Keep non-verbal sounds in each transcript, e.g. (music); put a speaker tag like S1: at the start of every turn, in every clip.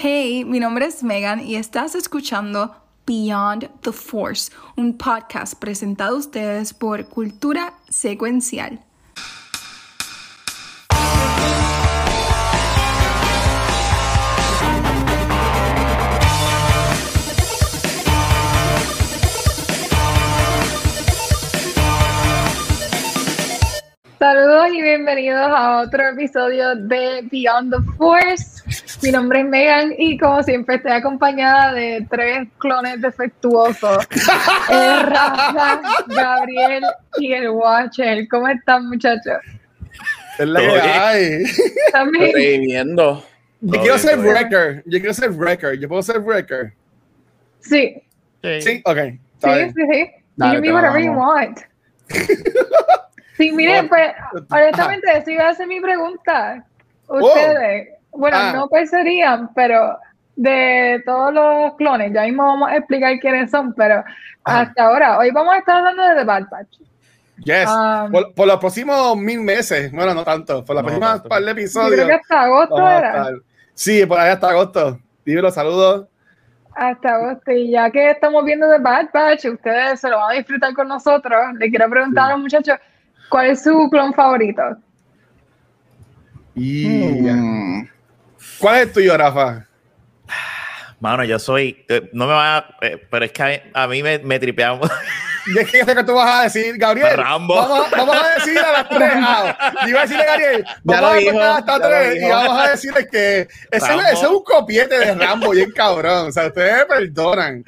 S1: Hey, mi nombre es Megan y estás escuchando Beyond the Force, un podcast presentado a ustedes por Cultura Secuencial. Saludos y bienvenidos a otro episodio de Beyond the Force. Mi nombre es Megan y como siempre estoy acompañada de tres clones defectuosos. (laughs) Eh, Rafa, Gabriel y el Watcher. ¿Cómo están muchachos?
S2: Es la que hay. Yo quiero ser wrecker. Yo quiero ser wrecker. ¿Yo puedo ser wrecker?
S1: Sí,
S2: Sí, ok.
S1: sí, sí, sí. You
S3: Dale,
S1: can be
S3: te
S1: whatever you want. Sí, miren, (laughs) pues, honestamente, esa iba a ser mi pregunta. Ustedes, bueno,
S2: Ah.
S1: no pensarían, pero de todos los clones, ya mismo vamos a explicar quiénes son, pero
S2: Ah.
S1: hasta ahora, hoy vamos a estar hablando de The Bad Batch.
S2: Yes.
S1: Um,
S2: por, por los próximos mil meses. Bueno, no tanto. Por los
S3: No
S2: próximos
S3: tanto.
S2: par de episodios.
S1: creo que hasta agosto era.
S2: Sí, por ahí hasta agosto. Dímelo, saludos.
S1: Hasta agosto. Y ya que estamos viendo The Bad Batch, ustedes se lo van a disfrutar con nosotros. Le quiero preguntar a los muchachos, ¿cuál es su clon favorito?
S2: Y
S3: Mm.
S2: ¿Cuál es el tuyo, Rafa?
S3: Mano, yo soy. eh, No me va a. eh, pero es que a mí, a mí me, me tripea mucho. (laughs)
S2: Y es que sé que tú vas a decir, Gabriel.
S3: Rambo.
S2: Vamos, vamos a decir a las tres. (laughs) Ah, yo iba a decirle Gabriel,
S3: Ya
S2: vamos
S3: lo
S2: a
S3: dijo,
S2: hasta tres y vamos a decirle que ese, es un copiete de Rambo, bien cabrón. O sea, ustedes me perdonan.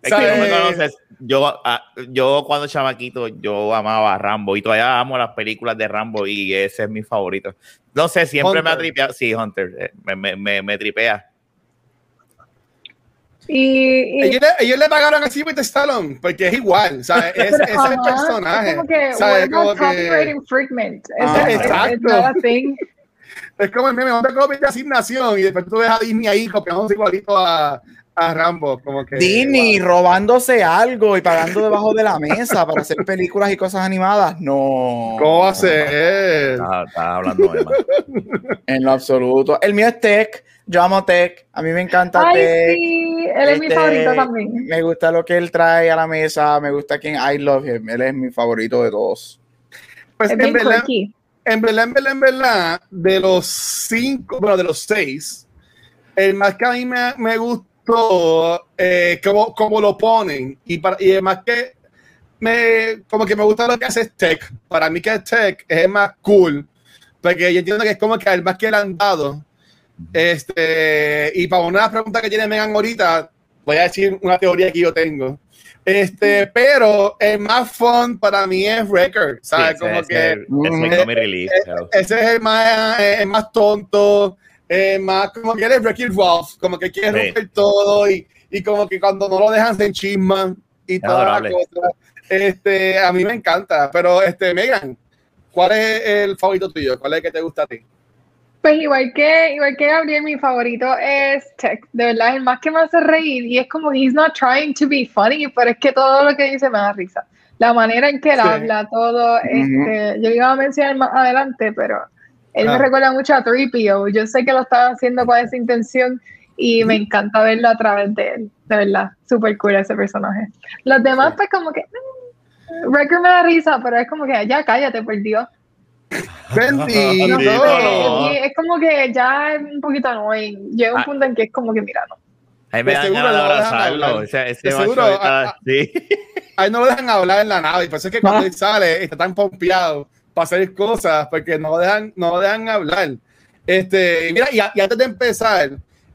S3: Es que no me conoces. Yo, ah, yo cuando chamaquito, yo amaba a Rambo y todavía amo las películas de Rambo y ese es mi favorito. No sé, siempre me ha tripeado. Sí, Hunter, eh, me, me, me, me tripea.
S1: Y, y-
S2: Ellos le, ellos le pagaron a Sylvester Stallone porque es igual, ¿sabes? (laughs) Es,
S1: pero,
S2: ese es el personaje.
S1: Es como que,
S2: ¿sabes? Como que,
S1: infringement?
S2: Ah,
S1: Esa-
S2: exacto. (laughs) es como el meme, no te copies de asignación y después tú ves a Disney ahí copiándose igualito a, a Rambo. Como que,
S4: Disney
S2: wow.
S4: robándose algo y pagando debajo de la mesa para hacer películas y cosas animadas. No.
S2: ¿Cómo va a ser?
S3: Estaba, estaba hablando de más.
S4: En lo absoluto. El mío es Tech. Yo amo Tech. A mí me encanta
S1: Ay,
S4: Tech.
S1: sí, él es mi
S4: Este,
S1: favorito también.
S4: Me gusta lo que él trae a la mesa. Me gusta quien I love him. Él es mi favorito de todos.
S2: Pues
S1: Es
S2: en verdad, en verdad, en verdad, en verdad, de los cinco, bueno, de los seis, el más que a mí me, me eh, como, como lo ponen, y, para, y el más que me, como que me gusta lo que hace es Tech. Para mí que es Tech es el más cool, porque yo entiendo que es como que el más que le han dado. Este, y para una pregunta que tiene Megan ahorita, voy a decir una teoría que yo tengo. Este, pero el más fun para mí es Record, ¿sabes?
S3: Sí,
S2: como
S3: ese-
S2: que
S3: ese es comic relief. pero-
S2: ese es el más, el más tonto, eh, más como que eres Wreck-It Ralph, como que quiere
S3: Sí.
S2: romper todo y, y como que cuando no lo dejan se enchisman y toda la
S3: adorable.
S2: cosa. Este, a mí me encanta, pero este, Megan, ¿cuál es el favorito tuyo? ¿Cuál es el que te gusta a ti?
S1: Pues igual que, igual que Gabriel, mi favorito es Tech. De verdad, el más que me hace reír. Y es como, he's not trying to be funny, pero es que todo lo que dice me da risa. La manera en que él
S2: Sí.
S1: habla, todo. este, yo iba a mencionar más adelante, pero él
S2: Ah.
S1: me recuerda mucho a 3PO. Yo sé que lo estaba haciendo con esa intención y me encanta verlo a través de él. De verdad, súper cool ese personaje. Los demás,
S2: Sí.
S1: pues como que... mm, Wrecker me da risa, pero es como que ya cállate, por Dios.
S2: Bendito. (laughs)
S1: No
S3: no.
S1: es como que ya es un poquito annoying. Llega un
S3: Ah.
S1: punto en que es como que, mira, no.
S3: A mí me
S2: de
S3: dan
S2: seguro
S3: ganas de
S2: lo dejan
S3: abrazarlo.
S2: seguro, ah, ah.
S3: sí.
S2: A él no lo dejan hablar en la nave, y por eso es que cuando él sale está tan pompeado para hacer cosas, porque no dejan, no dejan hablar. Este, mira, y, a- y antes de empezar,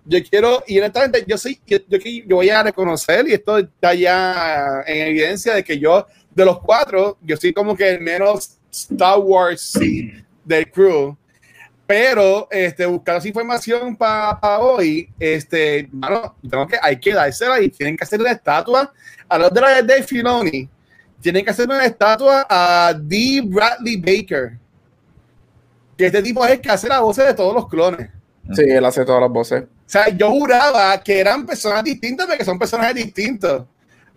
S2: yo quiero, y honestamente, yo soy, yo, yo, yo voy a reconocer, y esto está ya en evidencia de que yo, de los cuatro, yo soy como que el menos Star Wars del crew. Pero este, buscar esa información para hoy, este, mano, tengo que, hay que dársela y tienen que hacer una estatua a los de la de Filoni. Tienen que hacer una estatua a D. Bradley Baker. Que este tipo es el que hace la voz de todos los clones.
S4: Sí, él hace todas las voces.
S2: O sea, yo juraba que eran personas distintas porque son personajes distintos.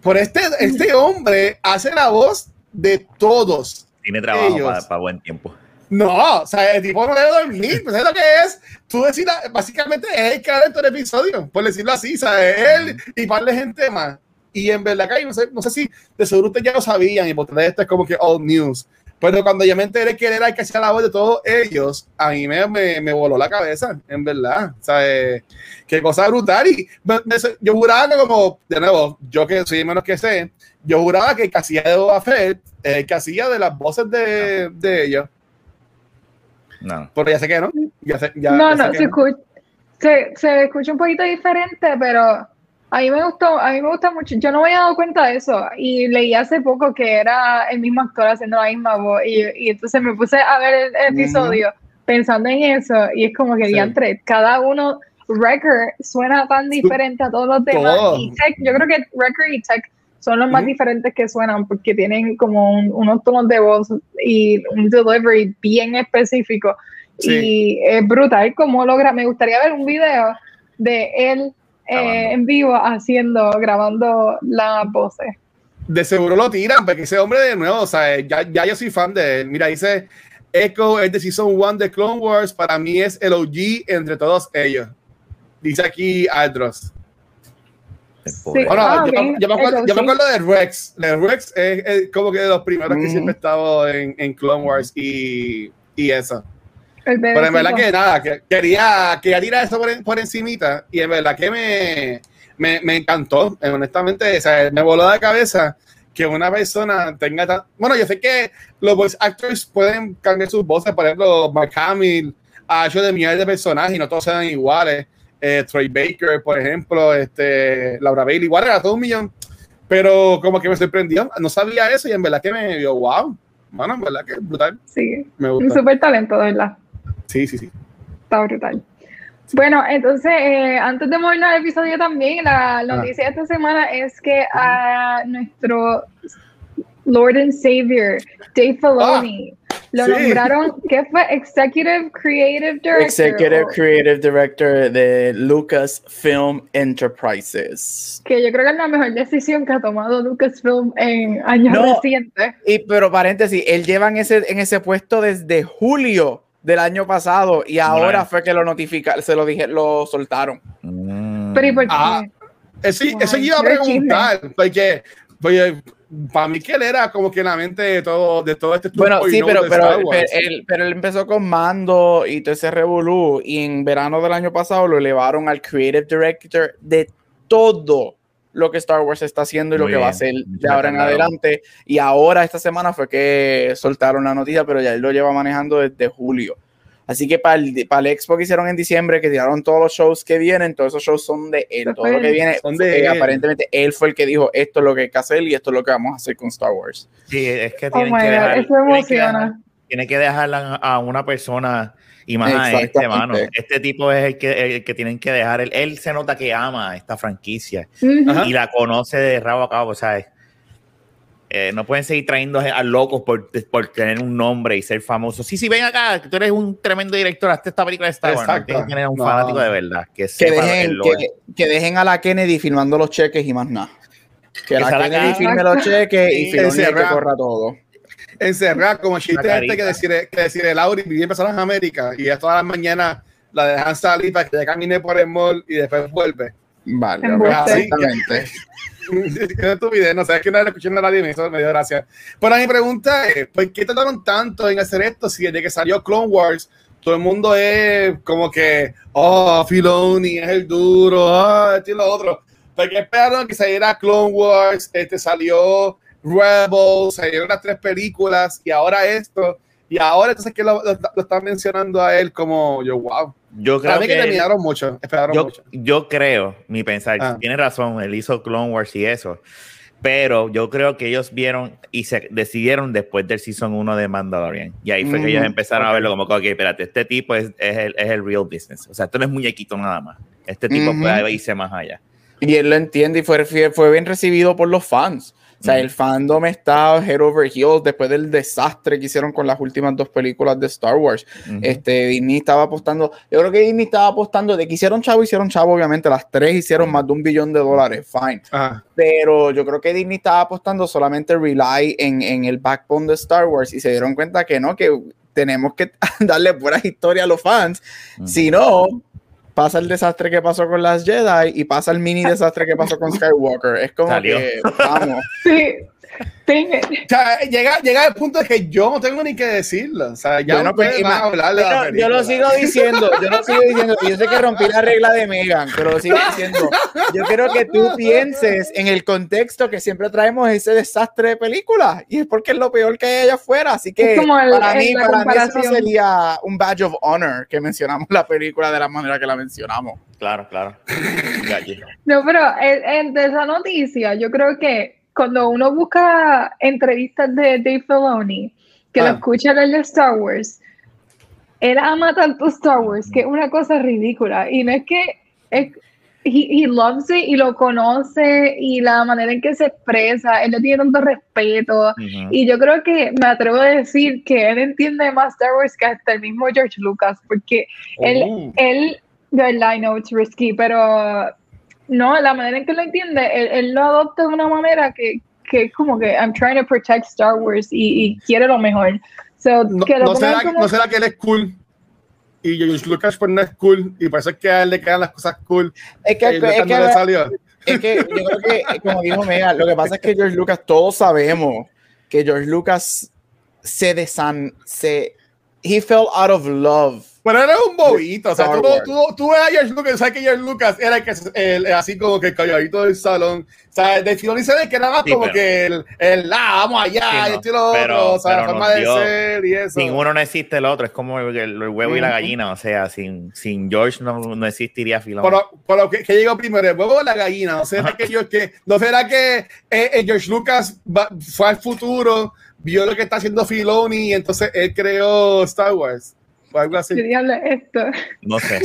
S2: Por este, este hombre hace la voz de todos.
S3: Tiene trabajo para buen tiempo.
S2: No, o sea, el tipo no debe dormir. Pues, ¿Sabes lo que es? Tú decir, básicamente es el creador del episodio, por decirlo así, ¿sabes? Él y par de gente más. Y en verdad que no sé, no sé si de seguro ustedes ya lo sabían y por tener esto es como que old news. Pero cuando yo me enteré que él era el que hacía la voz de todos ellos, a mí me, me, me voló la cabeza, en verdad. O sea, eh, qué cosa brutal. Y me- me- yo juraba que como, de nuevo, yo que soy menos que sé, yo juraba que el que hacía de Boba Fett es el que hacía de las voces de, de ellos.
S3: No.
S2: Pero ya sé que no. Ya sé, ya,
S1: no,
S2: ya sé
S1: no,
S2: que
S1: se, escucha, se, se escucha un poquito diferente, pero a mí me gustó, a mí me gusta mucho. Yo no me había dado cuenta de eso y leí hace poco que era el mismo actor haciendo la misma voz y, y entonces me puse a ver el, episodio pensando en eso y es como que
S2: Sí.
S1: diantre, cada uno, Wrecker suena tan diferente a todos los demás
S2: Todo.
S1: y Tech, yo creo que Wrecker y Tech son los más diferentes que suenan porque tienen como un- unos tonos de voz y un delivery bien específico.
S2: Sí.
S1: Y es brutal cómo logra. Me gustaría ver un video de él eh, en vivo haciendo, grabando las voces.
S2: de seguro lo tiran, porque ese hombre de nuevo, o sea, ya, ya yo soy fan de él. Mira, dice Echo es de Season 1 de Clone Wars, para mí es el OG entre todos ellos. Dice aquí Aldros.
S1: Sí.
S2: Bueno,
S1: Ah,
S2: yo, me-
S1: ok,
S2: yo me acuerdo, yo me acuerdo de Rex. De Rex es, es como que de los primeros que
S4: Ujú.
S2: siempre he estado en, en Clone Wars y, y eso. Pero en verdad que nada, que quería, quería tirar eso por, por encimita y en verdad que me, me, me encantó, eh, honestamente, o sea, me voló la cabeza que una persona tenga tan... Bueno, yo sé que los voice actors pueden cambiar sus voces, por ejemplo, Mark Hamill ha hecho de millones de personajes y no todos sean iguales. Eh, Troy Baker, por ejemplo, este, Laura Bailey, igual era todo un millón, pero como que me sorprendió, no sabía eso y en verdad que me dio wow. Bueno, en verdad que es brutal,
S1: Sí,
S2: me
S1: un
S2: gusta.
S1: súper talento, de verdad.
S2: Sí, sí, sí.
S1: Está brutal. Bueno, entonces, eh, antes de movernos al episodio también, la noticia de esta semana es que a nuestro Lord and Savior, Dave Filoni, lo
S2: Ah, sí.
S1: nombraron, ¿qué fue? Executive Creative Director.
S4: Executive Creative Director de Lucasfilm Enterprises.
S1: que yo creo que es la mejor decisión que ha tomado Lucasfilm en años
S4: No.
S1: recientes.
S4: Y pero paréntesis, él lleva en ese, en ese puesto desde julio del año pasado y ahora
S3: Bueno.
S4: fue que lo notificaron, se lo dije, lo soltaron.
S3: Mm.
S1: Pero ¿y por qué?
S2: Ah, Eso, eso
S1: Ay,
S2: iba a preguntar, porque, porque para mí que él era como que la mente de todo, de todo este
S4: Bueno, sí,
S2: no
S4: pero, pero, pero él, pero él empezó con Mando y todo ese revolú y en verano del año pasado lo elevaron al Creative Director de todo lo que Star Wars está haciendo y lo que va a hacer de ahora en adelante. Y ahora esta semana fue que soltaron la noticia, pero ya él lo lleva manejando desde julio. Así que para el, para el expo que hicieron en diciembre, que tiraron todos los shows que vienen, todos esos shows son de él. Todo lo que viene,
S2: Son de él.
S4: aparentemente él fue el que dijo esto es lo que hay que hacer y esto es lo que vamos a hacer con Star Wars.
S3: Sí, es que
S1: Oh
S3: tienen
S1: my
S3: que dejar. tienen que dejar- Tiene que dejarla a una persona y más a este, mano. Este tipo es el que, el que tienen que dejar. Él, él se nota que ama esta franquicia y la conoce de rabo a cabo, ¿sabes? Eh, no pueden seguir trayendo a locos por, por tener un nombre y ser famosos. Sí, sí, ven acá, que tú eres un tremendo director, hazte esta película de Star Wars.
S2: Exacto.
S3: tienes que tener un
S2: No.
S3: fanático de verdad. Que,
S4: dejen, que, dejen a la Kennedy filmando los cheques y más nada. Que la Kennedy
S3: cara.
S4: filme los cheques y que
S2: encerrado.
S4: corra todo.
S2: Encerrar como chiste
S3: La
S2: este que decir, que decir el Auri vivía en Personas América y ya todas las mañanas la dejan salir para que ya camine por el mall y después vuelve.
S4: Vale, exactamente. (laughs)
S2: No sé, es que no era escuchando a nadie, me hizo me dio gracia. Pero mi pregunta es, ¿por qué tardaron tanto en hacer esto si desde que salió Clone Wars todo el mundo es como que, oh, Filoni es el duro, ah, esto y lo otro? ¿Por qué esperaron que saliera Clone Wars, este salió Rebels, salieron las tres películas y ahora esto? Y ahora entonces que lo, lo- lo están mencionando a él como yo, wow.
S3: Yo creo
S2: que,
S3: que
S2: terminaron mucho, esperaron
S3: yo,
S2: mucho.
S3: yo creo, mi pensar,
S2: Ah.
S3: tiene razón, él hizo Clone Wars y eso, pero yo creo que ellos vieron y se decidieron después del Season 1 de Mandalorian. Y ahí fue que ellos
S4: Mm,
S3: empezaron a
S2: ok.
S3: verlo como que, ok, espérate, este tipo es, es, el, es el real business. O sea, esto no es muñequito nada más. Este tipo
S4: Ujú.
S3: puede irse más allá.
S4: Y él lo entiende y fue fue bien recibido por los fans. O sea,
S3: Ujú.
S4: el fandom está head over heels después del desastre que hicieron con las últimas dos películas de Star Wars.
S3: Ujú.
S4: Este, Disney estaba apostando, yo creo que Disney estaba apostando de que hicieron chavo, hicieron chavo, obviamente, las tres hicieron más de un billón de dólares, fine.
S2: Ajá.
S4: Pero yo creo que Disney estaba apostando solamente rely en, en el backbone de Star Wars y se dieron cuenta que no, que tenemos que (laughs) darle buenas historias a los fans. Si no, pasa el desastre que pasó con las Jedi y pasa el mini desastre que pasó con (laughs) Skywalker. Es como
S3: Salió.
S4: que, vamos.
S1: Sí.
S2: O sea, llega, llega el punto de que yo no tengo ni que decirlo. O sea, ya
S4: Yo
S2: no puedes más
S4: ima-
S2: hablar de la
S4: yo, lo sigo diciendo, yo lo sigo diciendo, yo sé que rompí la regla de Megan, pero lo sigo diciendo. Yo quiero que tú pienses en el contexto que siempre traemos ese desastre de película, y es porque es lo peor que hay allá afuera, así que
S1: Es como el-
S4: para mí, para mí eso sería un badge of honor que mencionamos la película de la manera que la mencionamos.
S3: Claro, claro. (laughs)
S1: No, pero en, en- de esa noticia, yo creo que cuando uno busca entrevistas de Dave Filoni, que lo
S2: Ah.
S1: escucha hablar de Star Wars, él ama tanto Star Wars que es una cosa ridícula. Y no es que es, he, he loves it y lo conoce y la manera en que se expresa, él le tiene tanto respeto. Y yo creo que me atrevo a decir que él entiende más Star Wars que hasta el mismo George Lucas, porque él,
S2: Oh.
S1: él, de verdad, I know it's risky, pero no, la manera en que lo entiende, él, él lo adopta de una manera que, que es como que I'm trying to protect Star Wars y, y quiere lo mejor. So,
S2: No,
S1: que lo
S2: no
S1: pongan
S2: será,
S1: como-
S2: no será que él es cool y George Lucas pues no es cool y por eso es que a él le quedan las cosas cool
S4: Es que,
S2: Lucas
S4: es que,
S2: no le salió.
S4: es que yo creo que, (laughs) como dijo Megan, lo que pasa es que George Lucas, todos sabemos que George Lucas se desan, se, he fell out of love
S2: Pero era un bobito, o sea, tú, tú, tú ves a George Lucas, sabes que George Lucas era el que, el, así como que el calladito del salón, o sea, de Filoni se ve que era más
S3: Sí,
S2: como
S3: pero-
S2: que el, el, ah, vamos allá,
S3: Sí, no,
S2: y lo
S3: pero-
S2: otro, o sea, la forma
S3: nos
S2: de ser y eso.
S3: Sin uno no existe el otro, es como el, el huevo y la gallina, o sea, sin, sin George no, no existiría Filoni.
S2: Pero, pero ¿qué, qué llegó primero? ¿El huevo o la gallina? ¿No será que, yo, que, ¿no será que eh, eh, George Lucas va- fue al futuro, vio lo que está haciendo Filoni y entonces él creó Star Wars? O algo así.
S1: ¿Qué diablo es esto?
S3: No sé.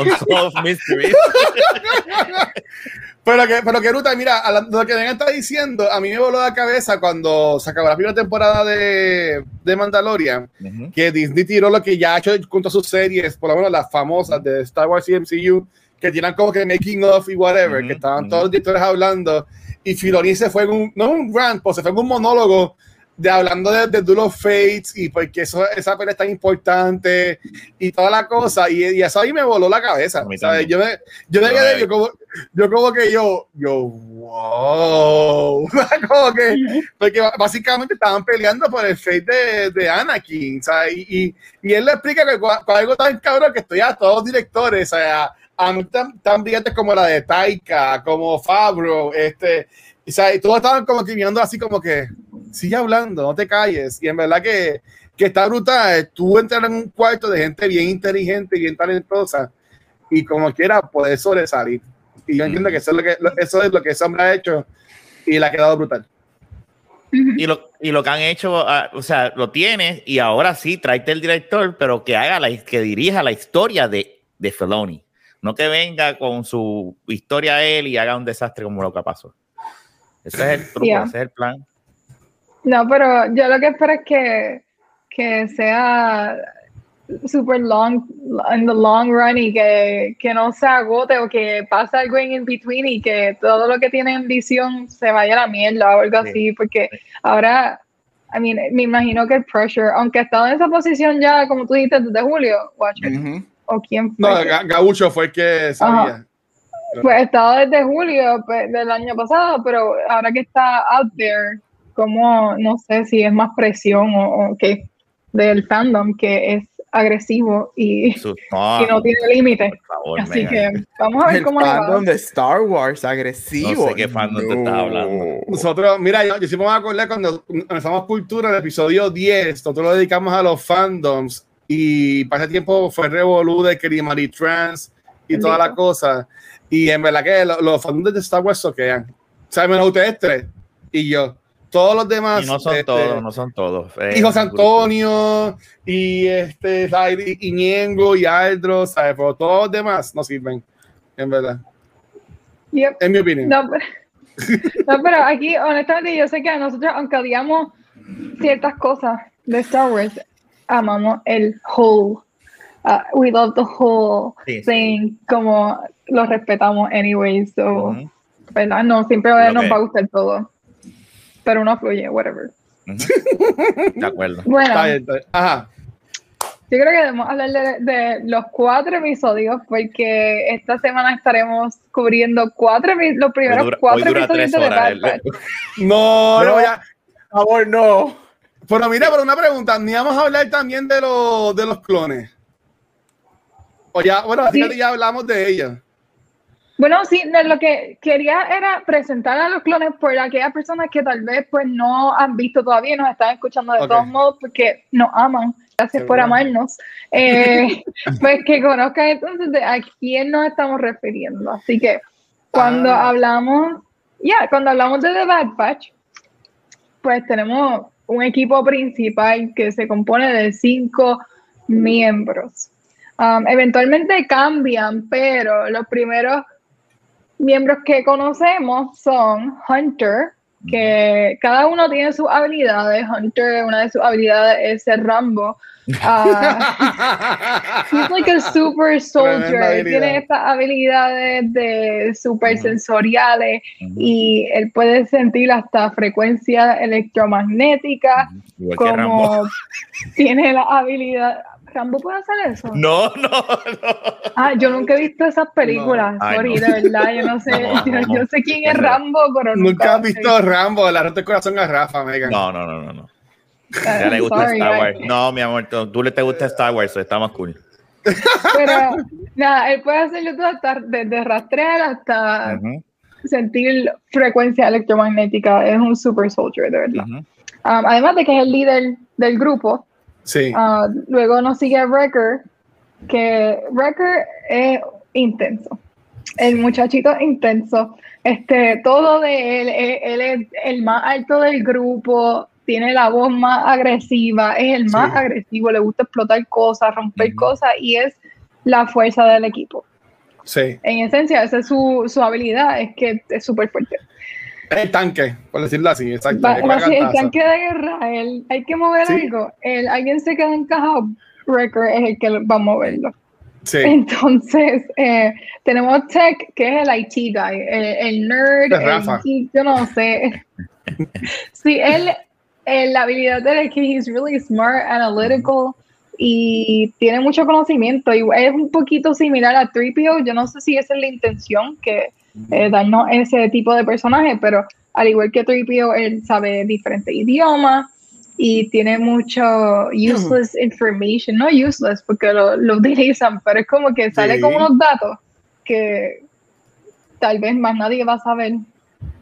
S3: Unsolved (laughs) Mystery. (laughs)
S2: Pero que, pero que Ruta, mira, a la- lo que Megan está diciendo, a mí me voló la cabeza cuando se acabó la primera temporada de, de Mandalorian,
S3: Ujú.
S2: que Disney tiró lo que ya ha hecho con todas sus series, por lo menos las famosas de Star Wars y MCU, que tiran como que making of y whatever,
S3: Ujú,
S2: que estaban
S3: ujú.
S2: todos los directores hablando, y Filoni se fue en un, no un rant, pues se fue en un monólogo de hablando de, de Duel of Fates y porque eso, esa pelea es tan importante y toda la cosa, y, y eso ahí me voló la cabeza, ¿sabes? Yo me, yo me quedé, yo como, yo como que yo, yo, wow, (laughs) como que, porque básicamente estaban peleando por el fate de, de Anakin, ¿sabes? Y, y, y él le explica que con, algo tan cabrón que estoy a todos los directores, o sea, a mí tan, tan brillantes como la de Taika, como Fabro, este, y, ¿sabes? y todos estaban como que mirando así como que, sigue hablando, no te calles, y en verdad que, que está brutal, tú entrar en un cuarto de gente bien inteligente y bien talentosa, y como quiera poder sobresalir. Y yo entiendo que eso es lo que, eso es lo que ese hombre ha hecho y le ha quedado brutal.
S3: Y lo, y lo que han hecho, ah, o sea, lo tienes y ahora sí, tráete el director, pero que haga la, que dirija la historia de, de Filoni. No que venga con su historia él y haga un desastre como lo que pasó. Ese es el truco,
S1: Yeah.
S3: ese es el plan.
S1: No, pero yo lo que espero es que, que sea super long, in the long run y que, que no se agote o que pase algo en in between y que todo lo que tiene en visión se vaya a la mierda o algo
S3: Sí.
S1: así, porque ahora, I mean, me imagino que el pressure, aunque ha estado en esa posición ya, como tú dijiste, desde julio, Watcher,
S4: Ujú.
S1: o quién
S2: No,
S1: fue,
S2: Ga- Gaucho fue el que sabía.
S1: pues ha estado desde julio pues, del año pasado, pero ahora que está out there, como, no sé si es más presión o, o qué, del fandom que es agresivo y,
S3: no, (laughs)
S1: y no tiene límite. Así
S3: Megan.
S1: que vamos a ver
S4: El
S1: cómo
S4: fandom de Star Wars agresivo.
S3: No sé qué fandom te estás hablando.
S2: Nosotros, mira, yo, yo siempre me acordé cuando empezamos Cultura, en el episodio 10, nosotros lo dedicamos a los fandoms y para ese tiempo fue Revolu de Kerimari Trans y toda la cosa. Y en verdad que lo- los fandoms de Star Wars soquean. O sea, menos ustedes tres y yo. Todos los demás.
S3: Y no son
S2: este,
S3: todos, no son todos. Eh,
S2: y José. Antonio, y este, ¿sabes? y Aldro, ¿sabes? Pero todos los demás no sirven, en verdad.
S1: Yep.
S2: En mi opinión.
S1: No, pero, (laughs) no, pero aquí, honestamente, yo sé que a nosotros, aunque odiamos ciertas cosas de Star Wars, amamos el whole. Uh, we love the whole
S3: Sí, sí.
S1: thing, como lo respetamos anyway, so. ¿verdad? No, siempre nos
S3: que-
S1: va a gustar todo. Pero uno fluye, whatever.
S3: De acuerdo. (laughs)
S1: Bueno,
S2: Está bien, está bien. Ajá.
S1: yo creo que debemos hablar de, de los cuatro episodios porque esta semana estaremos cubriendo cuatro, los primeros
S3: dura,
S1: cuatro episodios de. Bad
S3: el-
S1: Batch. (laughs)
S2: No, no,
S4: No.
S2: ya.
S4: Por favor, no.
S2: Pero mira, pero una pregunta, ni vamos a hablar también de los de los clones. O ya, bueno, así
S1: Sí.
S2: ya hablamos de ellos.
S1: Bueno, sí, lo que quería era presentar a los clones por aquellas personas que tal vez pues no han visto todavía y nos están escuchando de todos modos porque nos aman. Gracias
S2: Qué
S1: por
S2: bueno.
S1: amarnos. Eh, (laughs) pues que conozcan entonces de a quién nos estamos refiriendo. Así que cuando
S2: Ah.
S1: hablamos, ya, cuando hablamos de The Bad Batch, pues tenemos un equipo principal que se compone de cinco miembros. Um, eventualmente cambian, pero los primeros miembros que conocemos son Hunter, que cada uno tiene sus habilidades. Hunter, una de sus habilidades es ser Rambo. (laughs) Ah, (laughs) he's like a super soldier. Tiene estas habilidades de super sensoriales y él puede sentir hasta frecuencias electromagnéticas,
S3: Igual
S1: como tiene la habilidad. ¿Rambo puede hacer eso?
S3: No, no, (laughs) no.
S1: Ah, yo nunca he visto esas películas,
S3: Ay,
S1: sorry,
S3: no.
S1: de verdad, yo no sé, (laughs)
S3: No,
S1: yo,
S3: no.
S1: yo sé quién es
S3: No.
S1: Rambo, pero nunca,
S2: Nunca has visto Rambo, la rota del corazón a Rafa, Megan.
S3: No, no, no, no. no.
S1: Ah,
S3: Ya le gusta
S1: sorry,
S3: Star. Wars. No, mi amor, tú, tú le te gusta Star Wars, está más cool.
S1: Pero nada, él puede hacerlo todo hasta desde rastrear hasta sentir frecuencia electromagnética, es un super soldier, de verdad. Um, además de que es el líder del grupo,
S2: Sí.
S1: Ah, luego nos sigue Wrecker, que Wrecker es intenso. El muchachito es intenso. Este, todo de él, él, él es el más alto del grupo, tiene la voz más agresiva, es el más
S2: Sí.
S1: agresivo, le gusta explotar cosas, romper cosas y es la fuerza del equipo.
S2: Sí.
S1: En esencia, esa es su, su habilidad, es que es súper fuerte.
S2: El tanque, por decirlo así, exacto.
S1: Va- el tanque de guerra, el- hay que mover
S2: Sí.
S1: algo. El, alguien se queda encajado, Wrecker es el que va a moverlo.
S2: Sí.
S1: Entonces, eh, tenemos Tech, que es el IT guy, el, el nerd, el yo no sé. (laughs) sí, él, eh, la habilidad de él es que he's really smart, analytical y tiene mucho conocimiento. Y es un poquito similar a 3PO. Yo no sé si esa es la intención, que eh, darnos ese tipo de personaje, pero al igual que 3PO, él sabe diferentes idiomas y tiene mucho useless information, no useless porque lo, lo (laughs) utilizan, pero es como que sale
S2: Sí.
S1: con unos datos que tal vez más nadie va a saber.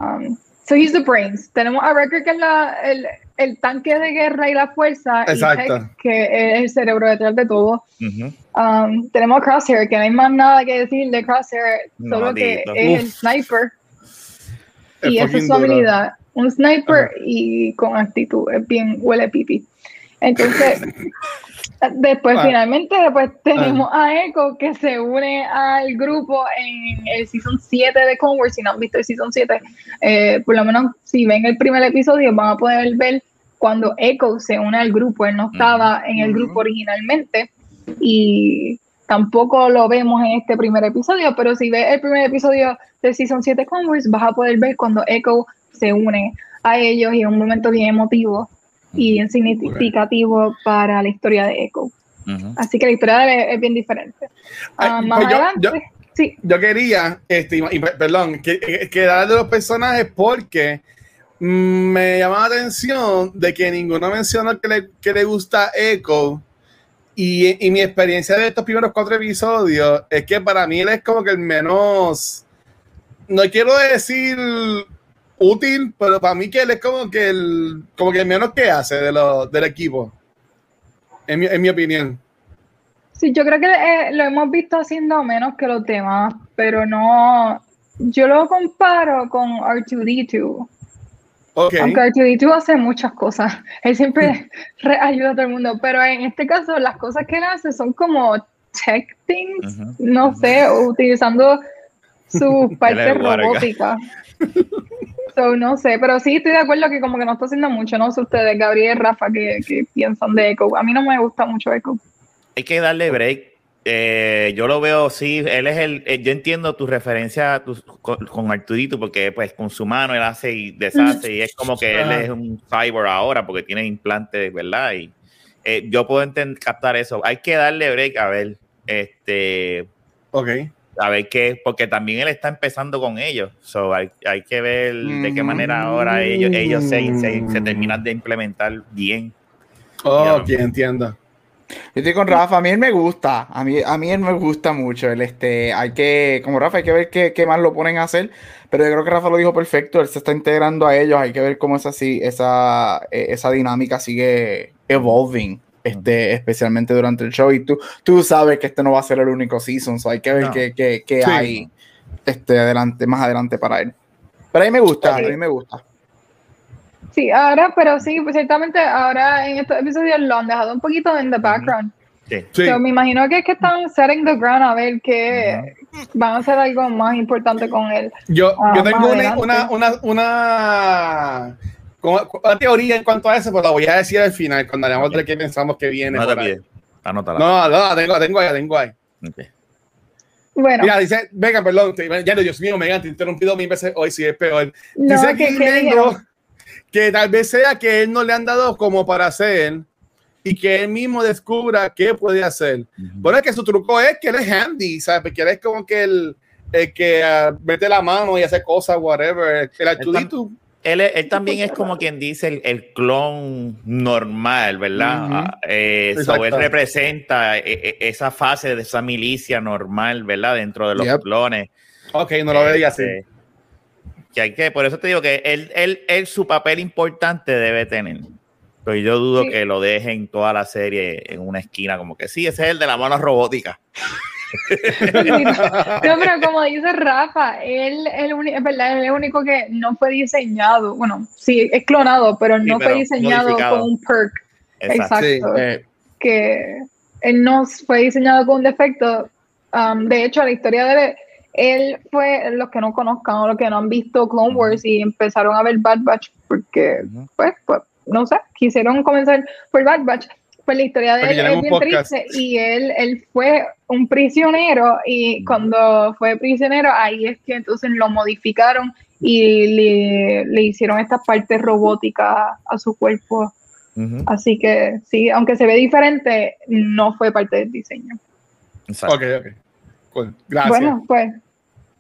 S1: Um, so he's the brains. Tenemos a Wrecker que es la, el, el tanque de guerra y la fuerza, y
S2: Exacto.
S1: Tech, que es el cerebro detrás de todo. Um, tenemos a Crosshair, que no hay más nada que decir de Crosshair,
S3: No,
S1: solo que es el
S2: Uf.
S1: sniper
S2: Es
S1: y esa es su habilidad. Un sniper y con actitud, es bien huele pipi. Entonces, (laughs) después
S2: Ah.
S1: finalmente después tenemos a Echo que se une al grupo en el season 7 de Wars. Si no han visto el season 7, eh, por lo menos si ven el primer episodio van a poder ver cuando Echo se une al grupo. Él no estaba en el grupo originalmente y tampoco lo vemos en este primer episodio, pero si ves el primer episodio de Season 7 Clone Wars, vas a poder ver cuando Echo se une a ellos y es un momento bien emotivo y bien significativo para la historia de Echo. Así que la historia de él es, bien diferente. Ah,
S2: Ay,
S1: más
S2: pues yo-
S1: adelante,
S2: yo-
S1: sí,
S2: Yo quería, este, y, perdón, que, que, que dar de los personajes porque mm, me llama la atención de que ninguno mencionó que le, que le gusta Echo. Y, y mi experiencia de estos primeros cuatro episodios es que para mí él es como que el menos, no quiero decir útil, pero para mí que él es como que el, como que el menos que hace de lo, del equipo. En mi, en mi opinión.
S1: sí, yo creo que eh, lo hemos visto haciendo menos que los demás, pero no, yo lo comparo con R2D2.
S2: Ok.
S1: Aunque R2D2 hace muchas cosas, (laughs) él siempre re- ayuda a todo el mundo, pero en este caso las cosas que él hace son como tech things,
S3: Ujú.
S1: no sé, utilizando sus (laughs) partes robóticas. (laughs) So, no sé, pero sí estoy de acuerdo que como que no está haciendo mucho, no sé ustedes, Gabriel y Rafa, que, que piensan de Echo. A mí no me gusta mucho Echo.
S3: Hay que darle break Eh, yo lo veo, sí, él es el, eh, yo entiendo tu referencia tu- con, con Arturito, porque pues con su mano él hace y deshace, y es como que él es un cyborg ahora, porque tiene implantes, ¿verdad? Y eh, yo puedo captar eso. Hay que darle break a ver, este,
S2: Ok.
S3: a ver qué, porque también él está empezando con ellos, so hay, hay que ver de qué manera ahora ellos, ellos se, se, se terminan de implementar bien.
S2: Ok,
S3: Ya.
S2: entiendo.
S4: Yo estoy con Rafa, a mí él me gusta, a mí, a mí él me gusta mucho, él este, hay que, como Rafa, hay que ver qué, qué más lo ponen a hacer, pero yo creo que Rafa lo dijo perfecto, él se está integrando a ellos, hay que ver cómo esa, esa, eh, esa dinámica sigue evolving, este, especialmente durante el show, y tú, tú sabes que este no va a ser el único season, so hay que ver
S3: No.
S4: qué, qué- qué
S2: Sí.
S4: hay este, adelante, más adelante para él. Pero a mí me gusta, a mí me gusta.
S1: Sí, ahora, pero sí, pues ciertamente ahora en estos episodios lo han dejado un poquito en the background.
S3: Sí.
S2: Sí.
S1: So, me imagino que es que están setting the ground a ver que van a hacer algo más importante con él.
S2: Yo,
S1: Ah,
S2: yo tengo
S1: más
S2: una, una, una, una, como- una teoría en cuanto a eso, pero la voy a decir al final, cuando hablamos de qué pensamos que viene.
S3: No anótala.
S2: No, no, la tengo, la tengo ahí, la tengo ahí.
S3: Ok.
S1: Bueno,
S2: Mira, dice, venga, perdón, te- ya no, Dios mío, te he interrumpido mil veces hoy, sí es peor.
S1: no,
S2: dice
S1: que, que
S2: Nendo
S1: dijeron,
S2: que tal vez sea que él no le han dado como para hacer y que él mismo descubra qué puede hacer. Bueno, es que su truco es que él es handy, ¿sabes? Porque él es como que el, el que ah, mete la mano y hace cosas, whatever. El Arturito.
S3: Él, él también es como quien dice el, el clon normal, ¿verdad?
S4: Ujú.
S3: Ah, eh, so él representa eh, eh, esa fase de esa milicia normal, ¿verdad? Dentro de los
S4: Yep.
S3: clones.
S2: Ok, no lo veía así.
S3: Este, Que hay que, por eso te digo que él, él, él su papel importante debe tener. Pero yo dudo
S1: Sí.
S3: que lo dejen toda la serie en una esquina, como que sí, ese es el de la mano robótica. (laughs)
S1: No, pero como dice Rafa, él, es verdad, él es el único que no fue diseñado. Bueno, sí, es clonado, pero
S3: Sí,
S1: no
S3: pero
S1: fue diseñado
S3: modificado.
S1: con un perk. Exacto.
S2: Sí.
S4: Eh,
S1: Que él no fue diseñado con un defecto. Um, de hecho, la historia de él, él fue, los que no conozcan o los que no han visto Clone Wars y empezaron a ver Bad Batch porque, pues, pues, no sé, quisieron comenzar por Bad Batch. Pues la historia de
S2: Porque
S1: él es bien
S2: podcast.
S1: triste y él, él fue un prisionero y cuando fue prisionero ahí es que entonces lo modificaron y le, le hicieron estas partes robóticas a su cuerpo.
S3: Ujú.
S1: Así que sí, aunque se ve diferente, no fue parte del diseño.
S3: Exacto.
S2: Ok, ok. Cool. Gracias.
S1: Bueno, pues,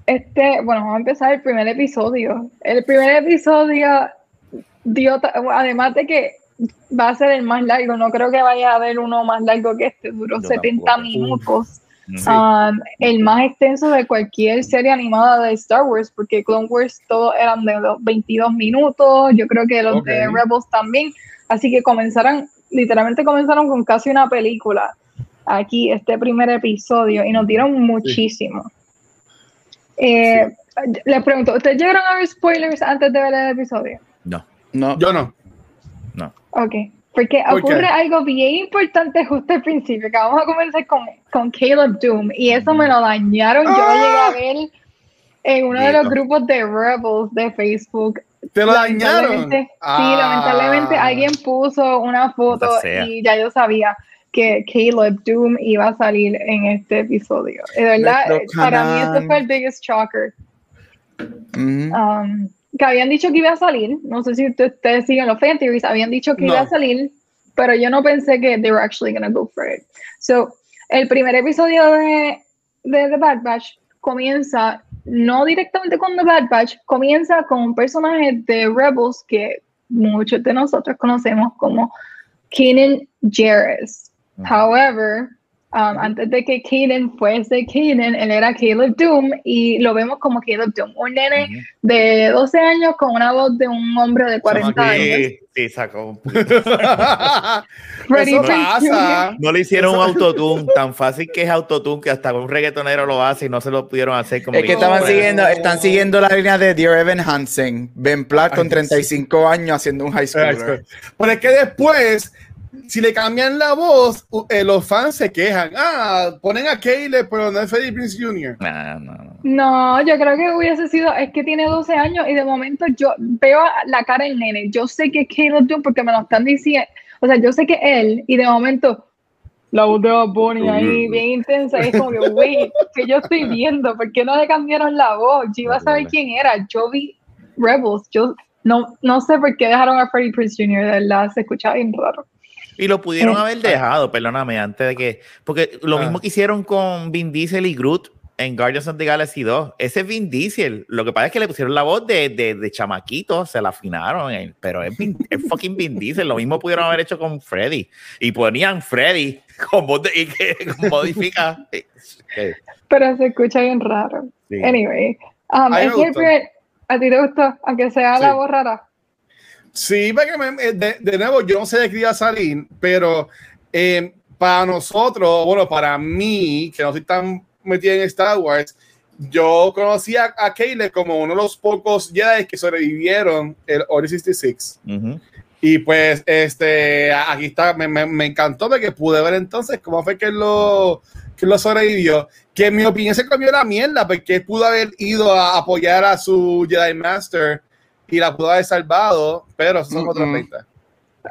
S1: este, bueno, vamos a empezar el primer episodio. El primer episodio dio, además de que va a ser el más largo, no creo que vaya a haber uno más largo que este, duró
S3: Yo
S1: 70
S3: tampoco.
S1: minutos. Um, el más extenso de cualquier serie animada de Star Wars, porque Clone Wars todos eran de los 22 minutos, yo creo que los de Rebels también, así que comenzaron, literalmente comenzaron con casi una película aquí, este primer episodio, y nos dieron muchísimo. Eh, Les pregunto, ¿ustedes llegaron a ver spoilers antes de ver el episodio?
S3: No,
S4: no,
S2: Yo no.
S3: no.
S1: Ok, porque ocurre algo bien importante justo al principio, que vamos a comenzar con, con Caleb Doom, y eso me lo dañaron, yo lo llegué a ver en uno de los grupos de Rebels de Facebook.
S2: ¿Te lo dañaron? Ah.
S1: Sí, lamentablemente alguien puso una foto y ya yo sabía que Caleb Doom iba a salir en este episodio. De verdad, para mí este fue el biggest shocker.
S4: Ujú.
S1: Um, que habían dicho que iba a salir, no sé si usted- ustedes siguen los fan theories, habían dicho que
S2: No.
S1: iba a salir, pero yo no pensé que they were actually gonna go for it. So, el primer episodio de, de The Bad Batch comienza no directamente con The Bad Batch, comienza con un personaje de Rebels que muchos de nosotros conocemos como Kanan Jarrus. However, um, antes de que Kanan fuese Kanan, él era Caleb Doom y lo vemos como Caleb Doom, un nene
S3: Ujú.
S1: de 12 años con una voz de un hombre de 40 años.
S3: Sí, sí, sacó un (laughs)
S1: Ready
S2: Eso pasa.
S3: No le hicieron un autotune tan fácil que es autotune que hasta un reggaetonero lo hace y no se lo pudieron hacer como
S4: Es que estaban siguiendo, están siguiendo la línea de Dear Evan Hansen, Ben Platt con
S2: Ay,
S4: 35 años haciendo un high schooler.
S2: Pero es que después, si le cambian la voz, eh, los fans se quejan. Ah, ponen a Caleb, pero no es Freddie Prince Jr.
S3: No, no, no.
S1: No, yo creo que hubiese sido, es que tiene 12 años y de momento yo veo la cara del nene, yo sé que es Caleb Doom porque me lo están diciendo, o sea, yo sé que él y de momento la voz de Bunny ahí bien intensa. Y es como que, wait, que yo estoy viendo? ¿Por qué no le cambiaron la voz? Yo iba a saber quién era. Yo vi Rebels. Yo no, no sé por qué dejaron a Freddie Prinze Jr. De verdad, se escuchaba bien raro.
S3: Y lo pudieron
S1: Eh,
S3: haber dejado, perdóname, antes de que. Porque lo
S2: Ah.
S3: mismo que hicieron con Vin Diesel y Groot en Guardians of the Galaxy 2. Ese es Vin Diesel. Lo que pasa es que le pusieron la voz de, de, de chamaquito, se la afinaron. eh, Pero es, Vin- es fucking Vin Diesel. Lo mismo pudieron haber hecho con Freddy. Y ponían Freddy con voz de. Y que modifica. (laughs)
S1: Pero se escucha bien raro.
S3: sí.
S1: Anyway, um,
S2: A mí me
S1: ese es el
S2: gustó.
S1: primer- ¿a ti te gustó? Aunque sea
S2: Sí.
S1: la voz rara.
S2: Sí, porque me- eh, de, de nuevo, yo no sé de qué iba a salir, pero eh, para nosotros, bueno, para mí, que no estoy tan metido en Star Wars, yo conocí a, a Caleb como uno de los pocos Jedi que sobrevivieron el Order 66.
S3: Ujú.
S2: Y pues, este, aquí está, me, me, me encantó porque pude ver entonces cómo fue que lo, que lo sobrevivió. Que en mi opinión se comió la mierda porque pudo haber ido a apoyar a su Jedi Master y la pudo haber salvado, pero son
S4: Mm,
S2: otros
S4: mm.
S2: 30.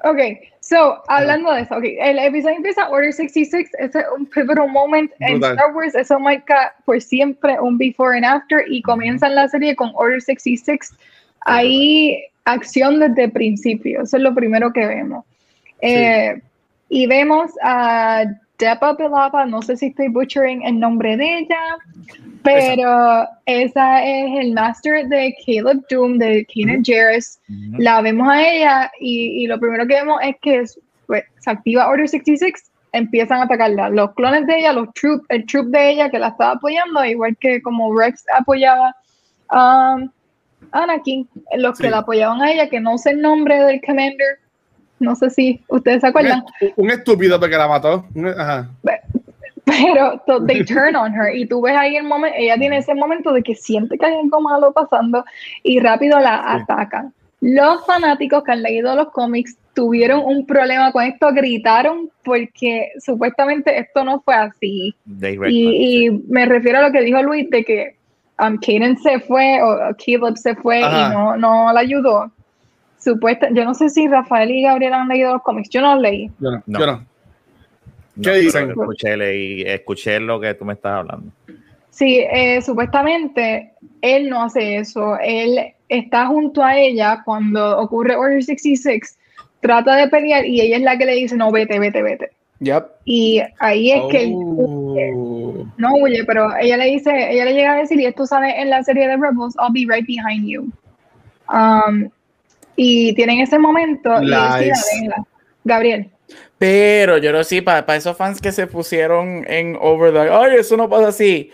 S1: Ok, so, hablando de eso, okay, el episodio empieza Order 66, ese es un pivotal moment en. Star Wars, eso marca por siempre un before and after y comienzan la serie con Order 66. Hay acción desde el principio, eso es lo primero que vemos. Eh, y vemos a Depa Belava, no sé si estoy butchering el nombre de ella, pero esa es el master de Caleb Doom, de Jarrus
S3: Ujú.
S1: la vemos a ella y, y lo primero que vemos es que es- pues, se activa Order 66, empiezan a atacarla. Los clones de ella, los troop, el troop de ella que la estaba apoyando, igual que como Rex apoyaba um, a Anakin, los
S2: Sí.
S1: que la apoyaban a ella, que no sé el nombre del commander, no sé si ustedes se acuerdan,
S2: Un, un estúpido porque la mató. Ajá.
S1: pero to- they turn on her y tú ves ahí el momento, ella tiene ese momento de que siente que hay algo malo pasando y rápido la
S2: Sí.
S1: atacan. Los fanáticos que han leído los cómics tuvieron un problema con esto, gritaron porque supuestamente esto no fue así. Y, y me refiero a lo que dijo Luis de que um, Kaden se fue o Caleb se fue
S2: Ajá.
S1: y no, no la ayudó. Supuesta, yo no sé si Rafael y Gabriel han leído los cómics, yo no los leí.
S2: Yo no.
S3: No.
S2: Yo no. ¿Qué dicen?
S3: Escuché, leí- escuché lo que tú me estás hablando.
S1: Sí, eh, supuestamente él no hace eso. Él está junto a ella cuando ocurre Order 66, trata de pelear y ella es la que le dice, no, vete, vete, vete.
S4: Yep.
S1: Y ahí es que él
S2: Oh.
S1: no huye, pero ella le dice, ella le llega a decir, y esto sale en la serie de Rebels, I'll be right behind you. Um, y tienen ese momento y sí deja. Gabriel.
S4: Pero yo no sé, para, esos fans que se pusieron en over the, ay, eso no pasa así.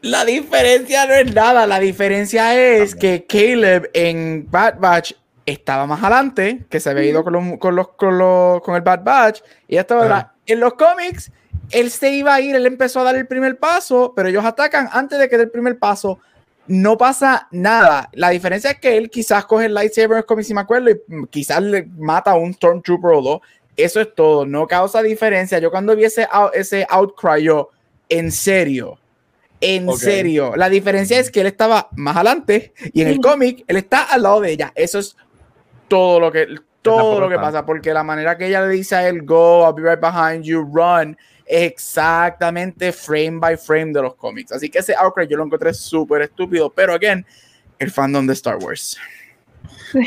S4: La diferencia no es nada, la diferencia es que Caleb en Bad Batch estaba más adelante, que se había ido con, los, con, los, con, los- con el Bad Batch, y ya estaba. En los cómics, él se iba a ir, él empezó a dar el primer paso, pero ellos atacan antes de que dé el primer paso. No pasa nada. La diferencia es que él quizás coge el lightsaber, como si me acuerdo, y quizás le mata a un Stormtrooper o dos. Eso es todo. No causa diferencia. Yo cuando vi ese, out- ese outcry, yo, en serio, en serio. La diferencia es que él estaba más adelante y en el cómic él está al lado de ella. Eso es todo lo que todo lo que pasa, porque la manera que ella le dice a él, go, I'll be right behind you, run, exactamente frame by frame de los cómics. Así que ese outcry yo lo encontré súper estúpido, pero again, el fandom de Star Wars.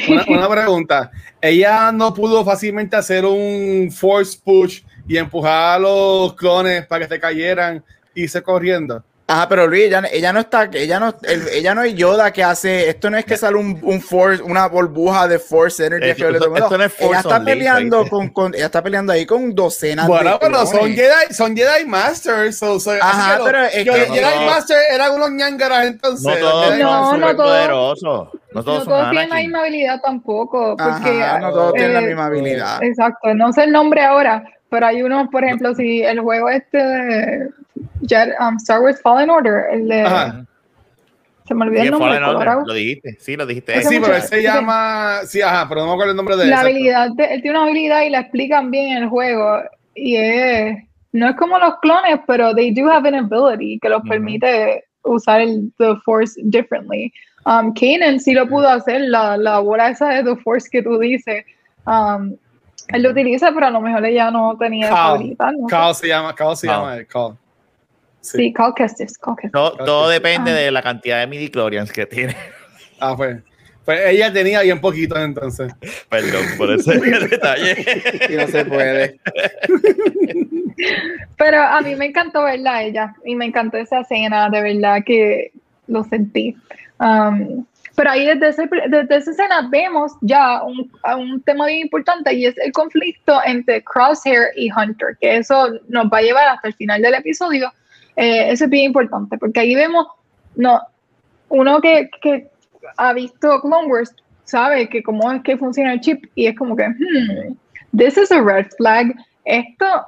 S2: Una, una pregunta. Ella no pudo fácilmente hacer un force push y empujar a los clones para que se cayeran y se corriendo.
S4: Ajá, pero Luis, ella, ella no está, ella no, el- ella no es Yoda que hace, esto no es que sale un, un force, una burbuja de force energy.
S3: Esto-
S4: que le
S3: esto-
S4: toma-
S3: esto no es
S4: ella
S3: Force
S4: está
S3: Unleashed,
S4: peleando con, con- ella está peleando ahí con docenas
S2: Bueno,
S4: de
S2: pero son. Jedi, son Jedi Masters. so- so-
S4: Ajá, pero
S2: los-
S4: es
S2: los
S4: que-
S2: Jedi
S3: no.
S2: Masters eran unos ñangaras entonces.
S3: No todos
S1: No, no todos.
S3: No
S1: No
S3: todos
S1: todos
S3: son
S1: tienen la misma habilidad tampoco, porque
S4: Ajá, no todos tienen la
S1: eh,
S4: misma habilidad.
S1: Exacto, no sé el nombre ahora, pero hay unos, por ejemplo, si el juego este de um, Star Wars Fallen Order, el de
S2: Ajá.
S1: se me olvidó el nombre,
S3: Fallen Order. Lo dijiste, sí, lo dijiste.
S1: Ese
S2: Sí,
S1: mucho-
S2: pero él se
S1: ese-
S2: llama. Sí, ajá, pero no me acuerdo el nombre de él.
S1: la
S2: exacto.
S1: habilidad, de- él tiene una habilidad y la explican bien en el juego y es, no es como los clones, pero they do have an ability que los permite usar el the force differently. Um, Kanan sí lo pudo hacer, la, la bola esa de the force que tú dices. Um, Él lo utiliza, pero a lo mejor ella no tenía
S2: Cal.
S1: favorita. No.
S2: Cal se llama, Cal se llama él, Cal.
S1: Sí, Cal Kestis, Cal Kestis.
S3: Todo, depende
S1: Ah.
S3: de la cantidad de midi-chlorians que tiene.
S2: Ah, pues. Pues ella tenía bien poquitos entonces.
S3: Perdón por ese (laughs) detalle.
S4: Y no se puede.
S1: Pero a mí me encantó verla a ella y me encantó esa escena, de verdad que lo sentí. Um, pero ahí desde, ese- desde esa escena vemos ya un, un tema bien importante y es el conflicto entre Crosshair y Hunter, que eso nos va a llevar hasta el final del episodio. Eh, eso es bien importante porque ahí vemos, no, uno que, que ha visto Clone Wars sabe que cómo es que funciona el chip y es como que, hmm, this is a red flag. Esto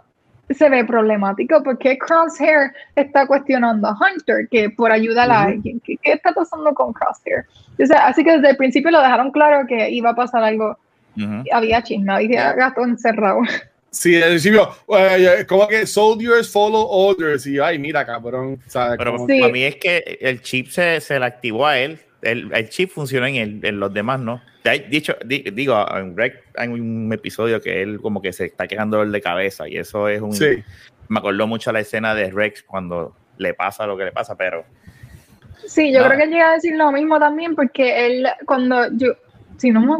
S1: se ve problemático porque Crosshair está cuestionando a Hunter que por ayudar a alguien. ¿Qué, qué está pasando con Crosshair? O sea, así que desde el principio lo dejaron claro que iba a pasar algo.
S3: Ujú.
S1: Había chisme, había gato encerrado.
S2: Sí, al principio, eh, como que soldiers follow orders. Y ay, mira, cabrón. ¿sabes?
S3: Pero
S2: Como-
S1: Sí.
S3: para mí es que el chip se, se le activó a él. El, el chip funciona en, el- en los demás, ¿no? Dicho, di- digo, en Rec hay un episodio que él como que se está quejando dolor de cabeza y eso es un...
S2: Sí.
S3: Me acordó mucho la escena de Rex cuando le pasa lo que le pasa, pero...
S1: Sí, yo
S3: No.
S1: creo que él llega a decir lo mismo también porque él, cuando yo, si no me,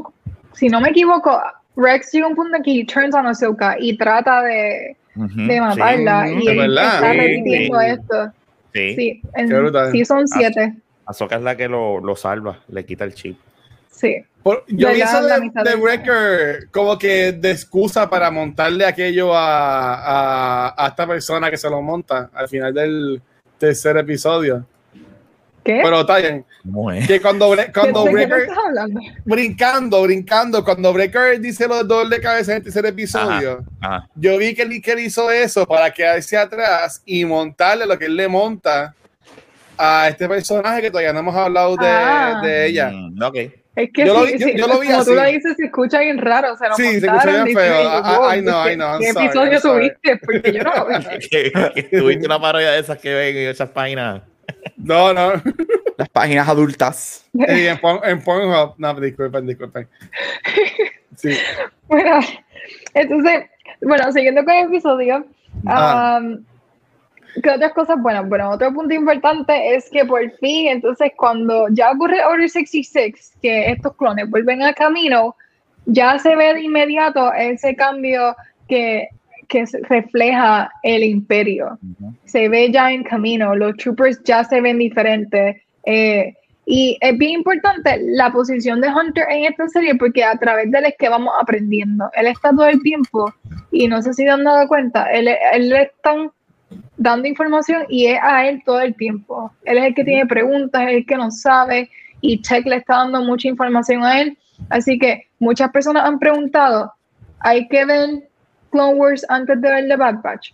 S1: si no me equivoco, Rex llega a un punto en que he turns on Ahsoka y trata de, matarla
S2: sí,
S1: y
S2: de
S1: él
S2: verdad.
S1: está
S3: Sí,
S1: repitiendo
S3: sí.
S1: esto.
S3: Sí, sí.
S1: Sí, en
S2: Qué brutal.
S1: Season 7.
S3: Ahsoka es la que lo, lo salva, le quita el chip.
S1: Sí.
S2: Por- yo vi eso de, de Wrecker como que de excusa para montarle aquello a, a, a esta persona que se lo monta al final del tercer episodio.
S1: ¿Qué?
S2: Pero está bien.
S3: ¿Cómo es?
S2: Que cuando, cuando
S1: ¿De qué me
S2: Breaker,
S1: estás hablando?
S2: brincando, brincando, cuando Breaker dice los dos de cabeza en el tercer episodio,
S3: Ajá.
S2: yo vi que él hizo eso para quedarse atrás y montarle lo que él le monta a este personaje que todavía no hemos hablado de,
S1: Ah.
S2: de ella.
S3: Mm, ok.
S1: Es que
S2: Yo lo
S1: sí,
S2: vi- yo-
S1: sí,
S2: yo lo vi
S1: como tú lo dices, se escucha bien raro. Se lo
S2: Sí, se escucha bien feo.
S1: y yo,
S2: I-
S1: wow,
S2: I know,
S1: ¿qué-
S2: I know, I'm
S1: ¿Qué
S2: sorry,
S1: episodio subiste? Porque yo no lo vi. (laughs)
S3: tuviste una parodia de esas que ven en esas páginas.
S2: No, no.
S4: Las páginas adultas.
S2: Sí, en, en Pornhub. No, disculpen, disculpen. Sí. (laughs)
S1: Bueno, entonces, bueno, siguiendo con el episodio,
S2: Ah.
S1: um, ¿qué otras cosas? Bueno, bueno, otro punto importante es que por fin, entonces, cuando ya ocurre Order 66, que estos clones vuelven a camino, ya se ve de inmediato ese cambio que, que refleja el imperio. Se ve ya en camino, los troopers ya se ven diferentes. eh, y es bien importante la posición de Hunter en esta serie porque a través de él es que vamos aprendiendo. Él está todo el tiempo y no sé si han dado cuenta, él, él le están dando información y es a él todo el tiempo. Él es el que tiene preguntas, es el que no sabe y Tech le está dando mucha información a él. Así que muchas personas han preguntado, ¿hay que ver Clone Wars antes de ver The Bad Batch?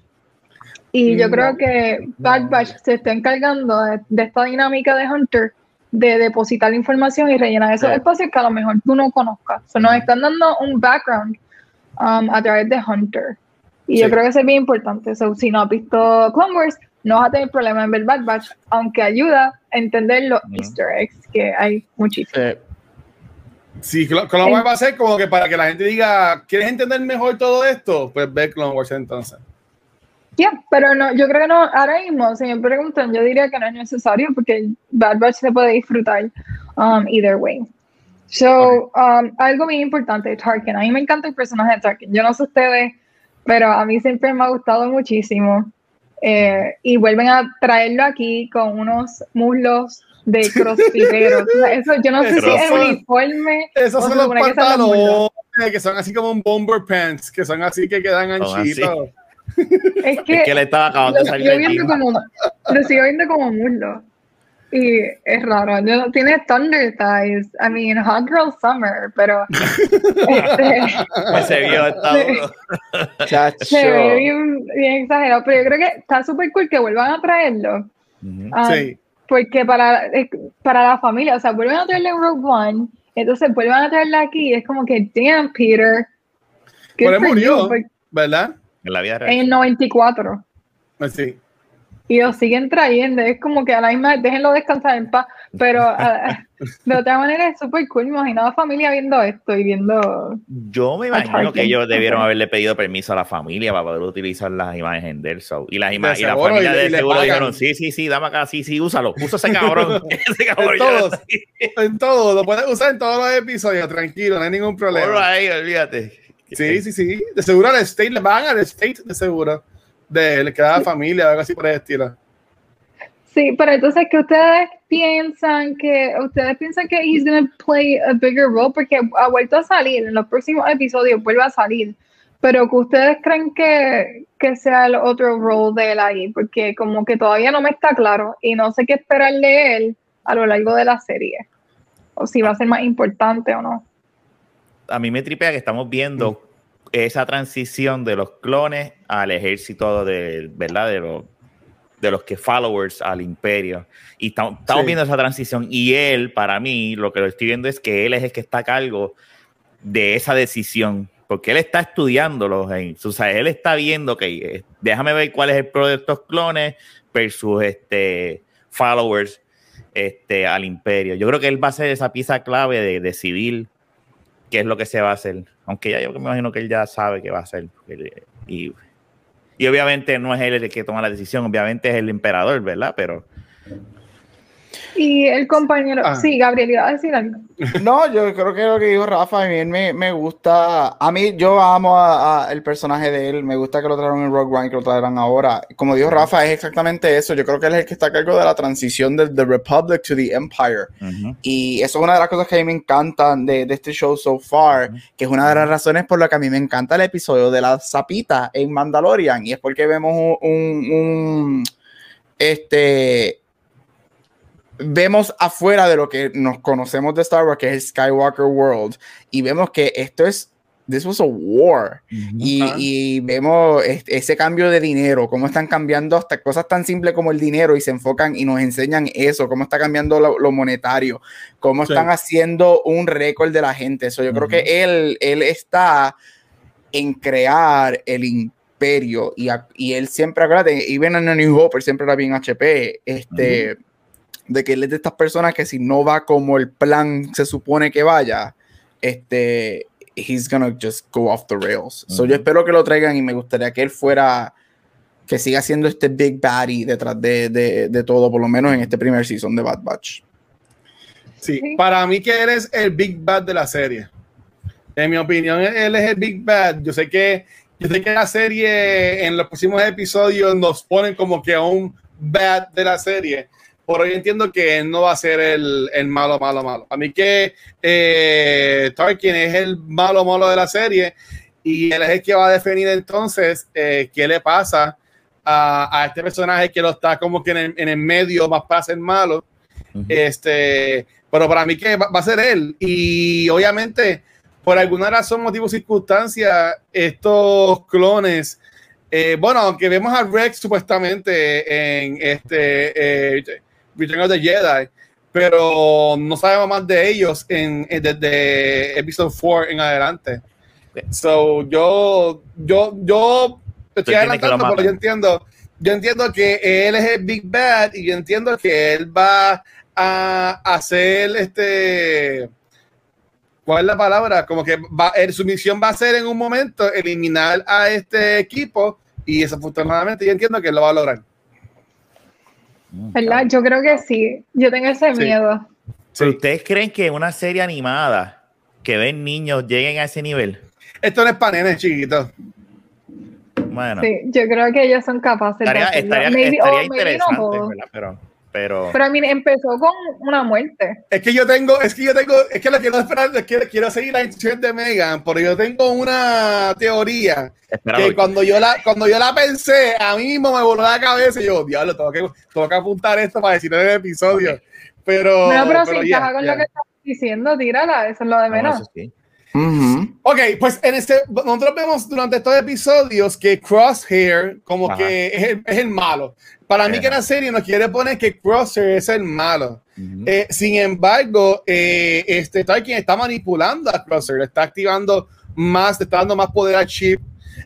S1: Y yo
S2: No,
S1: creo que Bad. Batch se está encargando de, de esta dinámica de Hunter de depositar información y rellenar esos espacios que a lo mejor tú no conozcas. So, nos están dando un background um, a través de Hunter. Y yo creo que eso es bien importante. So, si no has visto Clone Wars, no vas a tener problema en ver Bad Batch, aunque ayuda a entender los
S3: Ujú.
S1: Easter eggs, que hay muchísimos.
S4: Eh,
S2: Sí, Clone Clone Wars va a ser como que para que la gente diga, ¿quieres entender mejor todo esto? Pues ve Clone Wars entonces.
S1: Yeah, pero no, yo creo que no, ahora mismo, si me preguntan, yo diría que no es necesario porque Bad Batch se puede disfrutar um, either way. So, um, algo bien importante, Tarkin. A mí me encanta el personaje de Tarkin. Yo no sé ustedes, pero a mí siempre me ha gustado muchísimo. Eh, y vuelven a traerlo aquí con unos muslos de (laughs) crossfiteros. O sea, eso, yo no sé si es uniforme.
S2: Esos son
S1: se
S2: los
S1: que
S2: pantalones que son así como un bomber pants, que son así que quedan anchitos.
S1: Es que,
S3: Es que le estaba acabando
S1: lo
S3: de salir
S1: sigo
S3: del
S1: viendo
S3: gym.
S1: como lo sigo viendo como muslo y es raro yo no- tiene thunder thighs I mean hot girl summer pero este, (laughs)
S3: Pues se vio, (laughs) está
S4: chacho.
S1: se ve bien, bien exagerado pero yo creo que está súper cool que vuelvan a traerlo ah,
S2: Sí.
S1: porque para para la familia o sea vuelven a traerle en Rogue One entonces vuelvan a traerla aquí es como que damn Peter good
S2: Pero murió,
S1: you, porque-
S2: ¿verdad?
S3: En la vida real.
S1: en el 94
S2: Pues sí.
S1: Y lo siguen trayendo. Es como que a la misma déjenlo descansar en paz. Pero (laughs) ah, de otra manera es súper cool. Me imagino a la familia viendo esto y viendo.
S3: Yo me imagino que ellos debieron haberle pedido permiso a la familia para poder utilizar las imágenes en Delso. Y, las imágenes, y la familia de seguro dijeron: Sí, sí, sí, dame acá, sí, sí, úsalo. Usa ese cabrón. (laughs) (laughs) ese cabrón
S2: en todos, en todos, lo puedes usar en todos los episodios, tranquilo, no hay ningún problema.
S3: Por ahí, olvídate.
S2: Sí, sí, sí. De seguro al State le van al State, de seguro. De le queda la familia, algo así por el estilo.
S1: Sí, pero entonces que ustedes piensan que ustedes piensan que he's gonna play a bigger role porque ha vuelto a salir en los próximos episodios vuelve a salir, pero que ustedes creen que, que sea el otro role de él ahí, porque como que todavía no me está claro y no sé qué esperar de él a lo largo de la serie, o si va a ser más importante o no.
S3: A mí me tripea que estamos viendo mm. Esa transición de los clones al ejército de, ¿verdad? De los de los que followers al imperio. Y estamos, viendo esa transición. Y él, para mí, lo que lo estoy viendo es que él es el que está a cargo de esa decisión. Porque él está estudiándolo. En, o sea, él está viendo que eh, déjame ver cuál es el pro de estos clones versus este, followers este, al imperio. Yo creo que él va a ser esa pieza clave de decidir qué es lo que se va a hacer. Aunque ya yo me imagino que él ya sabe qué va a hacer. Y y obviamente no es él el que toma la decisión, obviamente es el emperador, ¿verdad? Pero
S1: y el compañero, ah. sí, Gabriel, iba a decir algo. (laughs)
S4: No, yo creo que lo que dijo Rafa, a mí me, me gusta, a mí yo amo a, el personaje de él, me gusta que lo trajeron en Rogue One, que lo traerán ahora. Como dijo Rafa, es exactamente eso, yo creo que él es el que está a cargo de la transición de The Republic to the Empire. Y eso es una de las cosas que a mí me encantan de, de este show so far, que es una de las razones por las que a mí me encanta el episodio de la zapita en Mandalorian, y es porque vemos un, un este vemos afuera de lo que nos conocemos de Star Wars, que es Skywalker World, y vemos que esto es, this was a war, y, vemos ese cambio de dinero, cómo están cambiando hasta cosas tan simples como el dinero y se enfocan y nos enseñan eso, cómo está cambiando lo, monetario, cómo están haciendo un récord de la gente. Eso yo creo que él, él está en crear el imperio y, y él siempre, acuérdate, y ven a New Hope, siempre era bien HP, este de que él es de estas personas que si no va como el plan se supone que vaya, este, he's gonna just go off the rails. So yo espero que lo traigan y me gustaría que él fuera, que siga siendo este big baddie detrás de, de, de todo, por lo menos en este primer season de Bad Batch.
S2: Sí, para mí que él es el big bad de la serie. En mi opinión, él es el big bad. Yo sé que, yo sé que la serie en los próximos episodios nos ponen como que a un bad de la serie por hoy entiendo que él no va a ser el, el malo, malo, malo. A mí que eh, Tarkin es el malo, malo de la serie y él es el que va a definir entonces eh, qué le pasa a, a, este personaje que lo está como que en el, en el medio más para ser malo. este, pero para mí que va, a ser él. Y obviamente, por alguna razón, motivo, circunstancia, estos clones, eh, bueno, aunque vemos a Rex supuestamente en este eh, Return of the Jedi, pero no sabemos más de ellos en, desde Episode 4 en adelante. So, yo, yo, yo estoy adelantando, pero yo entiendo, yo entiendo que él es el Big Bad y yo entiendo que él va a hacer este. ¿Cuál es la palabra? Como que va, su misión va a ser en un momento eliminar a este equipo y desafortunadamente yo entiendo que él lo va a lograr.
S1: Mm, ¿Verdad? Yo creo que sí. Yo tengo ese miedo.
S3: ¿Ustedes creen que una serie animada que ven niños lleguen a ese nivel?
S2: Esto no es para nenes chiquitos.
S1: Bueno. Sí, yo creo que ellos son capaces
S3: estaría, de Estaría, interesante, pero, pero...
S1: Pero a mí empezó con una muerte.
S2: Es que yo tengo, es que yo tengo, es que lo quiero esperar, es que quiero seguir la instrucción de Megan, porque yo tengo una teoría que cuando yo la, cuando yo la pensé, a mí mismo me voló la cabeza y yo, diablo, tengo que, tengo que apuntar esto para decir en el episodio. Pero,
S1: no, pero, si yeah, con lo que estás diciendo, tírala, eso es lo de menos.
S2: Ok, pues en este, nosotros vemos durante estos episodios que Crosshair como que es el, es el, malo. Para mí que la serie nos quiere poner que Crosshair es el malo. eh, sin embargo, eh, este Tarkin está manipulando a Crosshair, está activando más, está dando más poder al chip.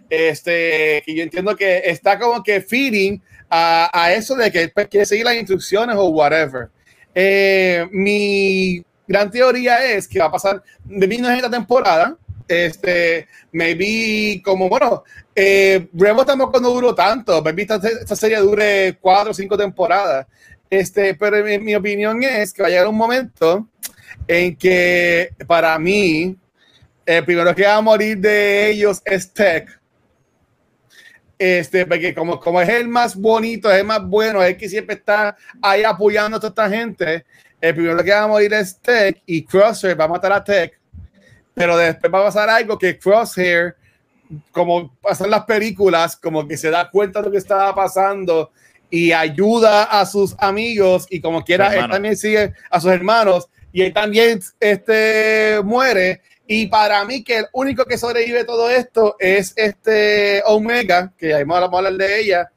S2: este, que yo entiendo que está como que feeding a, a eso de que pues, quiere seguir las instrucciones o whatever. Eh, mi gran teoría es que va a pasar de mí no es esta temporada. Este, maybe como bueno, eh, Rebels tampoco no duró tanto. Maybe esta, esta serie dure cuatro o cinco temporadas. Este, pero mi, mi opinión es que va a llegar un momento en que para mí el primero que va a morir de ellos es Tech. Este, porque como, como es el más bonito, es el más bueno, es el que siempre está ahí apoyando a toda esta gente, el primero que va a morir es Tech y Crosshair va a matar a Tech. Pero después va a pasar algo que Crosshair, como pasan las películas, como que se da cuenta de lo que estaba pasando y ayuda a sus amigos y como quiera, él también sigue a sus hermanos y él también este, muere. Y para mí que el único que sobrevive todo esto es este Omega, que ahí vamos a hablar de ella,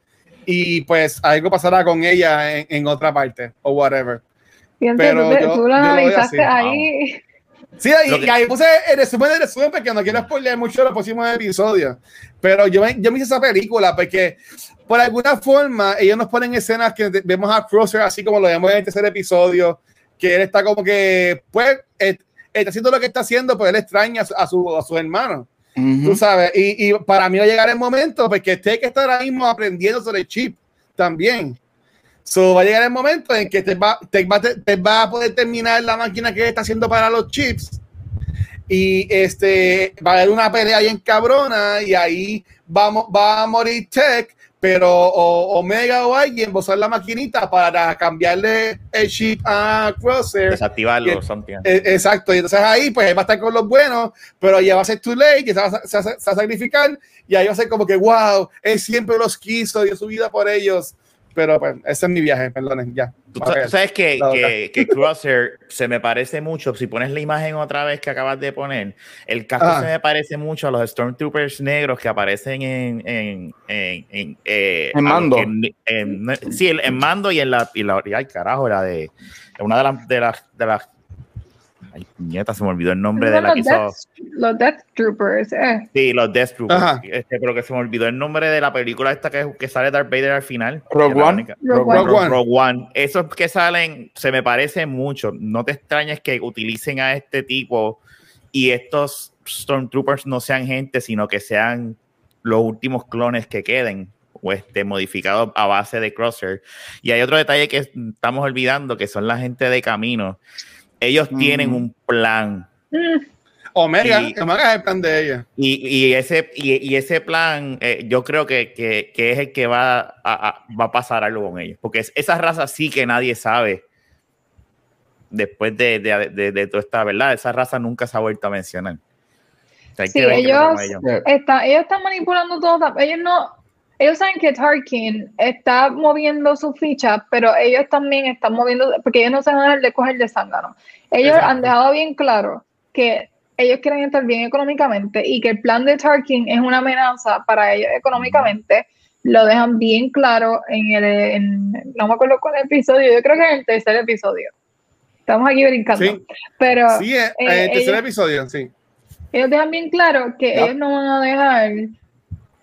S2: y pues algo pasará con ella en, en otra parte, o whatever.
S1: Fíjate,
S2: Pero
S1: tú, te-
S2: yo-
S1: tú lo
S2: lo
S1: analizaste
S2: así,
S1: ahí.
S2: Sí, ahí,
S3: Lo que-
S2: y ahí puse el resumen del resumen porque no quiero spoiler mucho los próximos episodios. Pero yo me, yo me hice esa película porque, por alguna forma, ellos nos ponen escenas que vemos a Crosser así como lo vemos en el tercer episodio, que él está como que, pues, eh, está haciendo lo que está haciendo, pues él extraña a, su- a, su- a sus hermanos. Tú sabes, y, y para mí va a llegar el momento, porque Tech está ahora mismo aprendiendo sobre el chip también. So, va a llegar el momento en que te va, te va, te va a poder terminar la máquina que está haciendo para los chips. Y este va a haber una pelea bien cabrona y ahí vamos, va a morir Tech, pero o, Omega o alguien va a usar la maquinita para cambiarle el chip a Crosshair.
S3: Desactivarlo, something.
S2: Eh, Exacto, y entonces ahí pues va a estar con los buenos, pero ya va a ser too late, que se va, a- se va a- se va a sacrificar y ahí va a ser como que wow, él siempre los quiso, dio su vida por ellos, pero pues ese es mi viaje, perdonen, ya.
S3: Tú sabes que,
S2: La
S3: que, que Crosshair se me parece mucho. Si pones la imagen otra vez que acabas de poner, el casco
S2: Ah.
S3: se me parece mucho a los Stormtroopers negros que aparecen en. en, en, en, eh,
S4: En Mando.
S3: sí, en, mando y en la. Y la y ay, carajo, era de. Una de las. De las, de las ay, nieta, se me olvidó el nombre de la que
S1: los,
S3: hizo.
S1: Death, los Death Troopers, eh.
S3: Sí, los Death Troopers.
S2: Ajá.
S3: Este, pero que se me olvidó el nombre de la película esta que, que sale Darth Vader al final.
S4: Rogue One.
S1: Rogue
S2: Rogue
S3: Rogue,
S2: One.
S3: Rogue One. Esos que salen se me parece mucho. No te extrañes que utilicen a este tipo y estos Stormtroopers no sean gente, sino que sean los últimos clones que queden o este, modificados a base de Crosshair. Y hay otro detalle que estamos olvidando, que son la gente de camino. Ellos
S4: Mm.
S3: tienen un plan.
S1: Mm,
S2: Omega,
S3: Y-
S2: Omega es el plan de ella.
S3: Y, y ese, y, y ese plan, eh, yo creo que, que- que es el que va a, a- va a pasar algo con ellos. Porque es- esa raza sí que nadie sabe después de, de, de- de toda esta verdad. Esa raza nunca se ha vuelto a mencionar. O sea, hay
S1: Sí, ellos-
S3: ellos.
S1: está, ellos están manipulando todo. Ellos no. Ellos saben que Tarkin está moviendo su ficha, pero ellos también están moviendo, porque ellos no se van a dejar de coger de zángano. Ellos
S2: Exacto.
S1: han dejado bien claro que ellos quieren estar bien económicamente y que el plan de Tarkin es una amenaza para ellos económicamente. Lo dejan bien claro en el, en- no me acuerdo cuál episodio, yo creo que en el tercer episodio. Estamos aquí brincando.
S2: Sí.
S1: Pero
S2: Sí, en en
S1: eh,
S2: el tercer
S1: ellos-
S2: episodio, sí.
S1: ellos dejan bien claro que ellos no van a dejar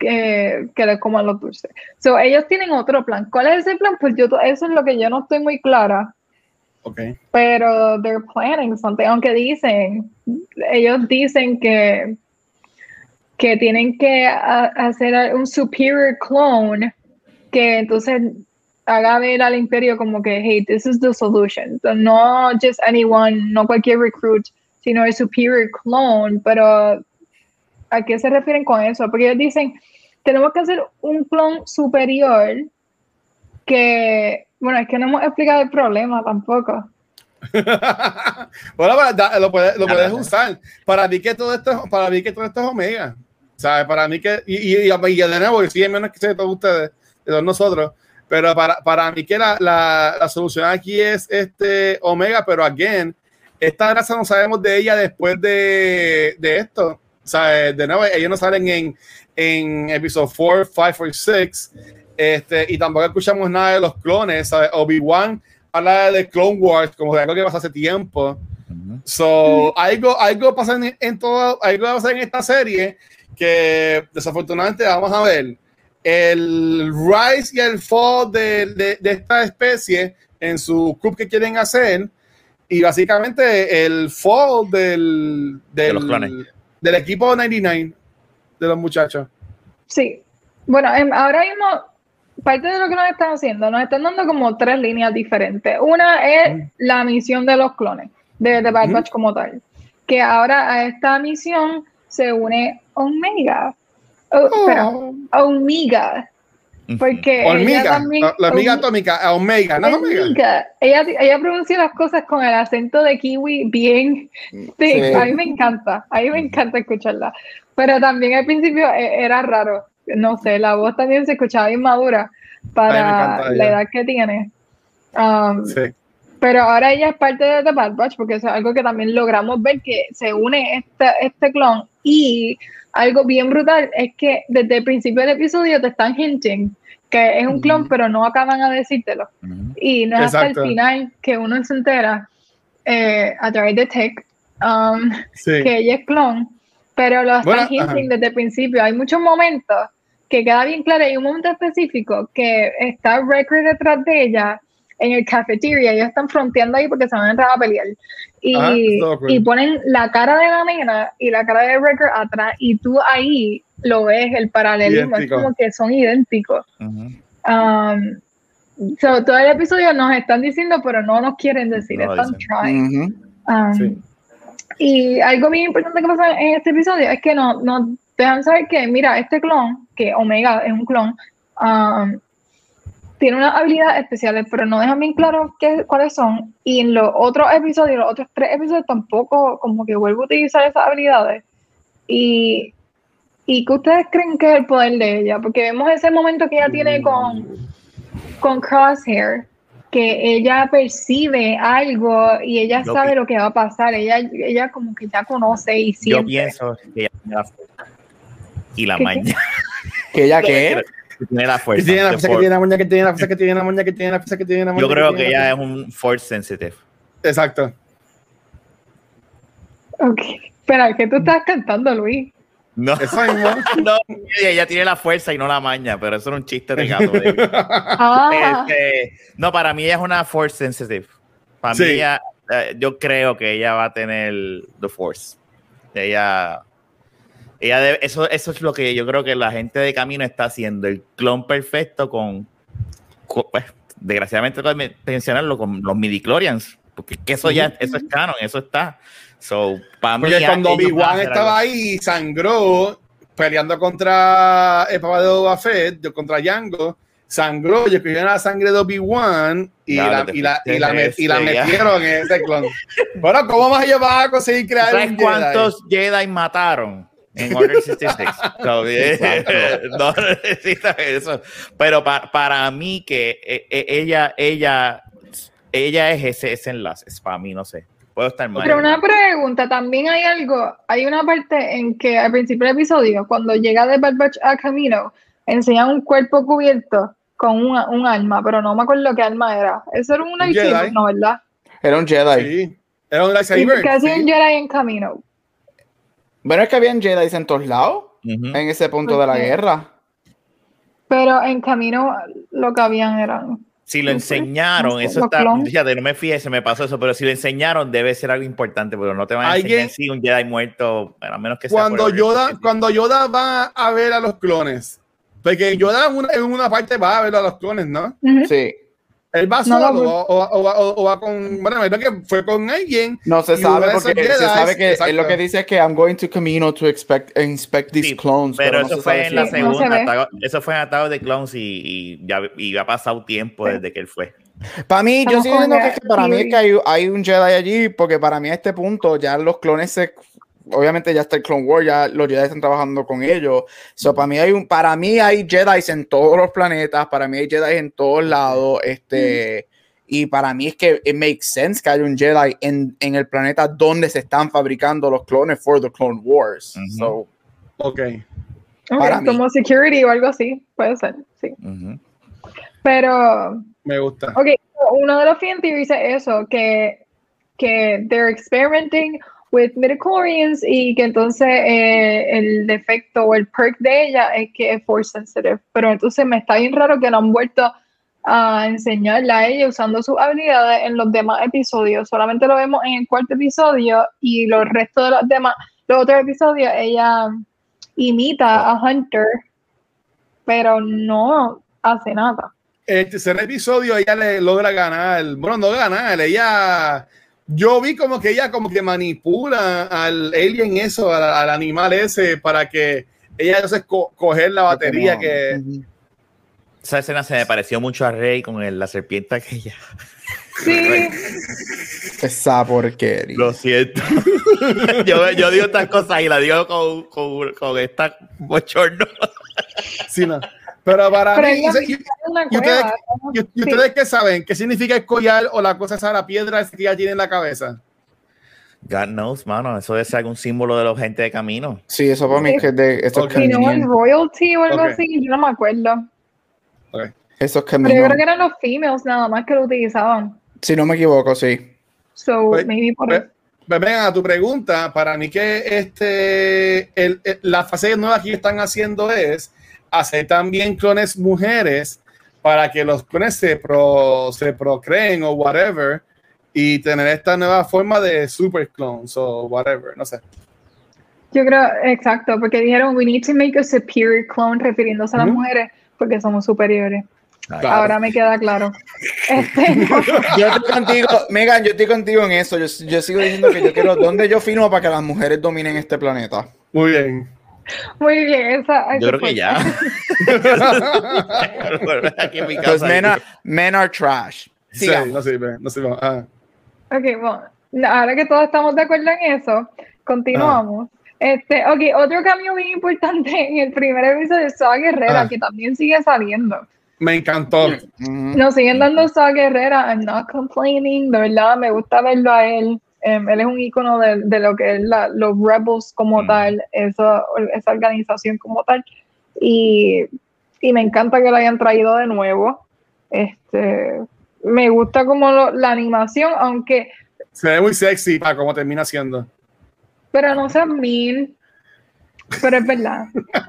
S1: que, que les coman los dulces. So, ellos tienen otro plan. ¿Cuál es ese plan? Pues yo, eso es lo que yo no estoy muy clara,
S2: Ok.
S1: pero they're planning something. Aunque dicen, ellos dicen que, que tienen que a- hacer un superior clone que entonces haga ver al imperio como que, hey, this is the solution. So, no just anyone, no cualquier recruit, sino el superior clone, pero ¿a qué se refieren con eso? Porque ellos dicen, tenemos que hacer un clon superior que, bueno, es que no hemos explicado el problema tampoco. (laughs)
S2: bueno, para- da- lo puedes, lo puedes usar. Para mí que todo esto, para mí que todo esto es Omega. ¿Sabes? Para mí que, y, y, y- y de nuevo, que sí, menos que sé de todos ustedes, de todos nosotros, pero para, para mí que la, la, la solución aquí es este Omega, pero again, esta raza no sabemos de ella después de, de esto. O sea, de nuevo, ellos no salen en, en episodio 4, 5 o 6. Este, y tampoco escuchamos nada de los clones. ¿sabes? Obi-Wan habla de Clone Wars como de algo que pasó hace tiempo. So, algo, algo pasa en, en todo, algo va a pasar en esta serie que desafortunadamente vamos a ver el rise y el fall de, de, de esta especie en su club que quieren hacer y básicamente el fall del,
S3: De
S2: del,
S3: los clones.
S2: Del equipo 99 de los muchachos.
S1: Sí. Bueno, em, ahora mismo, parte de lo que nos están haciendo, nos están dando como tres líneas diferentes. Una es
S2: Mm.
S1: la misión de los clones, de, de Bad
S2: Mm.
S1: Batch como tal. Que ahora a esta misión se une Omega. Oh, espera, Omega. Porque ella
S2: Hormiga,
S1: también-
S2: la, la hormiga
S1: Om-
S2: atómica, Omega, ¿no Omega?
S1: Omega. Ella, ella pronuncia las cosas con el acento de kiwi bien. Sí,
S4: Sí.
S1: a mí me encanta, a mí me encanta escucharla. Pero también al principio e- era raro, no sé, la voz también se escuchaba inmadura para
S2: encanta
S1: la
S2: ella.
S1: edad que tiene. Um,
S2: Sí.
S1: pero ahora ella es parte de The Bad Batch porque eso es algo que también logramos ver que se une este, este clon y algo bien brutal es que desde el principio del episodio te están hinting que es un clon pero no acaban a decírtelo y no es hasta el final que uno se entera eh, a través de Tech um,
S2: Sí.
S1: que ella es clon, pero lo están
S2: Bueno,
S1: hinting desde el principio. Hay muchos momentos que queda bien claro. Hay un momento específico que está Record detrás de ella en el cafeteria. Ellos están fronteando ahí porque se van a entrar a pelear. Y, y ponen la cara de la nena y la cara de Record atrás. Y tú ahí lo ves, el paralelismo.
S2: Idéntico.
S1: Es como que son idénticos. Um, so, todo el episodio nos están diciendo, pero no nos quieren decir.
S3: No
S1: están
S3: dicen.
S1: trying. Um,
S2: Sí.
S1: Y algo bien importante que pasa en este episodio es que nos, nos dejan saber que, mira, este clon, que Omega es un clon, um, tiene unas habilidades especiales, pero no dejan bien claro qué, cuáles son. Y en los otros episodios, los otros tres episodios, tampoco como que vuelvo a utilizar esas habilidades. Y, y ¿qué ustedes creen que es el poder de ella? Porque vemos ese momento que ella tiene con, con Crosshair, que ella percibe algo y ella
S3: Yo
S1: sabe lo que va a pasar. Ella, ella como que ya conoce y
S3: Yo
S1: siente.
S3: pienso que ella tiene la fuerza y la
S1: ¿Qué, qué?
S3: maña.
S4: ¿Que ella (laughs) qué?
S3: Que tiene la
S2: Que
S3: fuerza.
S2: tiene la fuerza que tiene la moña, que tiene la fuerza que tiene la moña, que tiene la fuerza que tiene la moña.
S3: Yo creo que ella
S2: la
S3: es un force sensitive.
S2: Exacto.
S1: Ok. Espera, que tú estás cantando, Luis.
S3: No,
S2: Eso mismo. (laughs)
S3: no, ella tiene la fuerza y no la maña, pero eso era un chiste de gato. de- (laughs)
S1: Ah,
S3: Este, no, para mí ella es una force sensitive. Para
S2: Sí.
S3: mí ella, eh, yo creo que ella va a tener the force. Ella, ella debe- eso, eso es lo que yo creo que la gente de camino está haciendo, el clon perfecto con, con- pues, desgraciadamente tengo que mencionarlo con los midichlorians, porque que eso ya, eso es canon, eso está. So, para mí,
S2: Porque cuando Obi-Wan estaba
S3: algo.
S2: ahí y sangró peleando contra el papá de Boba Fett, contra Django, sangró y escogieron la sangre de Obi-Wan y,
S3: Ya,
S2: la, y, la, y, la, y la metieron en ese clon. Bueno, ¿cómo más ellos van a conseguir crear
S3: ¿Sabes
S2: un Jedi?
S3: cuántos Jedi mataron en Order 66? So, eh, no necesita eso. Pero pa- para mí que eh, eh, ella, ella, ella es ese, ese enlace. Es para mí, no sé. Puedo estar mal.
S1: pero una pregunta, también hay algo, hay una parte en que al principio del episodio, cuando llega de Bad Batch a Camino, enseñan un cuerpo cubierto con una- un arma, pero no me acuerdo qué arma era. Eso era un
S2: Un
S1: lightsaber, no, ¿verdad?
S4: Era un Jedi.
S2: Sí. Era un
S1: ¿Y
S2: lightsaber.
S1: qué hacía un
S2: sí.
S1: Jedi en Camino?
S4: Bueno, es que habían Jedi en todos lados
S3: Ujú.
S4: en ese punto de la guerra.
S1: Pero en Camino lo que habían eran...
S3: Si lo enseñaron,
S1: no sé,
S3: eso está.
S1: clones.
S3: Fíjate, no me fíjate, se me pasó eso, pero si lo enseñaron, debe ser algo importante, pero no te van a
S2: Alguien-
S3: enseñar si un Jedi muerto, a menos que sea. por
S2: Cuando
S3: Order
S2: Yoda,
S3: 66.
S2: cuando Yoda va a ver a los clones, porque Yoda en una, en una parte va a ver a los clones, ¿no?
S1: Ujú.
S4: Sí.
S2: Él va solo
S1: no,
S2: o, o- o va- o- o va con. Bueno, me que fue con alguien.
S4: No se sabe porque se sabe que él lo que dice es que I'm going to Camino to expect, inspect these
S3: Sí,
S4: clones.
S3: Pero,
S4: no
S3: eso fue en
S4: si-
S3: la
S1: no se
S3: segunda, eso fue en de Clones y, y ya y ha pasado tiempo
S1: Sí.
S3: desde que él fue.
S4: Para mí, yo
S1: Estamos
S4: sigo diciendo que, es para mí es que hay, hay un Jedi allí, porque para mí a este punto ya los clones se. Obviamente ya está el Clone War, ya los Jedi están trabajando con ellos. So, para mí hay un, para mí hay Jedi en todos los planetas, para mí hay Jedi en todos lados, este, y para mí es que it makes sense que haya un Jedi en, en el planeta donde se están fabricando los clones for the Clone Wars.
S3: Ujú.
S4: So,
S2: Ok.
S4: Para mí.
S1: como security o algo así, puede ser, sí.
S3: Ujú.
S1: Pero,
S2: Me gusta.
S1: ok, uno de los fan theories es eso, que, que they're experimenting with midichlorians y que entonces eh, el defecto o el perk de ella es que es force sensitive. Pero entonces me está bien raro que no han vuelto a enseñarla a ella usando sus habilidades en los demás episodios. Solamente lo vemos en el cuarto episodio y los restos de los demás, los otros episodios, ella imita a Hunter, pero no hace nada.
S2: El tercer episodio ella le logra ganar, bueno, no ganar, ella, yo vi como que ella como que manipula al alien eso, al, al animal ese, para que ella entonces co coger la batería que...
S3: Esa escena se me pareció mucho a Rey con el, la serpiente aquella.
S1: Sí. (laughs)
S4: Esa porquería.
S3: Lo siento. (laughs) yo, yo digo estas cosas y la digo con, con, con esta bochorno.
S2: Sí, no. Pero para
S1: Pero
S2: mí, y, ustedes, y- y ustedes qué saben, ¿qué significa el collar o la cosa esa, la piedra que ella tiene en la cabeza?
S3: God knows, mano. Eso debe ser algún símbolo de los gente de camino.
S4: Sí, eso para mí es que es de esto
S2: Ok.
S4: es
S1: Si no, el
S4: convenient.
S1: royalty o algo así, yo no me acuerdo.
S2: Ok.
S4: Eso es
S1: Pero yo creo que eran los females nada más que lo utilizaban.
S4: Si no me equivoco, sí.
S1: So,
S2: Pues,
S1: maybe por
S2: pues,
S1: eso.
S2: pues vengan a tu pregunta, para mí que este, el- el- la fase nueva que están haciendo es hacer también clones mujeres para que los clones se, pro, se procreen o whatever y tener esta nueva forma de super clones o whatever, no sé.
S1: Yo creo, exacto, porque dijeron, we need to make a superior clone, refiriéndose a las mujeres, porque somos superiores.
S2: Claro.
S1: Ahora me queda claro. Este, (laughs)
S4: Yo estoy contigo, Megan, yo estoy contigo en eso. Yo, yo sigo diciendo que yo quiero, ¿dónde yo firmo para que las mujeres dominen este planeta?
S2: Muy bien.
S1: Muy bien, esa.
S3: Yo creo que
S1: fue-
S3: ya. (laughs) Aquí en mi
S4: Because
S3: casa.
S4: men are, men are trash.
S2: Sí, no sirve, no sirve. Ah.
S1: Ok, bueno, ahora que todos estamos de acuerdo en eso, continuamos. Este, ok, otro cambio bien importante (laughs) en el primer episodio es Saga Guerrera,
S2: Ah.
S1: que también sigue saliendo.
S2: Me encantó.
S4: Ujú.
S1: Nos siguen dando Saga Guerrera, I'm not complaining, de verdad me gusta verlo a él. Em, él es un icono de, de lo que es la- los Rebels como
S3: Mm.
S1: tal, esa, esa organización como tal. Y, y me encanta que lo hayan traído de nuevo. Este, me gusta como lo- la animación, aunque,
S2: Se ve muy sexy para cómo termina siendo.
S1: pero no sean mean. Pero es verdad.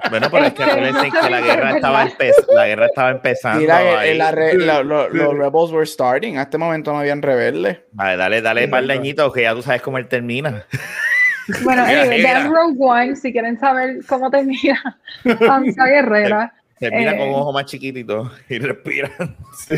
S3: Bueno, pero es que acuérdense
S1: no
S3: que la guerra estaba, la guerra estaba empezando.
S4: Sí, la-
S3: ahí.
S4: la re- la- lo-
S2: Sí.
S4: los rebels were starting. A este momento no habían rebeldes.
S3: Vale, dale, dale
S2: Sí,
S3: par de que ya tú sabes cómo él termina.
S1: Bueno, vean Rogue One si quieren saber cómo termina (laughs) Sansa Guerrera.
S3: Termina
S1: Eh.
S3: con un ojo más chiquitito y respira.
S2: Sí.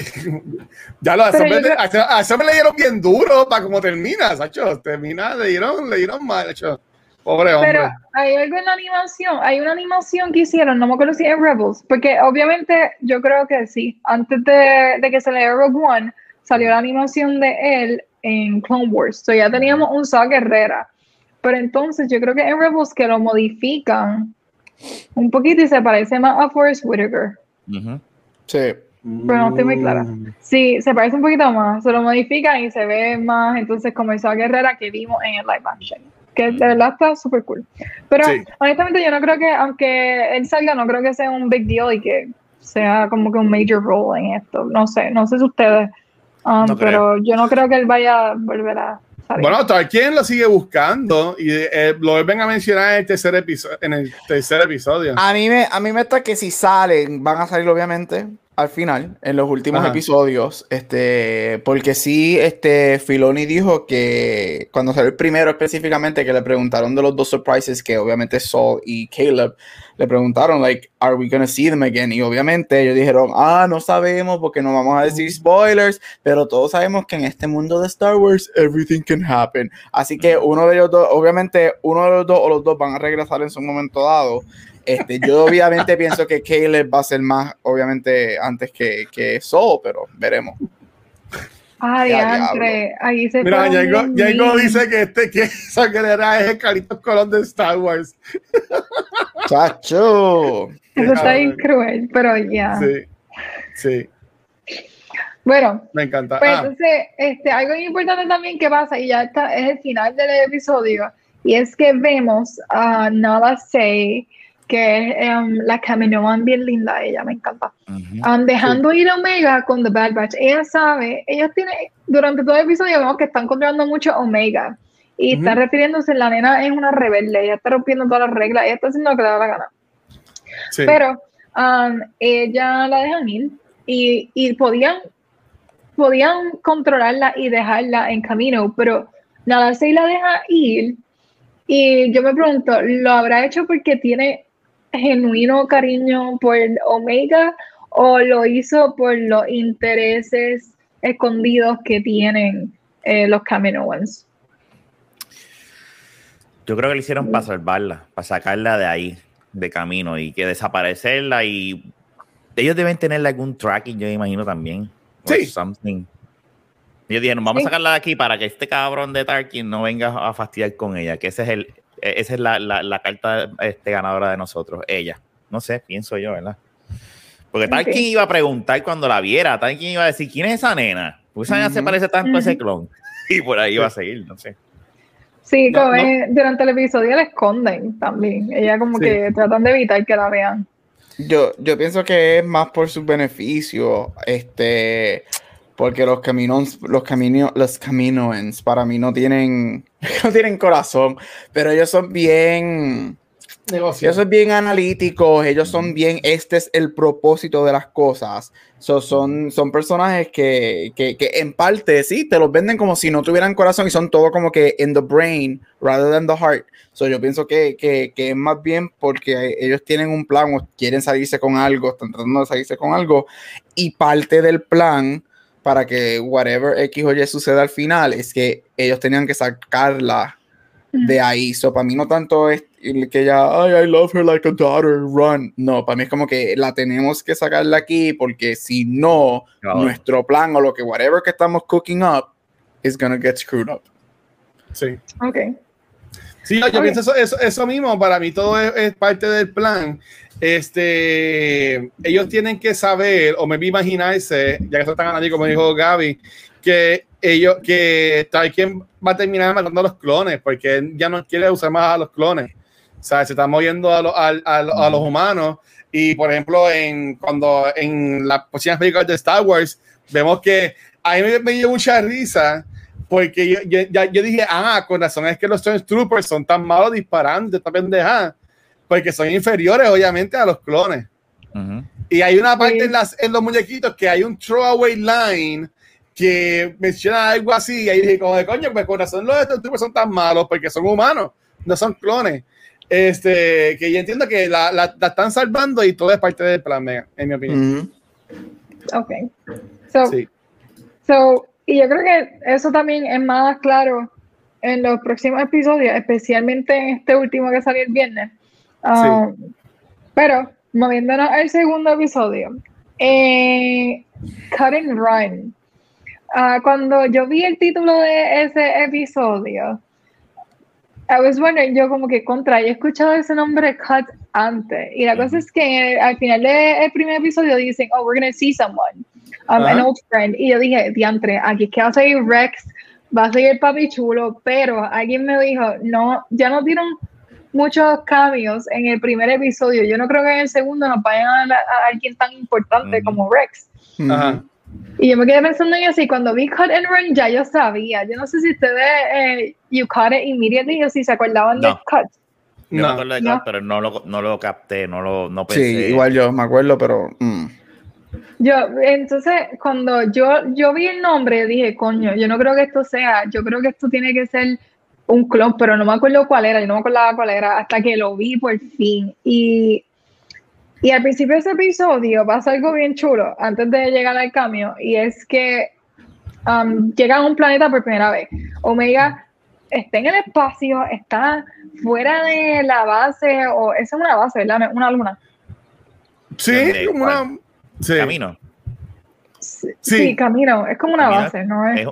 S2: Ya lo a
S1: creo-
S2: eso, a eso me le dieron bien duro para cómo termina, Sacho. Termina, le dieron, le dieron mal, Sacho. Pobre hombre.
S1: Pero hay algo en la animación, hay una animación que hicieron, no me acuerdo si es Rebels, porque obviamente yo creo que sí, antes de, de que saliera Rogue One, salió la animación de él en Clone Wars, so ya teníamos un Saw Guerrera, pero entonces yo creo que en Rebels que lo modifican un poquito y se parece más a Forrest Whitaker.
S4: Sí.
S1: pero no estoy muy clara.
S2: Mm.
S1: Sí, se parece un poquito más, se lo modifican y se ve más entonces como esa guerrera que vimos en el live action, que de verdad está súper cool. Pero
S2: Sí.
S1: honestamente yo no creo que, aunque él salga, no creo que sea un big deal y que sea como que un major role en esto. No sé, no sé si ustedes, um,
S3: No
S1: pero yo no creo que él vaya a volver a salir.
S2: Bueno, Tolkien lo sigue buscando y eh, lo vuelven a mencionar en el tercer episodio. En el tercer episodio.
S4: A mí me, a mí me está que si salen, van a salir obviamente al final, en los últimos
S2: Ajá.
S4: episodios, este, porque sí, este, Filoni dijo que cuando salió el primero específicamente, que le preguntaron de los dos surprises, que obviamente Saul y Caleb, le preguntaron, like, are we gonna see them again? Y obviamente ellos dijeron, ah, no sabemos porque no vamos a decir spoilers, pero todos sabemos que en este mundo de Star Wars, everything can happen. Así que uno de ellos dos, obviamente, uno de los dos o los dos van a regresar en su momento dado. Este, yo obviamente pienso que Caleb va a ser más, obviamente, antes que, que Saul, pero veremos.
S1: Ay,
S4: Ya,
S1: Andre, ahí se
S2: Mira,
S1: mean.
S2: dice que este que (laughs) esa guerrera es el Carlitos Colón de Star Wars.
S4: ¡Chacho!
S1: Eso está bien cruel, pero ya.
S2: Sí, sí,
S1: Bueno,
S2: me encanta.
S1: Pues
S2: Ah,
S1: entonces, este, algo importante también que pasa, y ya está, es el final del episodio, y es que vemos a Nala Say, que es em, la Kaminoan bien linda, ella me encanta. Um, dejando ir a Omega con The Bad Batch. Ella sabe, ellos tienen, durante todo el episodio vemos que están controlando mucho Omega. Y está
S2: Ujú.
S1: refiriéndose, la nena es una rebelde, ella está rompiendo todas las reglas, ella está haciendo lo que le da la gana.
S2: Sí.
S1: Pero um, ella la dejan ir y, y podían, podían controlarla y dejarla en camino, pero nada, se la deja ir. Y yo me pregunto, ¿lo habrá hecho porque tiene genuino cariño por Omega o lo hizo por los intereses escondidos que tienen eh, los Kaminoans?
S3: Yo creo que lo hicieron para salvarla, para sacarla de ahí, de camino y que desaparecerla y ellos deben tenerle algún tracking, yo me imagino también.
S2: Sí.
S3: something. Ellos dijeron, vamos
S1: Sí.
S3: a sacarla de aquí para que este cabrón de Tarkin no venga a fastidiar con ella, que ese es el, esa es la, la- la carta este, ganadora de nosotros, ella. No sé, pienso yo, ¿verdad? Porque Tarkin
S1: Ok.
S3: iba a preguntar cuando la viera, Tarkin iba a decir, ¿quién es esa nena? Porque esa nena se parece tanto a ese clon. (laughs) Y por ahí iba a seguir, no sé.
S1: Sí,
S2: No,
S1: como
S2: no.
S1: es- durante el episodio la esconden también. Ella como
S2: Sí.
S1: que tratan de evitar que la vean.
S4: Yo, yo pienso que es más por sus beneficios, este, porque los caminos, los camino, los caminoans para mí no tienen, (laughs) no tienen corazón, pero ellos son bien,
S2: Negocio.
S4: ellos son bien analíticos, ellos son bien, este es el propósito de las cosas. So, son, son personajes que, que, que en parte sí te los venden como si no tuvieran corazón y son todo como que in the brain rather than the heart. So, yo pienso que, que, que es más bien porque ellos tienen un plan o quieren salirse con algo, están tratando de salirse con algo y parte del plan para que whatever X o Y suceda al final es que ellos tenían que sacarla de ahí. So, para mí no tanto es el que ella, ay, I love her like a daughter, run. No, para mí es como que la tenemos que sacar de aquí porque si no,
S3: Claro.
S4: nuestro plan o lo que whatever que estamos cooking up is gonna get screwed up.
S2: Sí.
S1: Ok.
S2: Sí, yo, pienso eso, eso, eso mismo, para mí todo es, es parte del plan. Este, ellos tienen que saber, o me imaginarse, ya que eso están ahí, como dijo Gaby, que ellos, que Tarkin va a terminar matando a los clones, porque él ya no quiere usar más a los clones. O sea, se está moviendo a, lo- a, a- a los humanos. Y por ejemplo, en, cuando en las próximas películas de Star Wars, vemos que a mí me, me dio mucha risa porque yo, yo, ya- yo dije, ah, con razón es que los Stormtroopers son tan malos disparando, esta pendeja, porque son inferiores, obviamente, a los clones.
S3: Ujú.
S2: Y hay una parte
S1: Sí.
S2: en, las, en los muñequitos que hay un throwaway line que menciona algo así. Y ahí dije, como de coño, pues con razón los Stormtroopers son tan malos porque son humanos, no son clones. Este, que yo entiendo que la, la, la están salvando y todo es parte del plan, en mi opinión.
S4: Ujú.
S1: Ok. So,
S2: Sí.
S1: so, y yo creo que eso también es más claro en los próximos episodios, especialmente en este último que salió el viernes. Um, Pero, moviéndonos al segundo episodio, eh, Cut and Run. Ah, cuando yo vi el título de ese episodio, I was wondering, yo como que contra, yo he escuchado ese nombre Cut antes. Y la cosa es que al final del primer episodio dicen, oh, we're gonna see someone, um, an old friend. Y yo dije, diantre, aquí es que va a seguir Rex, va a seguir Papi Chulo, pero alguien me dijo, no, ya no dieron muchos cambios en el primer episodio. Yo no creo que en el segundo nos vayan a, dar a alguien tan importante como Rex.
S4: Ujú.
S2: Ajá.
S1: Y yo me quedé pensando en eso y cuando vi Cut and Run ya yo sabía. Yo no sé si ustedes, eh, you caught it immediately o si se acuerdaban de
S3: No.
S1: Cut.
S3: Yo me
S2: No.
S3: acuerdo de
S1: No.
S3: Cut, pero no lo, no lo capté, no lo no pensé.
S4: Sí, igual yo me acuerdo, pero mm.
S1: Yo, entonces, cuando yo, yo vi el nombre, dije, coño, yo no creo que esto sea, yo creo que esto tiene que ser un clon, pero no me acuerdo cuál era, yo no me acordaba cuál era, hasta que lo vi por fin. Y, y al principio de ese episodio pasa algo bien chulo, antes de llegar al cambio, y es que um, llegan a un planeta por primera vez. Omega está en el espacio, está fuera de la base, o esa es una base, ¿verdad? Una luna.
S2: Sí,
S3: ¿De
S2: como una. Sí.
S3: Camino.
S1: Sí, camino, es como una
S3: Camino.
S1: base, ¿no es?
S3: Es,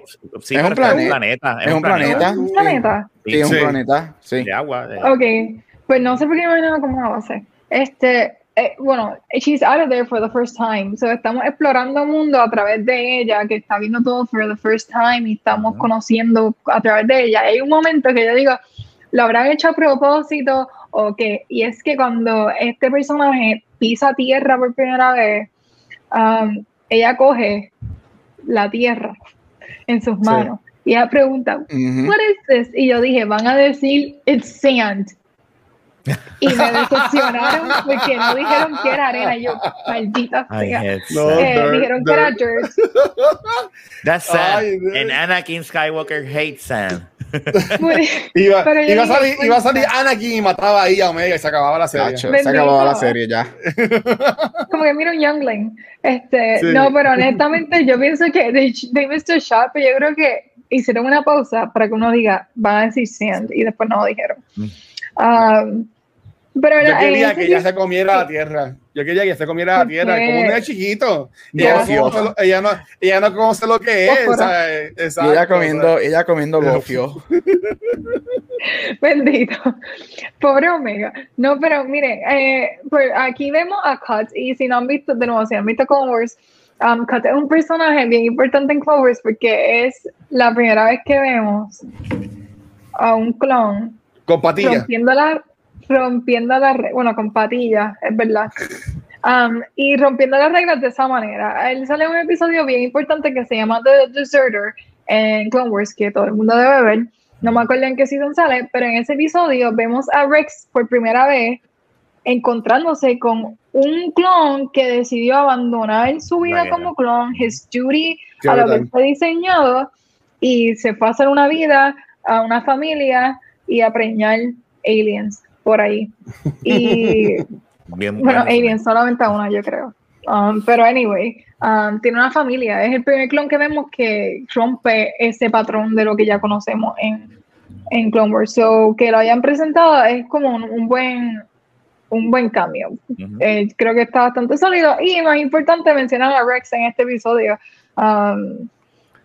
S3: sí,
S4: Es un planeta. Es un planeta.
S1: ¿Es un planeta?
S4: sí, es un planeta, sí.
S3: De agua. de-
S1: Ok, pues no sé por qué me imaginaba como una base. Este, eh, bueno, she's out of there for the first time. So estamos explorando el mundo a través de ella, que está viendo todo for the first time y estamos conociendo a través de ella. Hay un momento que yo digo, lo habrán hecho a propósito o qué. Y es que cuando este personaje pisa tierra por primera vez, um, ella coge la tierra en sus manos. Y ella pregunta,
S4: Ujú.
S1: what is this? Y yo dije, van a decir, it's sand. Y me decepcionaron porque no dijeron que era arena. Y yo, maldita sea.
S2: No.
S3: sand.
S1: Eh,
S2: dirt,
S1: dijeron que era
S2: dirt.
S1: dirt.
S3: That's sad.
S2: Ay.
S3: And Anakin Skywalker hates sand. (laughs)
S2: Iba, iba, a salir, iba a salir. Anakin y mataba ahí a Omega y se acababa la serie.
S4: Se acababa la serie ya. (laughs)
S1: como que mira un youngling. Este,
S2: Sí.
S1: no, pero honestamente yo pienso que they, they missed a shot, pero yo creo que hicieron una pausa para que uno diga, van a decir sand, y después no lo dijeron. Um, pero
S2: Yo quería
S1: ese
S2: que ella se comiera la tierra. Yo quería que ella se comiera la
S1: ¿Por
S2: tierra. Como un niño chiquito. Y ella, no
S4: Gofio.
S2: conoce lo, ella, no, ella no conoce lo que es.
S4: Ella comiendo,
S2: ¿sabes?
S4: ella comiendo gofio. (laughs)
S1: Bendito. Pobre Omega. No, pero miren, eh, pues aquí vemos a Cut y si no han visto, de nuevo, si han visto Wars, um, Cut es un personaje bien importante en Clone Wars porque es la primera vez que vemos a un clon
S2: Con patillas.
S1: rompiendo la, rompiendo la re- bueno, con patillas, es verdad. Um, y rompiendo las reglas de esa manera. Él sale en un episodio bien importante que se llama The Deserter en Clone Wars, que todo el mundo debe ver. No me acuerdo en qué season sale, pero en ese episodio vemos a Rex por primera vez encontrándose con un clon que decidió abandonar su vida como clon, his duty,
S2: Qué
S1: a lo que
S2: brutal.
S1: él fue diseñado, y se fue a hacer una vida, a una familia y a preñar aliens por ahí. Y (laughs)
S3: Bien
S1: bueno, aliens solamente a una, yo creo. Um, pero anyway, um, tiene una familia. Es el primer clon que vemos que rompe ese patrón de lo que ya conocemos en, en Clone Wars. So, que lo hayan presentado es como un, un buen un buen cambio. Eh, creo que está bastante sólido. Y más importante, mencionar a Rex en este episodio. Um,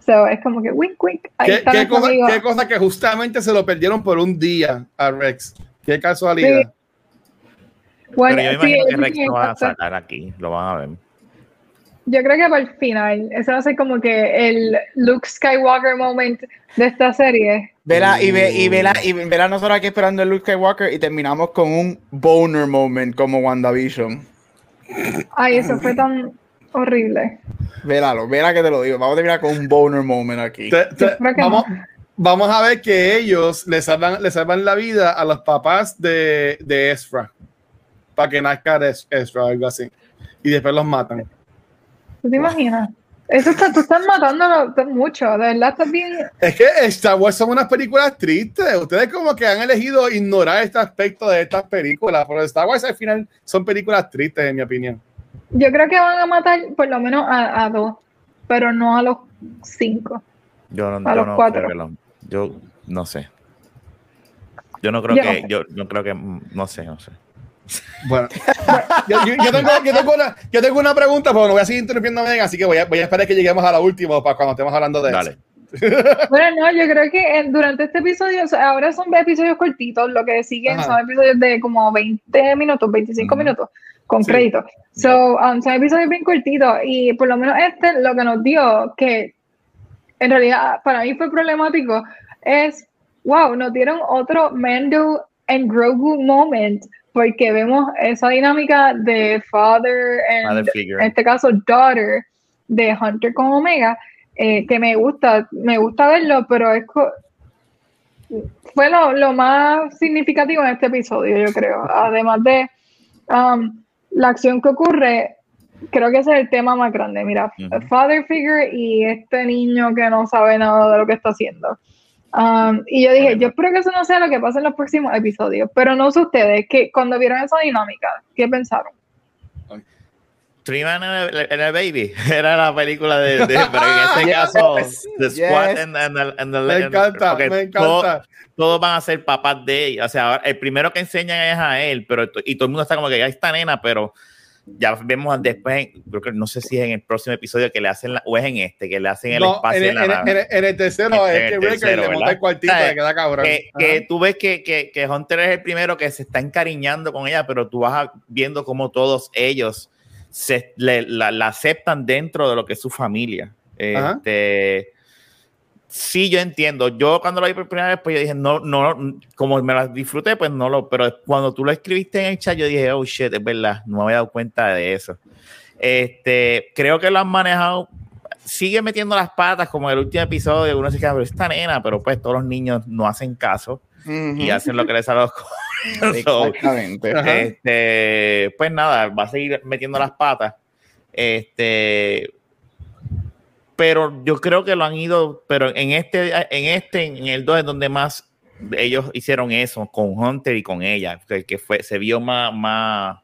S1: so, es como que wink, wink. Ahí
S2: ¿Qué,
S1: está
S2: qué cosa, qué cosa que justamente se lo perdieron por un día a Rex. Qué casualidad.
S1: Bueno,
S3: Pero yo me
S1: sí,
S3: imagino que
S1: sí,
S3: Rex lo van a sacar aquí, lo van a ver.
S1: Yo creo que para el final, ese va a ser como que el Luke Skywalker moment de esta serie.
S4: Vela, y, ve, y, vela, y vela nosotros aquí esperando el Luke Skywalker y terminamos con un boner moment como WandaVision.
S1: Ay, eso fue tan horrible.
S4: Vélalo, vela que te lo digo. Vamos a terminar con un boner moment aquí.
S2: Te- te- vamos,
S1: no.
S2: Vamos a ver que ellos le salvan, le salvan la vida a los papás de, de Ezra. Para que nazca Ezra o algo así. Y después los matan.
S1: ¿Tú te imaginas? Eso está, tú estás matándolo mucho, de verdad estás bien.
S2: Es que Star Wars son unas películas tristes. Ustedes como que han elegido ignorar este aspecto de estas películas. Pero Star Wars al final son películas tristes, en mi opinión.
S1: Yo creo que van a matar por lo menos a, a dos, pero no a los cinco.
S3: Yo no,
S1: A
S3: yo
S1: los
S3: no
S1: cuatro.
S3: creo que lo- yo no sé. Yo no creo
S1: Yo no
S3: que,
S1: sé.
S3: yo no creo que, no sé, no sé.
S2: Bueno, yo, yo- yo tengo, yo tengo una, yo tengo una pregunta, pero no voy a seguir interrumpiendo a Megan, así que voy a, voy a esperar que lleguemos a la última para cuando estemos hablando de
S3: Dale.
S2: eso.
S1: Bueno, no, yo creo que eh, durante este episodio, o sea, ahora son episodios cortitos, lo que siguen
S2: Ajá.
S1: son episodios de como 20 minutos, 25
S3: Ujú.
S1: minutos, con
S2: Sí.
S1: crédito. So, um, son episodios bien cortitos y por lo menos este lo que nos dio, que en realidad para mí fue problemático, es, wow, nos dieron otro Mando and Grogu moment, porque vemos esa dinámica de father and en este caso daughter de Hunter con Omega eh, que me gusta me gusta verlo pero es fue lo, lo más significativo en este episodio yo creo. Además de um, la acción que ocurre creo que ese es el tema más grande mira
S3: Ujú.
S1: father figure y este niño que no sabe nada de lo que está haciendo Um, y yo dije, yo espero que eso no sea lo que pasa en los próximos episodios, pero no sé ustedes, que cuando vieron esa dinámica, ¿qué pensaron?
S3: Three Man and a, and a Baby (laughs) era la película de, de- pero en este (laughs)
S4: Yes,
S3: caso The Squad
S4: yes.
S3: and, and the- and the-
S2: Me encanta, me
S3: todo-
S2: encanta.
S3: todos van a ser papás de ella. O sea, el primero que enseñan es a él, pero y todo el mundo está como que ya está nena, pero ya vemos después, creo que no sé si es en el próximo episodio que le hacen la, o es en este, que le hacen el
S2: No,
S3: espacio
S2: en,
S3: en, la
S2: en-
S3: nave.
S2: en- en el tercero es que le monta el cuartito y queda cabrón.
S3: que, que tú ves que, que, que Hunter es el primero que se está encariñando con ella, pero tú vas viendo cómo todos ellos se, le- la, la aceptan dentro de lo que es su familia.
S2: Ajá.
S3: Este, sí, yo entiendo. Yo cuando lo vi por primera vez, pues yo dije, no, no, como me la disfruté, pues no lo, pero cuando tú lo escribiste en el chat, yo dije, oh shit, es verdad, no me había dado cuenta de eso. Este, creo que lo han manejado sigue metiendo las patas como en el último episodio. Uno se queda, pero esta nena, pero pues todos los niños no hacen caso y hacen lo que les sale a los (laughs)
S4: Exactamente.
S3: este, pues nada, va a seguir metiendo las patas. Este, pero yo creo que lo han ido, pero en este, en este, en el 2 es donde más ellos hicieron eso con Hunter y con ella, que, fue, se vio más, más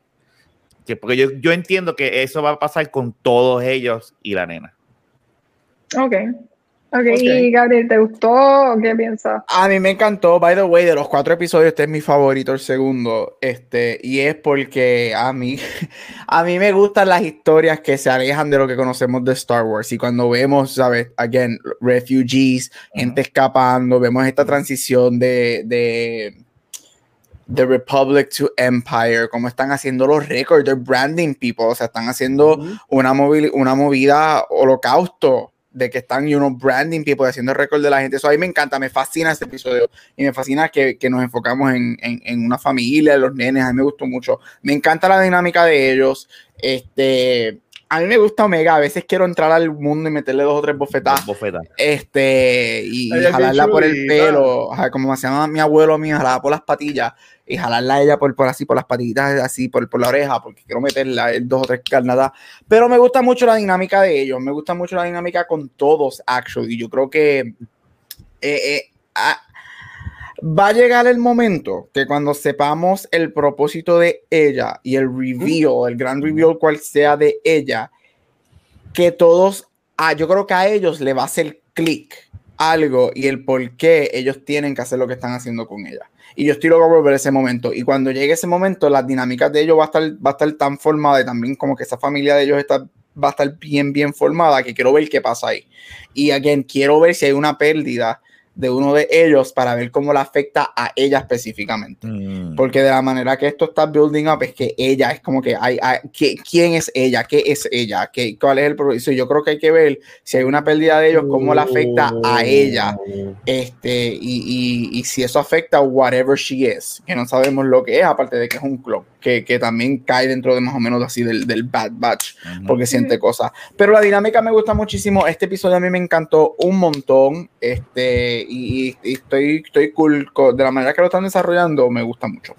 S3: que porque yo, yo entiendo que eso va a pasar con todos ellos y la nena.
S1: Ok. Okay, y Gabriel, ¿te gustó o qué piensas?
S4: A mí me encantó, by the way, de los cuatro episodios, este es mi favorito, el segundo, este, y es porque a mí, (laughs) a mí me gustan las historias que se alejan de lo que conocemos de Star Wars, y cuando vemos, ¿sabes? Again, refugees, gente escapando, vemos esta transición de, de, de Republic to Empire, como están haciendo los récords, de branding people, o sea, están haciendo una, una movida holocausto de que están, you know, branding people, haciendo récord de la gente. Eso a mí me encanta, me fascina este episodio y me fascina que, que nos enfocamos en, en, en, una familia, los nenes, a mí me gustó mucho. Me encanta la dinámica de ellos. Este, a mí me gusta Omega, a veces quiero entrar al mundo y meterle dos o tres bofetadas.
S3: Bofetas.
S4: Este, y, y jalarla por el pelo, como se llama mi abuelo mío, jalarla por las patillas y jalarla a ella por, por así, por las patitas, así, por, por la oreja, porque quiero meterla en dos o tres carnadas. Pero me gusta mucho la dinámica de ellos, me gusta mucho la dinámica con todos, actually. Y yo creo que eh, eh, ah, va a llegar el momento que cuando sepamos el propósito de ella y el reveal, el gran reveal cual sea de ella, que todos, ah, yo creo que a ellos le va a hacer clic algo y el por qué ellos tienen que hacer lo que están haciendo con ella. Y yo estoy loco por ver ese momento. Y cuando llegue ese momento, las dinámicas de ellos va a estar, va a estar tan formada y también como que esa familia de ellos está, va a estar bien, bien formada que quiero ver qué pasa ahí. Y again, quiero ver si hay una pérdida de uno de ellos para ver cómo la afecta a ella específicamente. Mm. Porque de la manera que esto está building up es que ella es como que hay, hay ¿quién es ella? ¿Qué es ella? ¿Qué, ¿Cuál es el proceso? Yo creo que hay que ver si hay una pérdida de ellos, cómo la afecta a ella. Este, y, y, y si eso afecta a whatever she is, que no sabemos lo que es, aparte de que es un clon que, también cae dentro de más o menos así del, del Bad Batch, porque siente cosas. Pero la dinámica me gusta muchísimo. Este episodio a mí me encantó un montón. Este, y, estoy, estoy cool de la manera que lo están desarrollando, me gusta mucho.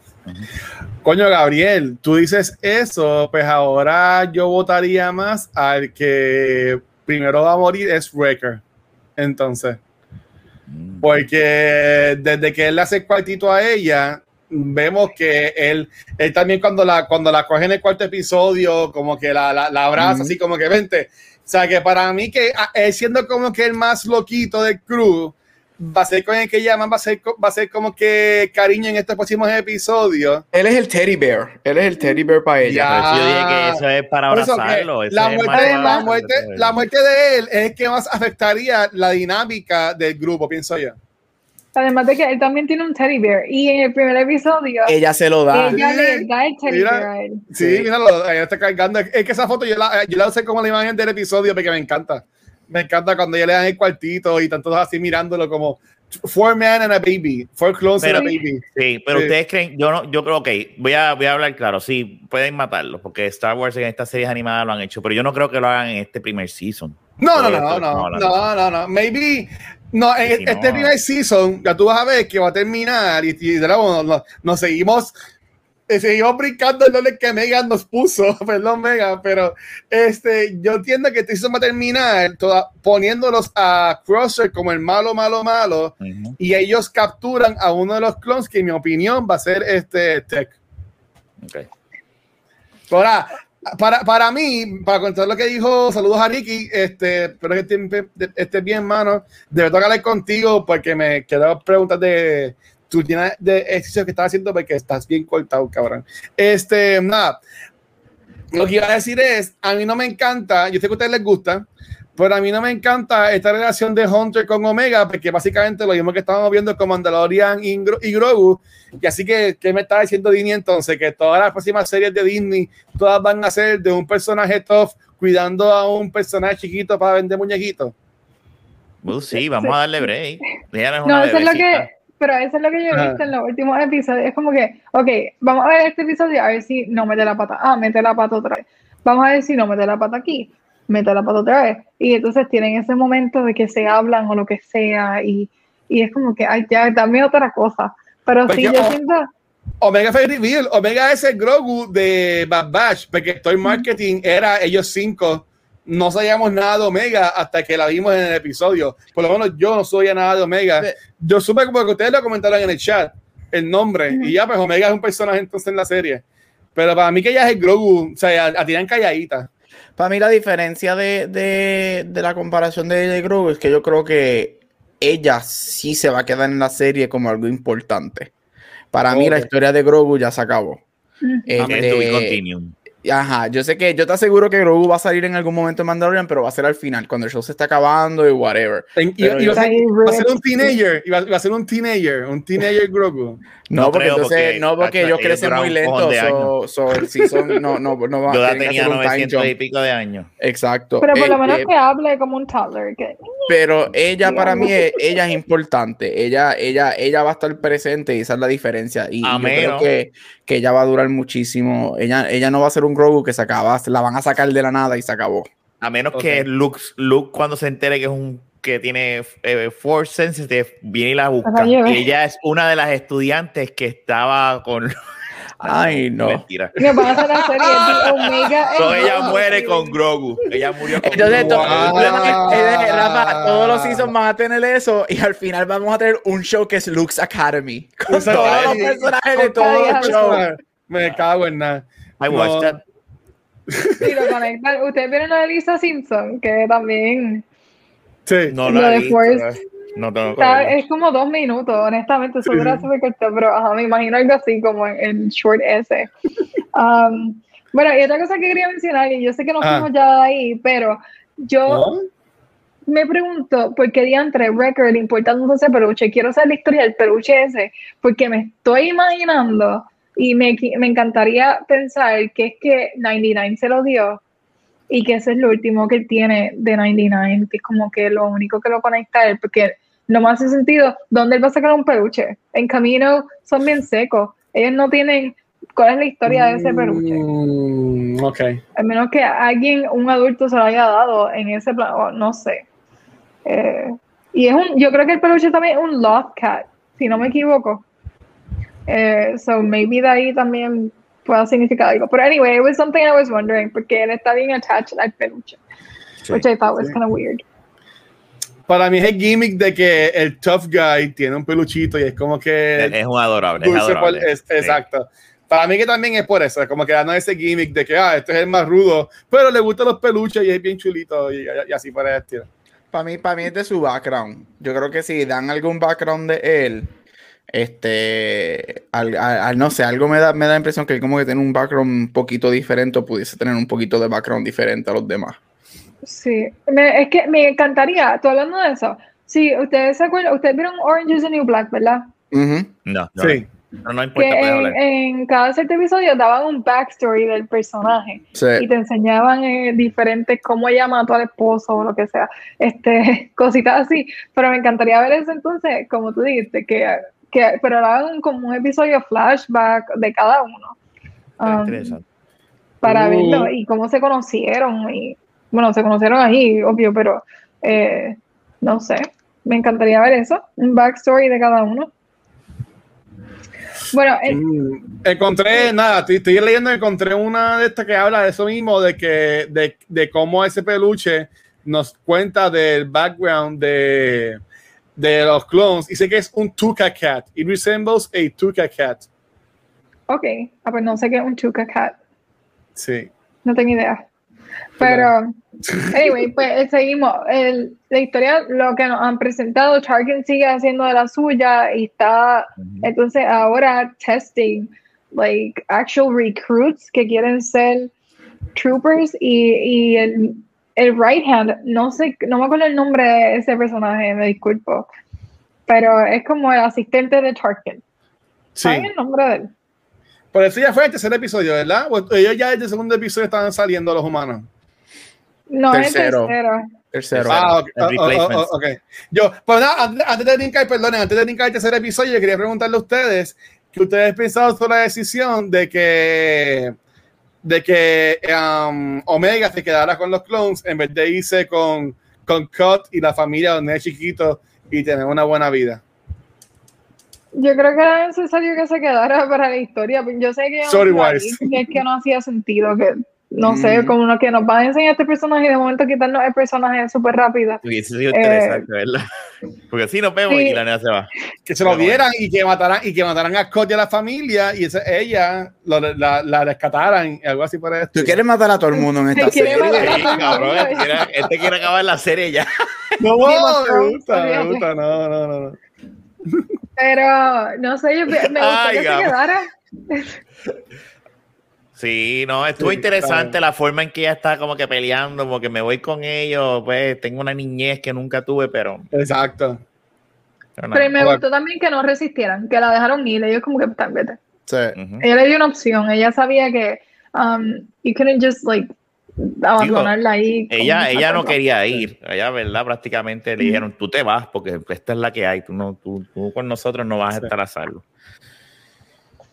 S2: Coño, Gabriel, tú dices eso, pues ahora yo votaría más al que primero va a morir es Wrecker. Entonces, mm. porque desde que él le hace cuartito a ella, vemos que él, él también cuando la, cuando la coge en el cuarto episodio, como que la, la, abraza, así como que vente. O sea, que para mí que él siendo como que el más loquito del crew, va a ser con el que llaman, va a ser, va a ser como que cariño en estos próximos episodios.
S4: Él es el teddy bear, él es el teddy bear para ella.
S3: Ya. yo dije que eso es para abrazarlo.
S2: la, muerte, la, muerte, la muerte de él es el que más afectaría la dinámica del grupo, pienso yo.
S1: Además de que él también tiene un teddy bear. Y en el primer episodio.
S4: Ella se lo da.
S1: Ella le da el teddy bear a él. Sí,
S2: míralo, ella está cargando. Es que esa foto yo la, yo la usé como la imagen del episodio porque me encanta. Me encanta cuando ella le dan el cuartito y están todos así mirándolo como Four men and a baby. Four clones and a baby.
S3: Sí, pero ustedes creen, yo no, yo creo que voy a, voy a hablar claro, sí, pueden matarlo, porque Star Wars en estas series animadas lo han hecho, pero yo no creo que lo hagan en este primer season.
S2: No, no, no, no, no, no, no, Maybe, no, en este primer season, ya tú vas a ver que va a terminar y, y nos, nos seguimos seguimos brincando el doble que Megan nos puso, (laughs) perdón Megan, pero este, yo entiendo que va a terminar toda, poniéndolos a Crosser como el malo, malo, malo, y ellos capturan a uno de los clones que en mi opinión va a ser este Tech.
S3: Okay.
S2: Ahora, para, para mí, para contar lo que dijo, saludos a Ricky, este, espero que estés bien, mano. Debe tocar contigo porque me quedaron preguntas de, tu llena de ejercicio que estás haciendo porque estás bien cortado, cabrón. Este, nada. Lo que iba a decir es, a mí no me encanta, yo sé que a ustedes les gusta, pero a mí no me encanta esta relación de Hunter con Omega, porque básicamente lo mismo que estábamos viendo con Mandalorian y, Grogu. Y así que, ¿qué me está diciendo Disney entonces? Que todas las próximas series de Disney, todas van a ser de un personaje tough cuidando a un personaje chiquito para vender muñequitos.
S3: Pues sí, vamos a darle break.
S1: no, eso es lo que pero eso es lo que yo he visto en los últimos episodios. Es como que, ok, vamos a ver este episodio a ver si no mete la pata. Ah, mete la pata otra vez. Vamos a ver si no mete la pata aquí. mete la pata otra vez. Y entonces tienen ese momento de que se hablan o lo que sea y, y es como que, ay, ya, dame otra cosa. Pero sí,
S2: Porque,
S1: yo
S2: oh,
S1: siento...
S2: Omega fue reveal. Omega es el Grogu de Bad Batch, porque Toy Marketing era ellos cinco. No sabíamos nada de Omega hasta que la vimos en el episodio. Por lo menos yo no sabía nada de Omega. Yo supe como que ustedes lo comentaron en el chat, el nombre. Y ya, pues Omega es un personaje entonces en la serie. Pero para mí que ella es el Grogu, o sea, a, a tirar calladita.
S4: Para mí la diferencia de, de, de la comparación de ella y Grogu es que yo creo que ella sí se va a quedar en la serie como algo importante. Para mí la historia de Grogu ya se acabó. Este. Ajá, yo sé que yo te aseguro que Grogu va a salir en algún momento en Mandalorian, pero va a ser al final, cuando el show se está acabando y whatever.
S2: Y-
S4: Pero
S2: y va, a
S4: yo-
S2: ser, va a ser un teenager, y va, va a ser un teenager, un teenager Grogu.
S4: No,
S3: No
S4: porque
S3: creo,
S4: entonces,
S3: porque,
S4: no, porque ellos crecen muy lentos. So, so el season no, no, no va (laughs) tienen que
S3: tenía
S4: hacer un time
S3: 900 y pico de años.
S4: Exacto.
S1: Pero por
S4: Eh,
S1: lo menos
S4: eh,
S1: que hable como un toddler. Que,
S4: Pero ella para mí, es- ella es importante. Ella, ella, ella va a estar presente y esa es la diferencia. Y,
S3: A
S4: yo creo
S3: menos-
S4: que, que ella va a durar muchísimo. Ella, ella no va a ser un Grogu que se acaba, se la van a sacar de la nada y se acabó.
S3: A menos que Luke, Luke, cuando se entere que es un que tiene eh, Force Sensitive, viene y la busca. ella es una de las estudiantes que estaba con. (laughs)
S4: Ay, no.
S3: Mentira.
S1: que van a hacer la serie de Omega. (laughs)
S3: So,
S1: and
S3: ella muere con Grogu. Ella murió con
S4: Entonces,
S3: Grogu.
S4: to-
S2: Wow.
S4: eh, Rafa, todos los seasons van a tener eso y al final vamos a tener un show que es Luke's Academy. Con todos los personajes de todos los shows.
S2: Me cago en nada.
S3: I watched
S2: No.
S3: that.
S1: Sí, lo conectan. Ustedes vieron a Lisa Simpson, que también
S2: Sí.
S3: No
S1: Lo de Force.
S3: No tengo
S1: está- es como dos minutos, honestamente. Eso dura súper corto, pero ajá, me imagino algo así como en, en short ese. Um, bueno, y otra cosa que quería mencionar, y yo sé que nos
S2: Ah.
S1: fuimos ya de ahí, pero yo
S2: ¿No?
S1: me pregunto por qué diantre Record importando ese peluche. Quiero saber la historia del peluche ese, porque me estoy imaginando y me, me encantaría pensar que es que 99 se lo dio y que ese es lo último que él tiene de 99, que es como que lo único que lo conecta a él, porque no me hace sentido. ¿Dónde él va a sacar un peluche? En camino son bien secos. Ellos no tienen. ¿Cuál es la historia de ese peluche?
S2: Mm, ok.
S1: Al menos que alguien, un adulto, se lo haya dado en ese plan, o no sé. Eh, y es un, yo creo que el peluche también es un Lost Cat, si no me equivoco. Eh, so maybe de ahí también pueda significar algo. Pero anyway, it was something I was wondering, porque él está bien attached al peluche,
S3: Sí.
S1: which I thought was kind of weird.
S2: Para mí es el gimmick de que el tough guy tiene un peluchito y es como que
S3: Es un adorable. Es
S2: dulce por-
S3: adorable.
S2: es-
S3: Sí.
S2: Exacto. Para mí que también es por eso, como que dando ese gimmick de que ah, este es el más rudo, pero le gustan los peluches y es bien chulito y, y así para el estilo.
S4: Para mí, para mí es de su background. Yo creo que si dan algún background de él, este, al, al- al- no sé, algo me da, me da la impresión que él como que tiene un background un poquito diferente o pudiese tener un poquito de background diferente a los demás.
S1: Sí, me- es que me encantaría, tú hablando de eso, sí, ustedes se acuerdan, ustedes vieron Orange is the New Black, ¿verdad?
S3: No, no,
S2: Sí.
S3: no, no
S1: Que
S3: importa, puedes
S1: en, cada cierto episodio daban un backstory del personaje. y
S4: Sí.
S1: te enseñaban eh, diferentes cómo ella mató al esposo o lo que sea, este, (laughs) cositas así, pero me encantaría ver eso entonces, como tú dijiste, que, que pero hagan como un episodio flashback de cada uno, um,
S3: interesante.
S1: para
S2: Uh.
S1: verlo y cómo se conocieron, y bueno, se conocieron ahí, obvio, pero eh, no sé, me encantaría ver eso, un backstory de cada uno. Bueno, eh,
S2: Encontré, nada, estoy, estoy leyendo, encontré una de estas que habla de eso mismo, de que de, de cómo ese peluche nos cuenta del background de, de los clones. Y sé que es un Tuca Cat. It resembles a Tuca Cat.
S1: ok, ah, pues no sé qué es un Chuka Cat.
S2: Sí.
S1: No tengo idea. Pero, (laughs) anyway, pues eh, seguimos. El- la historia, lo que nos han presentado, Tarkin sigue haciendo de la suya y está, entonces ahora testing, like, actual recruits que quieren ser troopers y, y el, el right hand, no sé, no me acuerdo el nombre de ese personaje, me disculpo, pero es como el asistente de Tarkin.
S2: Sí.
S1: ¿Saben el nombre de él?
S2: Por eso ya fue el tercer episodio, ¿verdad? O- Ellos ya desde el segundo episodio estaban saliendo los humanos.
S1: No,
S4: Tercero.
S1: es el tercero.
S4: Tercero.
S2: Ah, ok. Oh, oh, oh,
S3: replacements.
S2: ok. Yo, pues nada, antes, de brincar, perdonen, antes de brincar el tercer episodio, yo quería preguntarle a ustedes que ustedes pensaban sobre la decisión de que de que um, Omega se quedara con los clones en vez de irse con, con Cut y la familia donde es chiquito y tener una buena vida.
S1: Yo creo que era necesario que se quedara para la historia. Yo sé que,
S2: Sorry, wise.
S1: es que no hacía sentido que no
S4: Mm.
S1: sé, como lo que nos va a enseñar este personaje y de momento quitarnos el personaje súper rápido.
S3: Hubiese sido interesante, ¿verdad? (laughs) Porque así nos vemos
S1: sí.
S3: y la nena se va.
S2: Que se lo dieran y que mataran y que mataran a Scott y a la familia y esa, ella lo- la, la rescataran algo así por esto.
S4: Tú quieres matar a todo el mundo en esta serie.
S1: matar a
S3: Sí, cabrón, este quiere, este quiere acabar la serie ya. (laughs)
S2: No, me gusta, me gusta, no, no, no. no.
S1: Pero no sé, yo, me gusta
S3: Ay,
S1: que se quedara. (laughs)
S3: Sí, no, estuvo
S2: Sí,
S3: interesante
S2: claro.
S3: la forma en que ella está como que peleando, porque me voy con ellos, pues tengo una niñez que nunca tuve, pero,
S2: Exacto.
S3: pero
S1: me gustó también que no resistieran, que la dejaron ir. Ellos como que, "Tan, vete.
S4: Sí.
S1: Ella le dio una opción. Ella sabía que um, you couldn't just like abandonarla ahí.
S3: Ella, ella no quería ir, ella, ¿verdad? Prácticamente le dijeron, tú te vas porque esta es la que hay, tú, no, tú, tú con nosotros no vas a estar a salvo.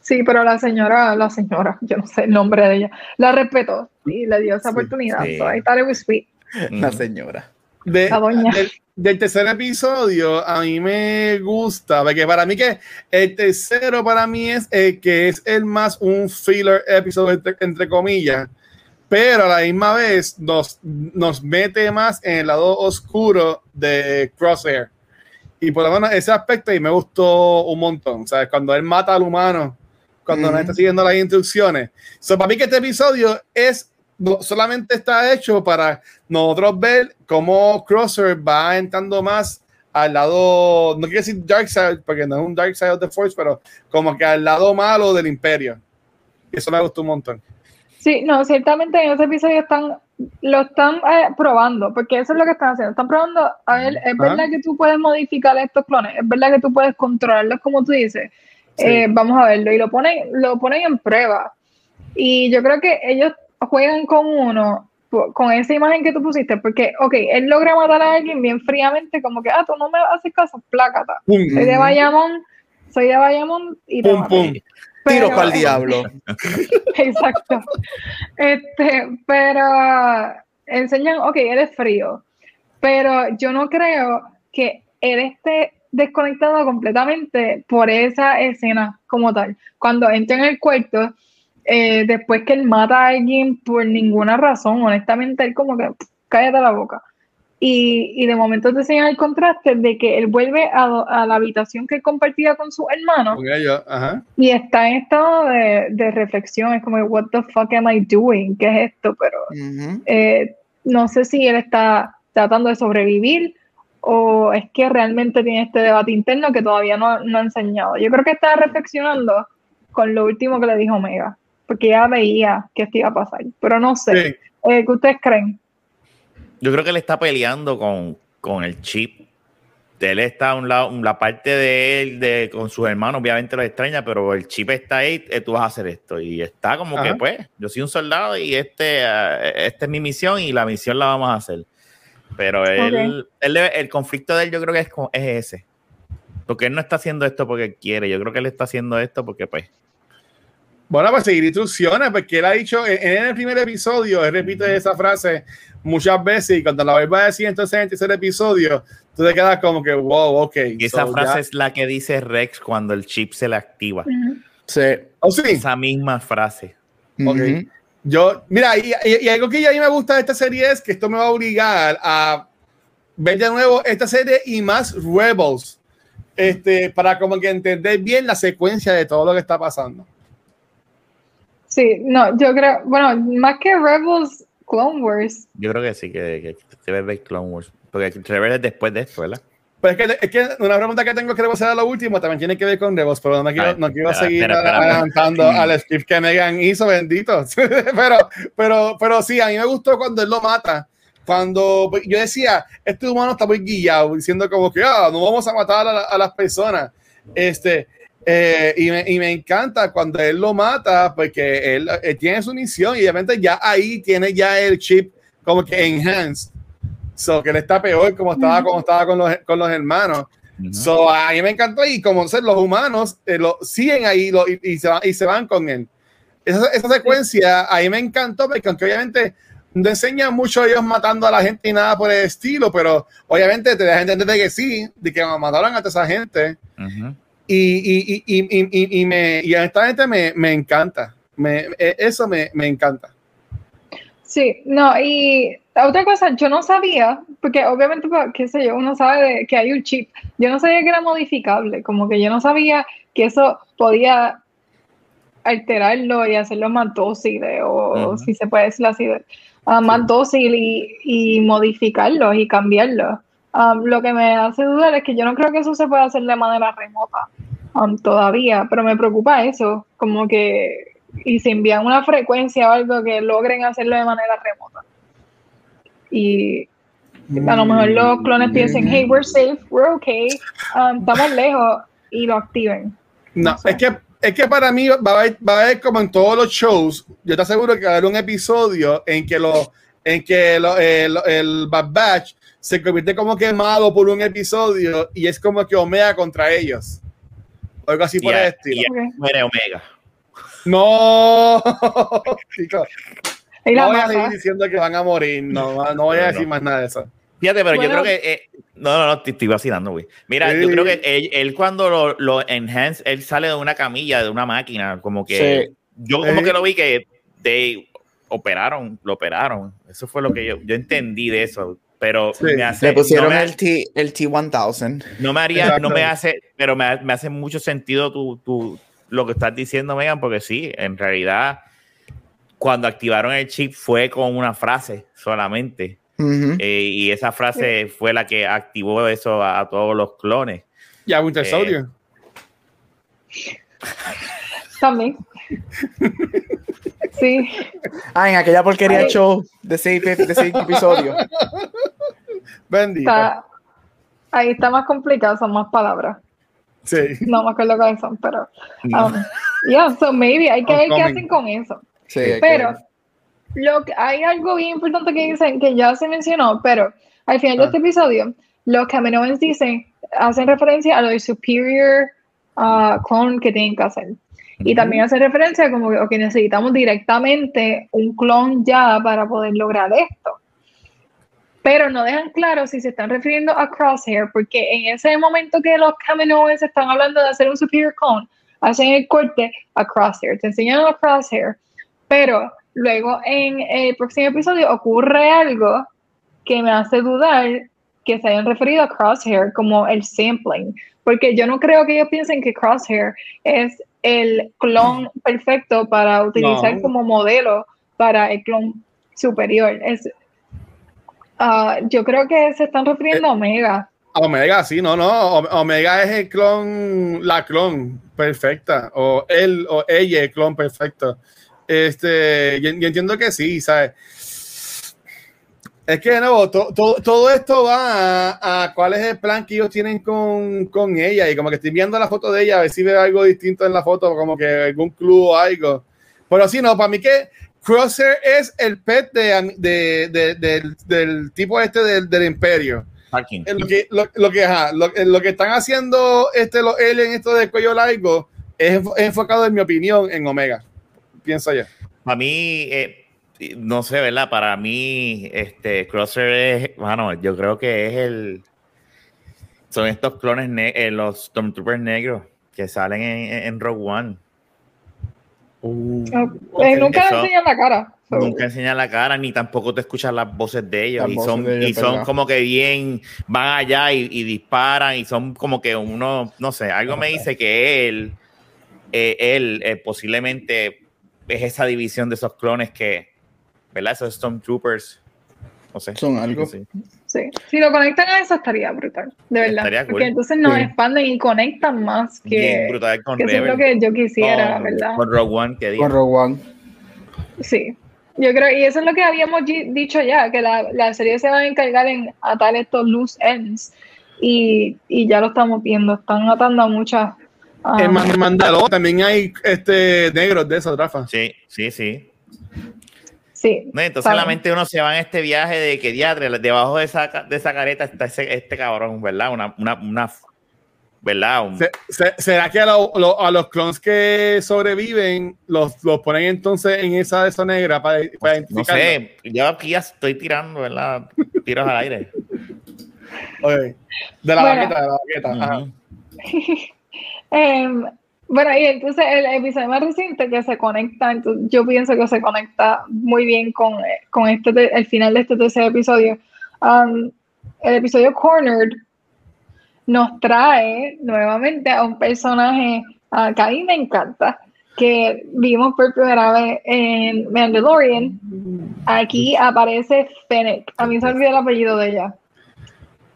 S1: Sí, pero la señora, la señora, yo no sé el nombre de ella, la respetó y le dio esa
S2: Sí,
S1: oportunidad.
S3: sí.
S1: So I thought it was sweet.
S4: La señora.
S2: De-
S1: La doña.
S2: del, del tercer episodio a mí me gusta, porque para mí que el tercero para mí es el que es el más un filler episodio entre, entre comillas, pero a la misma vez nos, nos mete más en el lado oscuro de Crosshair. Y por lo menos ese aspecto y me gustó un montón, ¿sabes? Cuando él mata al humano, cuando no
S4: Ujú.
S2: está siguiendo las instrucciones. So, para mí que este episodio es no solamente está hecho para nosotros ver cómo Crosser va entrando más al lado, no quiero decir Dark Side, porque no es un Dark Side of the Force, pero como que al lado malo del Imperio. Y eso me gustó un montón.
S1: Sí, no, ciertamente en ese episodio están, lo están eh, probando, porque eso es lo que están haciendo. Están probando, a ver, es
S2: Ajá.
S1: verdad que tú puedes modificar estos clones, es verdad que tú puedes controlarlos como tú dices.
S2: Sí.
S1: Eh, vamos a verlo, y lo ponen, lo ponen en prueba. Y yo creo que ellos juegan con uno, con esa imagen que tú pusiste, porque, ok, él logra matar a alguien bien fríamente, como que, ah, tú no me haces caso, plácata. Soy de Bayamón, soy de Bayamón y te
S2: pum, pum.
S4: Tiro
S1: Pero-
S4: para el diablo. (laughs)
S1: Exacto. Este, pero enseñan, ok, él es frío, pero yo no creo que él esté desconectado completamente por esa escena como tal. Cuando entra en el cuarto, eh, después que él mata a alguien por ninguna razón, honestamente, él como que "Pff, cállate la boca. Y, y de momento te enseñan el contraste de que él vuelve a, a la habitación que él compartía con su hermano
S2: Con ellos, ajá.
S1: y está en estado de, de reflexión, es como, what the fuck am I doing? ¿Qué es esto? Pero
S4: Ujú.
S1: eh, no sé si él está tratando de sobrevivir o es que realmente tiene este debate interno que todavía no, no ha enseñado. Yo creo que está reflexionando con lo último que le dijo Omega, porque ya veía que esto iba a pasar, pero no sé.
S2: Sí.
S1: Eh, ¿Qué ustedes creen?
S3: Yo creo que él está peleando con, con el chip. Él está a un lado, la parte de él, de, con sus hermanos, obviamente lo extraña, pero el chip está ahí, eh, tú vas a hacer esto. Y está como que, pues, yo soy un soldado y este, eh, esta es mi misión y la misión la vamos a hacer. Pero él, él debe- el conflicto de él yo creo que es, es ese. Porque él no está haciendo esto porque quiere, yo creo que él está haciendo esto porque, pues,
S2: Bueno, pues seguir instrucciones, porque él ha dicho en, en el primer episodio, él repite esa frase muchas veces y cuando la vuelva a decir entonces en el tercer episodio, tú te quedas como que, wow, ok.
S3: y esa
S2: so
S3: frase
S2: ya-
S3: es la que dice Rex cuando el chip se le activa.
S4: Sí.
S2: Oh, sí.
S3: Esa misma frase.
S2: Ok. Yo, mira, y, y- y algo que ya a mí me gusta de esta serie es que esto me va a obligar a ver de nuevo esta serie y más Rebels, este, para como que entender bien la secuencia de todo lo que está pasando.
S1: Sí, no, yo creo, bueno, más que Rebels, Clone Wars.
S3: Yo creo que sí, que, que debe ver Clone Wars. Porque Rebels es después de esto, ¿verdad?
S2: Pues es que, es que una pregunta que tengo que Rebels era lo último, también tiene que ver con Rebels, pero no quiero,
S3: Ay,
S2: no quiero
S3: espera,
S2: seguir adelantando al script que Megan hizo, bendito. (laughs) pero, pero, pero sí, a mí me gustó cuando él lo mata. Cuando yo decía, este humano está muy guillado, diciendo como que ah, no vamos a matar a, a las personas. Este, eh, y, me, y me encanta cuando él lo mata, porque él, él tiene su misión y obviamente ya ahí tiene ya el chip como que enhanced. So, que él está peor como estaba, como estaba con los, con los hermanos. So, a mí me encantó y como ser los humanos eh, lo, siguen ahí lo- y, y se van, y se van con él. esa, esa secuencia ahí me encantó, porque aunque obviamente no enseñan mucho a ellos matando a la gente y nada por el estilo, pero obviamente te dejan entender de que sí, de que mataron a toda esa gente. Y, y, y, y, y, y me, y honestamente me, me encanta. Me, e- eso me, me encanta.
S1: Sí, no, y otra cosa, yo no sabía, porque obviamente, pues, qué sé yo, uno sabe de- que hay un chip. Yo no sabía que era modificable, como que yo no sabía que eso podía alterarlo y hacerlo más dócil, o
S3: Ujú.
S1: si se puede decir así, de- ah, más dócil y, y modificarlo y cambiarlo. Um, lo que me hace dudar es que yo no creo que eso se pueda hacer de manera remota um, todavía, pero me preocupa eso, como que y si envían una frecuencia o algo que logren hacerlo de manera remota. Y a lo mejor los clones piensen, hey, we're safe, we're okay, um, estamos lejos y lo activen.
S2: No,
S1: No sé.
S2: es que es que para mí va a, haber, va a haber como en todos los shows, yo te aseguro que va a haber un episodio en que lo, en que lo- el, el Bad Batch se convierte como que malo por un episodio y es como que Omega contra ellos. O algo así por el estilo.
S3: y a-
S1: Ok.
S3: muere Omega.
S2: No, (laughs) chicos, no voy a seguir diciendo que van a morir, no, no voy a decir
S3: no.
S2: más nada de eso.
S3: Fíjate, pero yo creo que. eh, no, no, no, te estoy vacilando, güey. Mira, yo creo que él, él cuando lo, lo enhance, él sale de una camilla, de una máquina, como que.
S4: Sí.
S3: Yo como
S2: Sí.
S3: que lo vi que they operaron, lo operaron. Eso fue lo que yo, yo entendí de eso. Pero
S2: Sí.
S3: me hace,
S4: Le pusieron
S3: no me,
S4: el, T, el T1000.
S3: no me haría, no me hace, pero me, me hace mucho sentido tu, tu, lo que estás diciendo, Megan, porque sí, en realidad, cuando activaron el chip fue con una frase solamente. Eh, y esa frase fue la que activó eso a, a todos los clones.
S2: Ya Winter
S3: Eh,
S2: Soldier.
S1: También. Sí,
S4: Ah, en aquella porquería
S1: Ay.
S4: show de seis, de seis episodios.
S2: Bendito.
S1: está, ahí está más complicado, son más palabras.
S2: Sí.
S1: No me acuerdo cuáles son, pero.
S3: No.
S1: Um, yeah, so maybe hay que ver qué hacen con eso.
S4: Sí, hay que
S1: Pero lo que, hay algo bien importante que dicen que ya se mencionó, pero al final de
S2: Ah.
S1: este episodio, los Kaminoans dicen, hacen referencia a lo del superior uh, clone que tienen que hacer. Y también hacen referencia como que necesitamos directamente un clon ya para poder lograr esto. Pero no dejan claro si se están refiriendo a Crosshair, porque en ese momento que los Kaminoans están hablando de hacer un superior clone, hacen el corte a Crosshair, te enseñan a Crosshair, pero luego en el próximo episodio ocurre algo que me hace dudar que se hayan referido a Crosshair como el sampling, porque yo no creo que ellos piensen que Crosshair es el clon perfecto para utilizar
S2: No.
S1: como modelo para el clon superior. Es, ah, yo creo que se están refiriendo a Omega.
S2: Omega, sí, no, no. Omega es el clon, la clon perfecta. O él o ella el clon perfecto. Este, yo, yo entiendo que sí, ¿sabes? Es que de nuevo, to- to- todo esto va a, a cuál es el plan que ellos tienen con, con ella. Y como que estoy viendo la foto de ella, a ver si veo algo distinto en la foto, como que algún club o algo. Pero sí, no, para mí que Crosshair es el pet de, de- de- del, del tipo este del, del imperio. Eh, lo que, lo, lo que, ajá, lo, eh, lo que están haciendo este, los aliens, esto del cuello largo, es, enfo- es enfocado, en mi opinión, en Omega. Pienso yo.
S3: Para mí, eh, no sé, ¿verdad? Para mí, este Crosser es, bueno, yo creo que es el. Son estos clones, ne- eh, los Stormtroopers negros que salen en, en Rogue One.
S1: Eh,
S2: Ok,
S1: nunca le
S3: eso-
S1: enseñan la cara.
S3: Nunca enseñan la cara, ni tampoco te escuchas las voces de ellos.
S4: Las
S3: y son,
S4: ellos,
S3: y son
S4: ¿verdad?
S3: como que bien, van allá y, y disparan, y son como que uno, no sé, algo me dice que él, eh, él eh, posiblemente es esa división de esos clones que, ¿verdad? Esos Stormtroopers, no sé.
S4: Son algo.
S3: Sí.
S1: Sí. Si lo conectan a eso estaría brutal, de verdad.
S3: Estaría cool.
S1: Porque entonces nos
S4: Sí.
S1: expanden y conectan más
S3: Bien
S1: que,
S3: brutal con
S1: que es lo que yo quisiera,
S3: con,
S1: ¿verdad?
S3: con Rogue One, que.
S4: Con Rogue One.
S1: Sí. Yo creo, y eso es lo que habíamos dicho ya, que la, la serie se va a encargar en atar estos loose ends. Y, y ya lo estamos viendo, están atando a muchas. ah,
S2: En Man- Mandalor también hay este, negros de esos, Rafa.
S3: Sí, sí, sí.
S1: Sí.
S3: No, entonces la mente de uno se va en este viaje de que diadre, debajo de esa, de esa careta está ese- este cabrón, ¿verdad? Una, una, una, ¿verdad? Un-
S2: Se- se- ¿Será que a, lo- lo- a los clones que sobreviven los, los ponen entonces en esa de esa negra para, para
S3: no
S2: identificar?
S3: sé, yo aquí ya estoy tirando, ¿verdad? Tiros al aire.
S2: De la
S1: Bueno.
S2: baqueta, de la baqueta. ajá.
S3: Ujú. (laughs)
S1: Bueno, y entonces el episodio más reciente que se conecta, entonces, yo pienso que se conecta muy bien con, eh, con este te- el final de este tercer episodio. Um, el episodio Cornered nos trae nuevamente a un personaje que a mí me encanta, que vimos por primera vez en Mandalorian. Aquí aparece Fennec. A mí se olvidó el apellido de ella.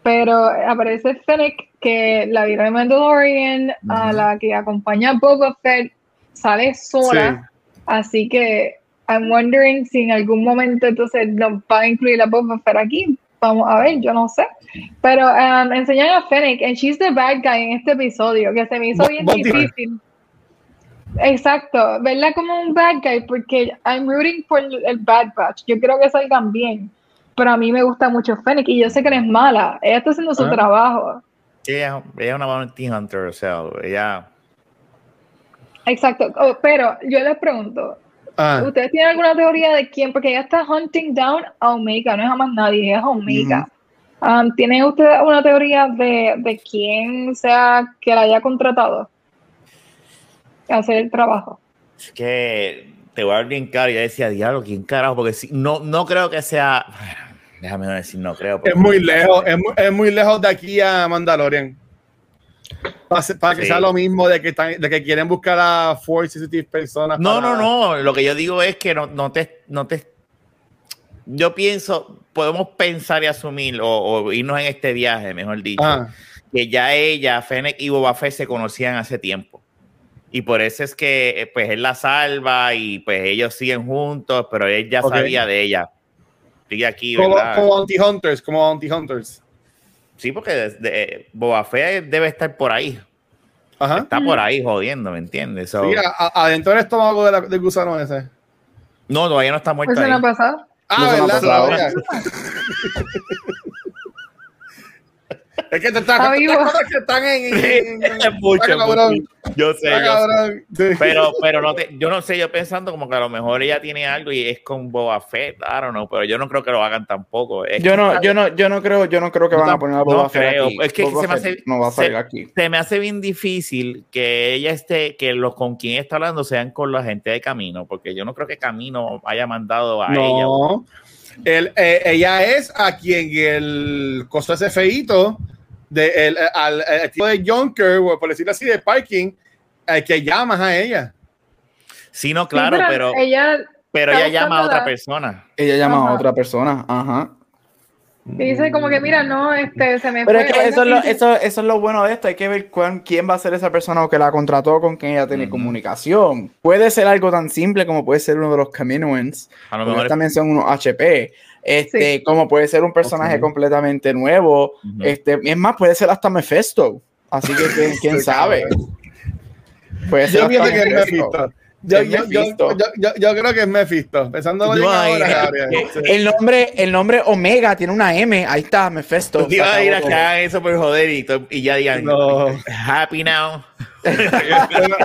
S1: Pero aparece Fennec, que la vieron en Mandalorian, a la que acompaña a Boba Fett, sale sola. Así que I'm wondering si en algún momento entonces nos va a incluir a Boba Fett aquí. Vamos a ver, yo no sé. Pero um, enseñan a Fennec, and she's the bad guy en este episodio, que se me hizo bien difícil. Exacto, verla como un bad guy, porque I'm rooting por el Bad Batch. Yo creo que salgan bien. Pero a mí me gusta mucho Fennec y yo sé que no es mala. Ella está haciendo su
S2: Ah.
S1: trabajo.
S3: Sí, ella, ella es una bounty hunter, o sea, ella...
S1: Exacto. Oh, pero yo les pregunto,
S2: Ah,
S1: ¿Ustedes tienen alguna teoría de quién? Porque ella está hunting down a Omega, no es a más nadie, es a Omega. Um, ¿Tienen ustedes una teoría de, de quién sea que la haya contratado a hacer el trabajo?
S3: Es que te voy a dar bien claro. Yo decía, diablo, ¿quién carajo? Porque si, no, no creo que sea. Déjame decir, no creo.
S2: es muy lejos, es muy, es muy lejos de aquí a Mandalorian. Para, que
S3: Sí.
S2: sea lo mismo de que, están, de que quieren buscar a Force Sensitive personas.
S3: No,
S2: para-
S3: no, no. Lo que yo digo es que no, no te, no te. Yo pienso, podemos pensar y asumir, o, o irnos en este viaje, mejor dicho,
S2: Ah,
S3: que ya ella, Fennec y Boba Fett se conocían hace tiempo. Y por eso es que eh, pues él la salva y pues ellos siguen juntos, pero él ya sabía de ella. Aquí,
S2: como,
S3: ¿verdad?
S2: como anti-hunters, como anti-hunters.
S3: Sí, porque desde, eh, Boba Fett debe estar por ahí.
S2: Ajá.
S3: Está por ahí jodiendo, ¿me entiendes? So-
S2: Sí, a- a- adentro del estómago de la- del gusano ese.
S3: no, todavía no está muerto
S1: Pues se
S3: ahí.
S1: no ha pasado.
S2: Ah,
S4: No. (laughs)
S2: es que te estás
S1: Está vivo.
S2: cosas que están en. en- en-
S3: Es mucho. Yo sé, yo. Pero, pero no te, yo no sé, yo pensando como que a lo mejor ella tiene algo y es con Boba Fett, I don't know, pero yo no creo que lo hagan tampoco. Es
S4: Yo
S3: que
S4: no, yo no, yo no creo, yo no creo que van a poner a
S3: no
S4: Boba Fett
S3: creo.
S4: aquí.
S3: Es que
S4: Boba
S3: se me
S4: Fett
S3: hace-
S4: no va a salir
S3: se-
S4: aquí.
S3: se me hace bien difícil que ella esté, que los con quien está hablando sean con la gente de Camino, porque yo no creo que Camino haya mandado a ella.
S2: No. Él, eh, ella es a quien el costo ese feito de el, al, al tipo de Junker, o por decirlo así, de parking, al que llamas a ella.
S3: Sí, no, claro,
S1: Sí,
S3: pero,
S1: ella
S3: pero ella llama a otra persona.
S4: Ella llama a otra persona. Ajá.
S1: Dice como que, mira, no, este, se me
S4: Pero
S1: fue.
S4: es que eso es, lo, eso, eso es lo bueno de esto. Hay que ver cuán- quién va a ser esa persona o que la contrató con quien ella tiene comunicación. Puede ser algo tan simple como puede ser uno de los Caminoans.
S3: A lo mejor es-
S4: también son unos HP. Este,
S1: Sí.
S4: como puede ser un personaje completamente nuevo. Este, es más, puede ser hasta Mephisto. Así que quién, (laughs) sabe. Puede ser
S2: Yo
S4: hasta
S2: que.
S4: Mephisto.
S2: Yo, yo, yo, yo, yo, yo creo que es Mephisto. Pensando ahora.
S4: El nombre, el nombre Omega tiene una M. Ahí está, Mephisto.
S3: Tú te ibas a ir a
S4: Se
S3: que
S4: acabó
S3: hagan eso por joder y, ya digan,
S2: No.
S3: happy now. (laughs)
S2: pero,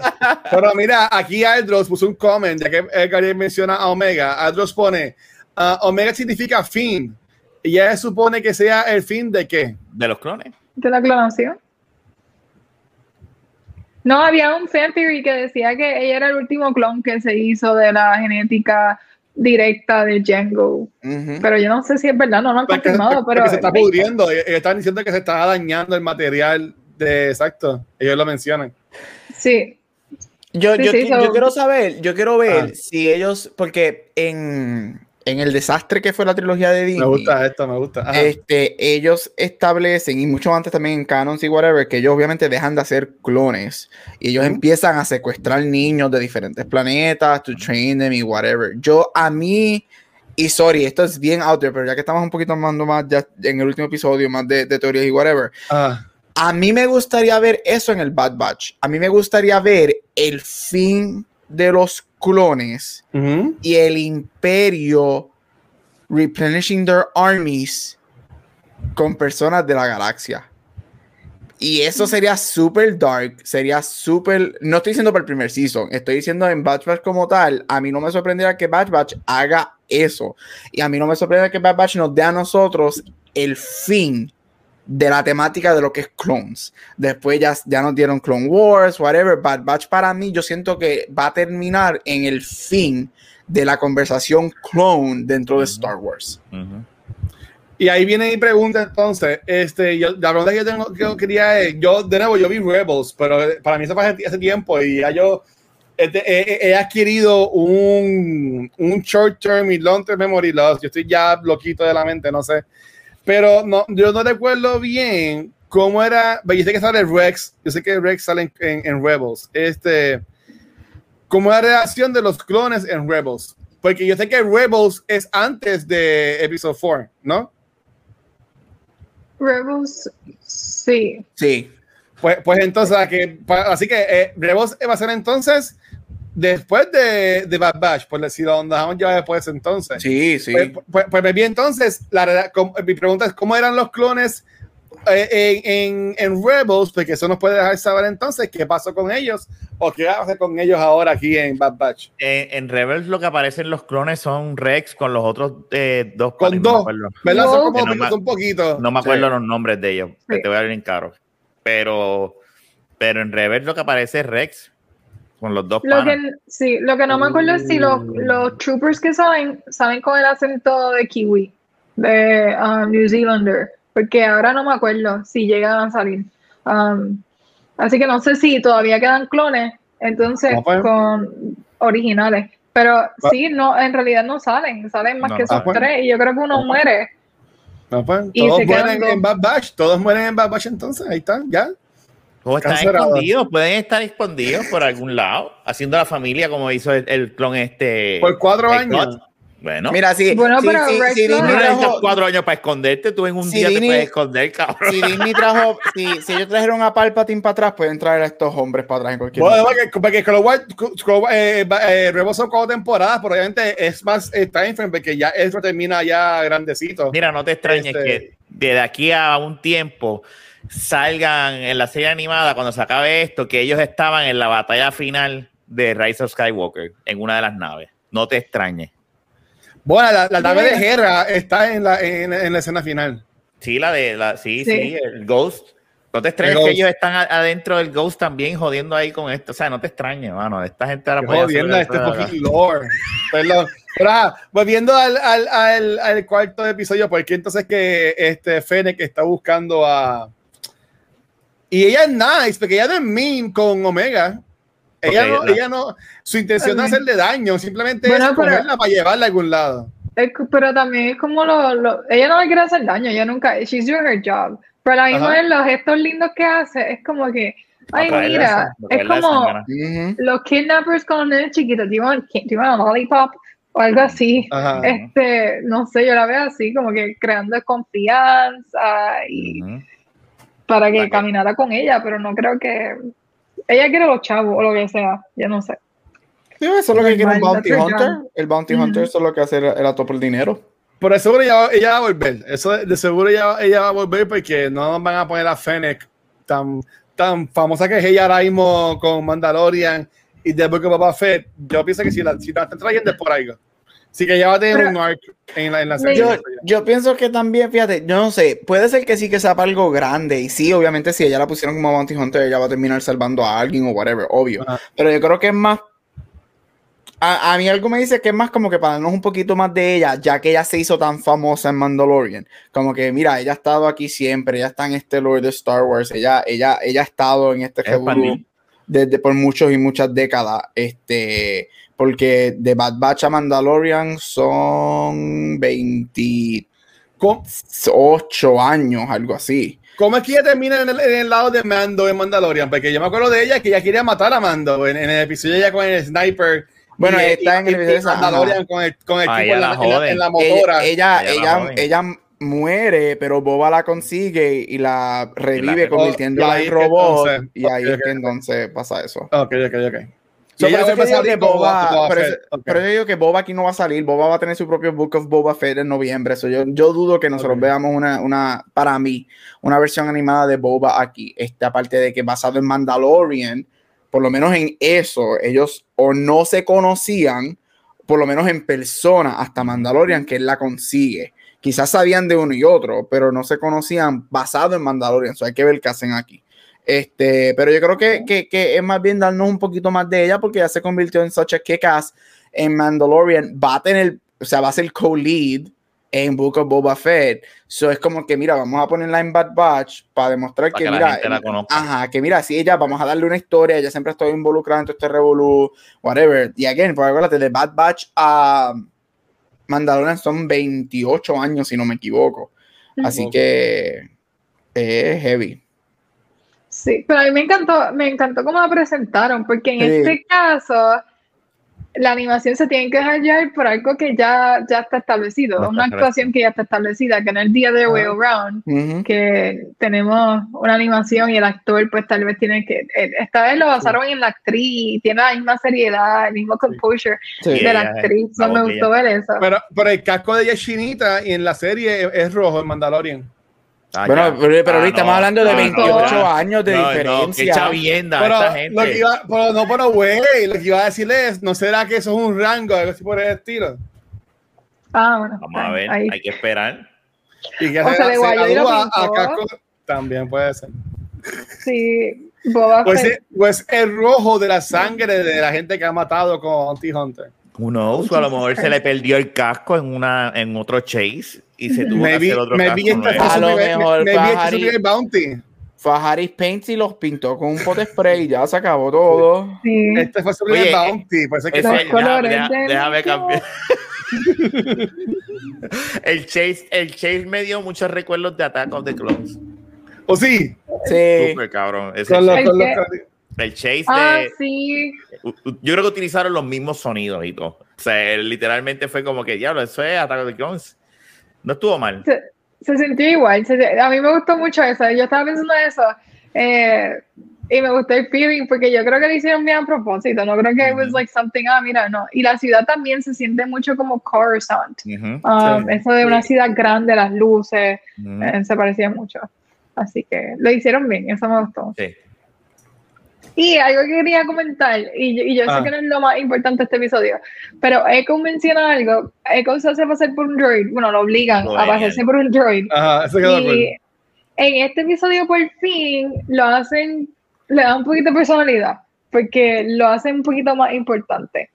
S2: pero mira, aquí Aldros puso un comment, ya que Gabriel menciona a Omega. Aldros pone, ah, Omega significa fin. Y ya se supone que sea el fin de qué?
S3: De los clones.
S1: de la clonación. No, había un fan theory que decía que ella era el último clon que se hizo de la genética directa de Django. Pero yo no sé si es verdad, no lo han
S2: Porque,
S1: confirmado,
S2: porque
S1: pero
S2: se está pudriendo. Ellos están diciendo que se está dañando el material de exacto. Ellos lo mencionan.
S1: Sí,
S4: Yo,
S1: Sí,
S4: yo,
S1: sí,
S4: qui-
S1: so-
S4: yo quiero saber, yo quiero ver
S2: Ah.
S4: si ellos, porque en, en el desastre que fue la trilogía de Disney,
S2: Me gusta esto, me gusta. Ajá.
S4: este, ellos establecen, y mucho antes también en Canons y whatever, que ellos obviamente dejan de hacer clones y ellos empiezan a secuestrar niños de diferentes planetas, to train them y whatever. Yo, a mí, y sorry, esto es bien out there, pero ya que estamos un poquito hablando más ya en el último episodio, más de, de teorías y whatever,
S2: Ajá.
S4: a mí me gustaría ver eso en el Bad Batch. A mí me gustaría ver el fin de los clones y el imperio replenishing their armies con personas de la galaxia. Y eso sería súper dark, sería súper... No estoy diciendo para el primer season, estoy diciendo en Batch Batch como tal. A mí no me sorprendería que Batch Batch haga eso. Y a mí no me sorprendería que Batch Batch nos dé a nosotros el fin de la temática de lo que es clones. Después ya, ya nos dieron Clone Wars, whatever. Bad Batch para mí yo siento que va a terminar en el fin de la conversación clone dentro de Star Wars.
S2: Y ahí viene mi pregunta entonces, este, yo, la pregunta que yo tengo, que yo quería es, yo de nuevo, yo vi Rebels, pero para mí eso fue hace, hace tiempo y ya yo este, he, he, adquirido un, un short term y long term memory loss, yo estoy ya bloquito de la mente, no sé, pero no, yo no recuerdo bien cómo era, yo sé que sale Rex, yo sé que Rex sale en, en, Rebels, este, cómo era la reacción de los clones en Rebels, porque yo sé que Rebels es antes de Episode 4, ¿no?
S1: Rebels, sí.
S4: Sí.
S2: Pues, pues entonces, que, así que eh, Rebels va a ser entonces después de, de Bad Batch, por decirlo, donde dejamos ya después entonces.
S4: Sí, sí.
S2: Pues, pues, pues bien, entonces, la, mi pregunta es, ¿cómo eran los clones eh, en, en, Rebels? Porque eso nos puede dejar saber entonces qué pasó con ellos o qué va a hacer con ellos ahora aquí en Bad Batch.
S3: Eh, en Rebels lo que aparecen los clones son Rex con los otros eh, dos.
S2: Con dos, ¿verdad? Son como no un poquito.
S3: No me acuerdo sí. los nombres de ellos, sí. te voy a dar en caro. Pero, pero en Rebels lo que aparece es Rex con los dos
S1: lo que, sí, lo que no me acuerdo es si los, los troopers que saben, saben con el acento de kiwi, de um, New Zealander, porque ahora no me acuerdo si llegan a salir. Um, así que no sé si todavía quedan clones, entonces con originales. Pero sí, no, en realidad no salen, salen más
S3: No,
S1: que esos
S2: Ah, pues.
S1: tres y yo creo que uno muere.
S2: Pues,
S1: Y
S2: todos
S1: se
S2: mueren
S1: dos.
S2: en Bad Batch, todos mueren en Bad Batch entonces, ahí está, ya.
S3: O están
S2: Cancelado.
S3: escondidos, pueden estar escondidos por algún lado, haciendo la familia como hizo el, el clon este.
S2: Por cuatro años.
S3: Clon. Bueno,
S4: Mira, sí.
S1: Bueno,
S4: sí,
S1: pero no-
S3: no
S4: Disney
S3: necesitas
S4: trajo-
S3: cuatro años para esconderte, tú en un
S4: Si
S3: día te
S4: Disney-
S3: puedes esconder, cabrón.
S4: si Disney trajo, si, si ellos trajeron a Palpatine para atrás, pueden traer a estos hombres para atrás en cualquier
S2: Bueno,
S4: momento.
S2: porque, Wars, eh, eh, son cuatro temporadas, pero obviamente es más eh, time frame porque ya eso termina ya grandecito.
S3: Mira, no te extrañes
S2: Este-
S3: que de aquí a un tiempo salgan en la serie animada, cuando se acabe esto, que ellos estaban en la batalla final de Rise of Skywalker en una de las naves. No te extrañes.
S2: Bueno, la, la nave de Hera está en la, en, en la escena final.
S3: Sí, la de la, sí, sí,
S1: Sí.
S3: el Ghost. No te extrañes
S2: El
S3: que
S2: Ghost.
S3: ellos están adentro del Ghost también jodiendo ahí con esto. O sea, no te extrañes, mano. Esta gente ahora puede
S2: jodienda
S3: hacer
S2: este fucking lore. Perdón. Pero ajá, volviendo al, al, al, al cuarto episodio, porque entonces que este Fennec está buscando a. Y ella es nice, porque ella no es mean con Omega. Ella,
S3: Ok,
S2: no,
S3: la-
S2: ella no, su intención no es hacerle daño, simplemente
S1: Bueno,
S2: es
S1: pero-
S2: cogerla para llevarla a algún lado.
S1: Es pero también es como lo, lo- ella no le quiere hacer daño, ella nunca, she's doing her job. Pero a la misma vez los gestos lindos que hace es como que, ay mira, es como los kidnappers con los nenes chiquitos, do you want, do you want a lollipop? O algo así.
S2: Ajá.
S1: Este, no sé, yo la veo así, como que creando confianza y. para que
S3: Ok.
S1: caminara con ella, pero no creo que ella quiere los chavos o lo que sea, yo no sé.
S4: Sí, eso es lo que quiere un Bounty Hunter. El Bounty
S1: Ujú.
S4: Hunter eso es lo que hace era todo por el dinero.
S2: Pero de seguro ella, ella va a volver. Eso de, seguro ella, ella va a volver porque no nos van a poner a Fennec tan, tan famosa que es ella ahora mismo con Mandalorian y después que Boba Fett. Yo pienso que si la, si la están trayendo es por algo. Así que ella va a tener
S1: Pero-
S2: un arc en la, en la serie.
S4: Yo, yo pienso que también, fíjate, yo no sé, puede ser que sí que sea para algo grande. Y sí, obviamente, si ella la pusieron como Bounty Hunter, ella va a terminar salvando a alguien o whatever, obvio. Pero yo creo que es más. A, a mí algo me dice que es más como que para darnos un poquito más de ella, ya que ella se hizo tan famosa en Mandalorian. Como que, mira, ella ha estado aquí siempre, ella está en este lore de Star Wars, ella, ella, ella ha estado en este
S3: expandir.
S4: desde por muchos y muchas décadas. Este, porque de Bad Batch a Mandalorian son 28
S2: ¿Cómo,
S4: años, algo así.
S2: cómo es que ella termina en el, en el lado de Mando en Mandalorian? Porque yo me acuerdo de ella que ella quería matar a Mando en, en el episodio ella con el sniper.
S4: Bueno,
S2: y-
S4: está
S2: y-
S4: en el
S2: y
S4: video esa-
S2: Mandalorian con el, con el
S3: Ah,
S2: tipo
S3: ella
S2: en la,
S3: la
S2: en la-
S3: joden.
S2: en la motora.
S4: Ella,
S3: Ella la
S4: ella, muere, pero Boba la consigue y la revive
S3: revive.
S4: convirtiéndola
S2: Oh, y
S4: en robot.
S2: entonces-
S4: y ahí es que entonces pasa eso.
S2: Ok, ok, ok.
S4: So,
S2: Y
S4: por
S2: ella
S4: eso
S2: va a
S4: que Boba,
S2: Boba
S4: por
S2: Fett.
S4: eso-
S2: Ok.
S4: por eso digo que Boba aquí no va a salir. Boba va a tener su propio Book of Boba Fett en noviembre. So, yo, yo dudo que nosotros veamos una, una, para mí, una versión animada de Boba aquí. Este, aparte de que basado en Mandalorian, por lo menos en eso, ellos o no se conocían, por lo menos en persona, hasta Mandalorian, que él la consigue. Quizás sabían de uno y otro, pero no se conocían basado en Mandalorian. So, hay que ver qué hacen aquí. Este, pero yo creo que, que, que es más bien darnos un poquito más de ella porque ya se convirtió en such a kick-ass en Mandalorian. Va a tener, o sea, va a ser co-lead en Book of Boba Fett. So es como que, mira, vamos a ponerla en Bad Batch para demostrar
S3: Para
S4: que,
S3: que la
S4: mira,
S3: la conozca.
S4: ajá, que mira, si ella, vamos a darle una historia, ella siempre estoy involucrada en todo este revolú, whatever. Y again, por acuérdate, de Bad Batch a Mandalorian son 28 años, si no me equivoco. Así que es heavy.
S1: Sí, pero a mí me encantó, me encantó cómo la presentaron, porque en
S4: Sí.
S1: este caso la animación se tiene que dejar llevar por algo que ya, ya está establecido,
S3: No
S1: una actuación que ya está establecida, que no es el día de Way Around, que tenemos una animación y el actor pues tal vez tiene que, eh, esta vez lo basaron en la actriz, tiene la misma seriedad, el mismo composure
S4: Sí.
S1: de la actriz, no me gustó ver eso.
S2: Pero, pero el casco de ella es chinita y en la serie es, es rojo, en Mandalorian.
S3: Ah,
S4: Bueno,
S3: ya.
S4: pero, pero
S3: Ah,
S4: ahorita estamos hablando de
S3: no,
S4: 28
S3: no,
S4: años de
S3: no, No, qué
S4: diferencia.
S3: chavienda
S2: Pero,
S3: esta
S2: lo que
S3: gente.
S2: iba, pero no, pero güey, lo que iba a decirle es, ¿no será que eso es un rango, algo así por el estilo?
S1: ah, bueno,
S3: Vamos a ver,
S1: ahí.
S3: hay que esperar.
S2: Y que
S1: O
S2: se,
S1: sea, de
S2: se
S1: Guayo y lo
S2: gradúa a
S1: pintó.
S2: casco, también puede ser.
S1: Sí, Boba
S2: Pues, es- pues el rojo de la sangre de la gente que ha matado con T-Hunter.
S3: Who knows? O a lo mejor se le perdió el casco en una en otro chase y se tuvo que hacer otro
S2: maybe
S3: casco
S2: este fue
S4: A lo mejor
S2: este su
S4: Pajari-
S2: primer bounty.
S4: Fue a Harris Paints y los pintó con un pote spray y ya se acabó todo.
S1: Sí.
S2: Este fue su primer bounty. Es que
S3: Ese-
S1: colores
S3: deja-
S1: de
S3: déjame cambiar. (laughs) el chase, el chase me dio muchos recuerdos de Attack of the Clones.
S2: ¿O sí?
S4: Sí.
S3: Super cabrón. Ese
S2: Con los,
S3: chase-
S2: con los-
S1: El
S3: chase
S1: Ah,
S3: de.
S1: sí.
S3: Yo creo que utilizaron los mismos sonidos y todo. O sea, literalmente fue como que, diablo, eso es Attack of the Clones. No estuvo mal.
S1: Se, se sintió igual. se- a mí me gustó mucho eso. Yo estaba pensando eso. eh, y me gustó el feeling porque yo creo que lo hicieron bien a propósito. No creo que it was like something, ah, mira, no. Y la ciudad también se siente mucho como Coruscant. Um,
S2: Sí.
S1: Eso de una ciudad grande, las luces, eh, se parecía mucho. Así que lo hicieron bien, eso me gustó.
S3: Sí.
S1: Y algo que quería comentar, y, yo- y yo
S2: Ah.
S1: sé que no es lo más importante de este episodio, pero Echo menciona algo. Echo se hace pasar por un droid, bueno, lo obligan a pasarse por un droid.
S2: Ajá, eso quedó.
S1: Y en este episodio, por fin, lo hacen, le dan un poquito de personalidad, porque lo hacen un poquito más importante.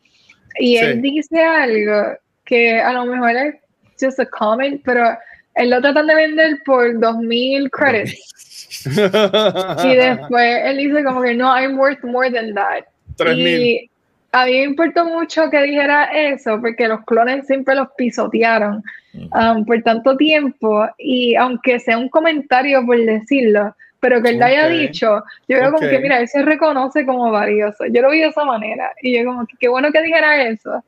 S1: Y él
S2: Sí.
S1: dice algo que a lo mejor es just a comment, pero él lo tratan de vender por 2000 credits. (laughs) Y después él dice como que no, I'm worth more than that.
S2: Tres mil.
S1: Y a mí me importó mucho que dijera eso, porque los clones siempre los pisotearon um, por tanto tiempo. Y aunque sea un comentario por decirlo, pero que él lo haya dicho, yo creo como
S2: Ok.
S1: que, mira, él se reconoce como valioso. Yo lo vi de esa manera. Y yo como que qué bueno que dijera eso.
S2: Go,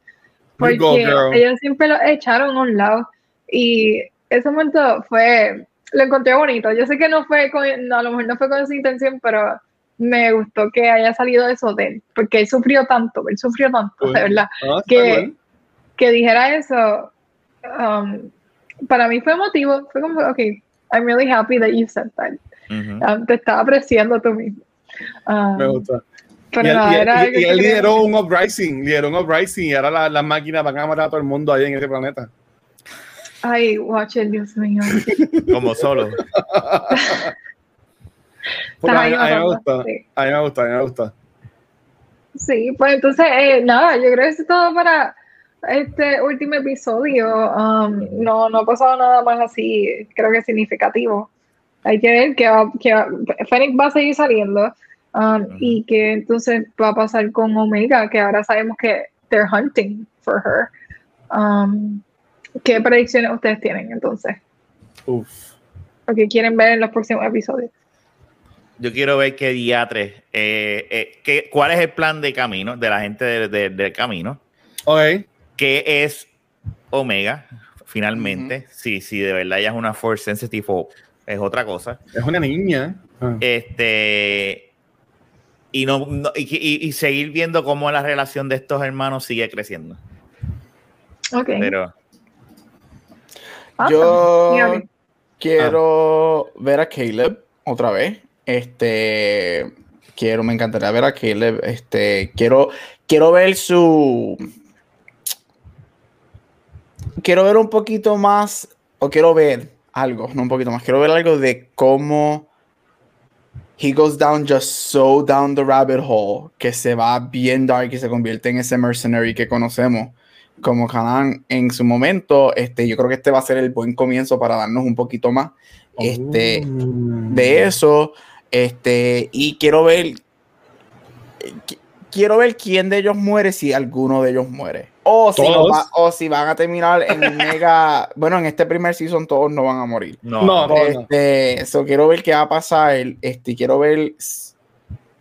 S1: Porque
S2: girl.
S1: ellos siempre lo echaron a un lado. Y ese momento fue, lo encontré bonito. Yo sé que no fue con, no, a lo mejor no fue con esa intención, pero me gustó que haya salido eso de él, porque él sufrió tanto, él sufrió tanto,
S2: Cool.
S1: de verdad,
S2: Ah,
S1: que,
S2: cool.
S1: que dijera eso, um, para mí fue emotivo, fue como, ok, I'm really happy that you said that.
S3: Ujú.
S1: Um, te estaba apreciando tú mismo. Um,
S2: Me gusta.
S1: pero
S2: y él,
S1: nada,
S2: y
S1: era
S2: y- y él lideró un uprising, lideró un uprising y ahora la- las máquinas van a matar a todo el mundo ahí en ese planeta.
S1: Ay, watch it, Dios mío. (laughs)
S3: Como solo. (laughs)
S2: A, mí-
S1: ahí
S2: a mí me gusta,
S1: sí.
S2: a mí me gusta, a mí me gusta.
S1: Sí, pues entonces, eh, nada, yo creo que eso es todo para este último episodio. Um, no, no ha pasado nada más así, creo que significativo. Hay que ver que, va, que va- Fennec va a seguir saliendo um, y que entonces va a pasar con Omega, que ahora sabemos que they're hunting for her. Um, ¿Qué predicciones ustedes tienen entonces?
S2: Uf.
S1: ¿O qué quieren ver en los próximos episodios?
S3: Yo quiero ver qué diatres, eh, eh, qué- cuál es el plan de camino de la gente de- de- del camino,
S2: Ok.
S3: qué es Omega, finalmente, si, si de verdad ella es una Force Sensitive o es otra cosa.
S2: Es una niña. Ah.
S3: Este, y, no, no- y, y- y seguir viendo cómo la relación de estos hermanos sigue creciendo.
S1: Ok.
S3: Pero
S1: Awesome.
S4: Yo
S1: Dígame.
S4: quiero ver a Caleb otra vez. Este quiero, me encantaría ver a Caleb. Este quiero, quiero ver su. Quiero ver un poquito más, o quiero ver algo, no un poquito más. Quiero ver algo de cómo he goes down just so down the rabbit hole que se va bien dark y se convierte en ese mercenary que conocemos como Hanan en su momento. Este, yo creo que este va a ser el buen comienzo para darnos un poquito más este, de eso. Este, y quiero ver. qui- Quiero ver quién de ellos muere si alguno de ellos muere. O si, no va- o si van a terminar en un mega. Bueno, en este primer season todos no van a morir.
S3: no,
S2: No, no.
S4: Este, eso quiero ver qué va a pasar. Este, quiero ver.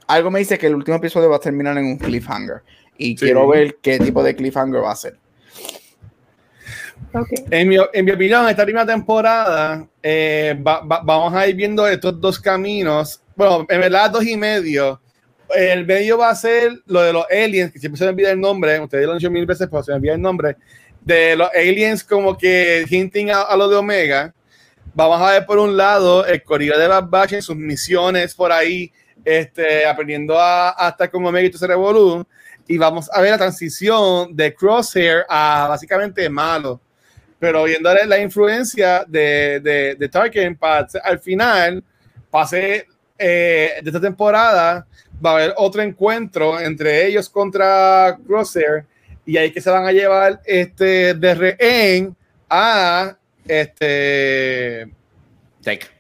S4: Algo me dice que el último episodio va a terminar en un cliffhanger. Y
S2: Sí.
S4: quiero ver qué tipo de cliffhanger va a ser.
S1: Ok.
S2: En mi, en mi opinión, esta primera temporada eh, va- va- vamos a ir viendo estos dos caminos. Bueno, en verdad, dos y medio. El medio va a ser lo de los aliens, que siempre se me olvida el nombre. Ustedes lo han dicho mil veces, pero se me olvida el nombre. De los aliens, como que hinting a, a lo de Omega. Vamos a ver por un lado el corrido de Bad Batch en sus misiones por ahí, este, aprendiendo a, a estar como Omega y todo ese revolú. Y vamos a ver la transición de Crosshair a básicamente malo pero viendo la influencia de, de, de Tarkin, para, al final, pase eh, de esta temporada, va a haber otro encuentro entre ellos contra Crosshair, y ahí que se van a llevar este, de rehén a este,
S3: Tech.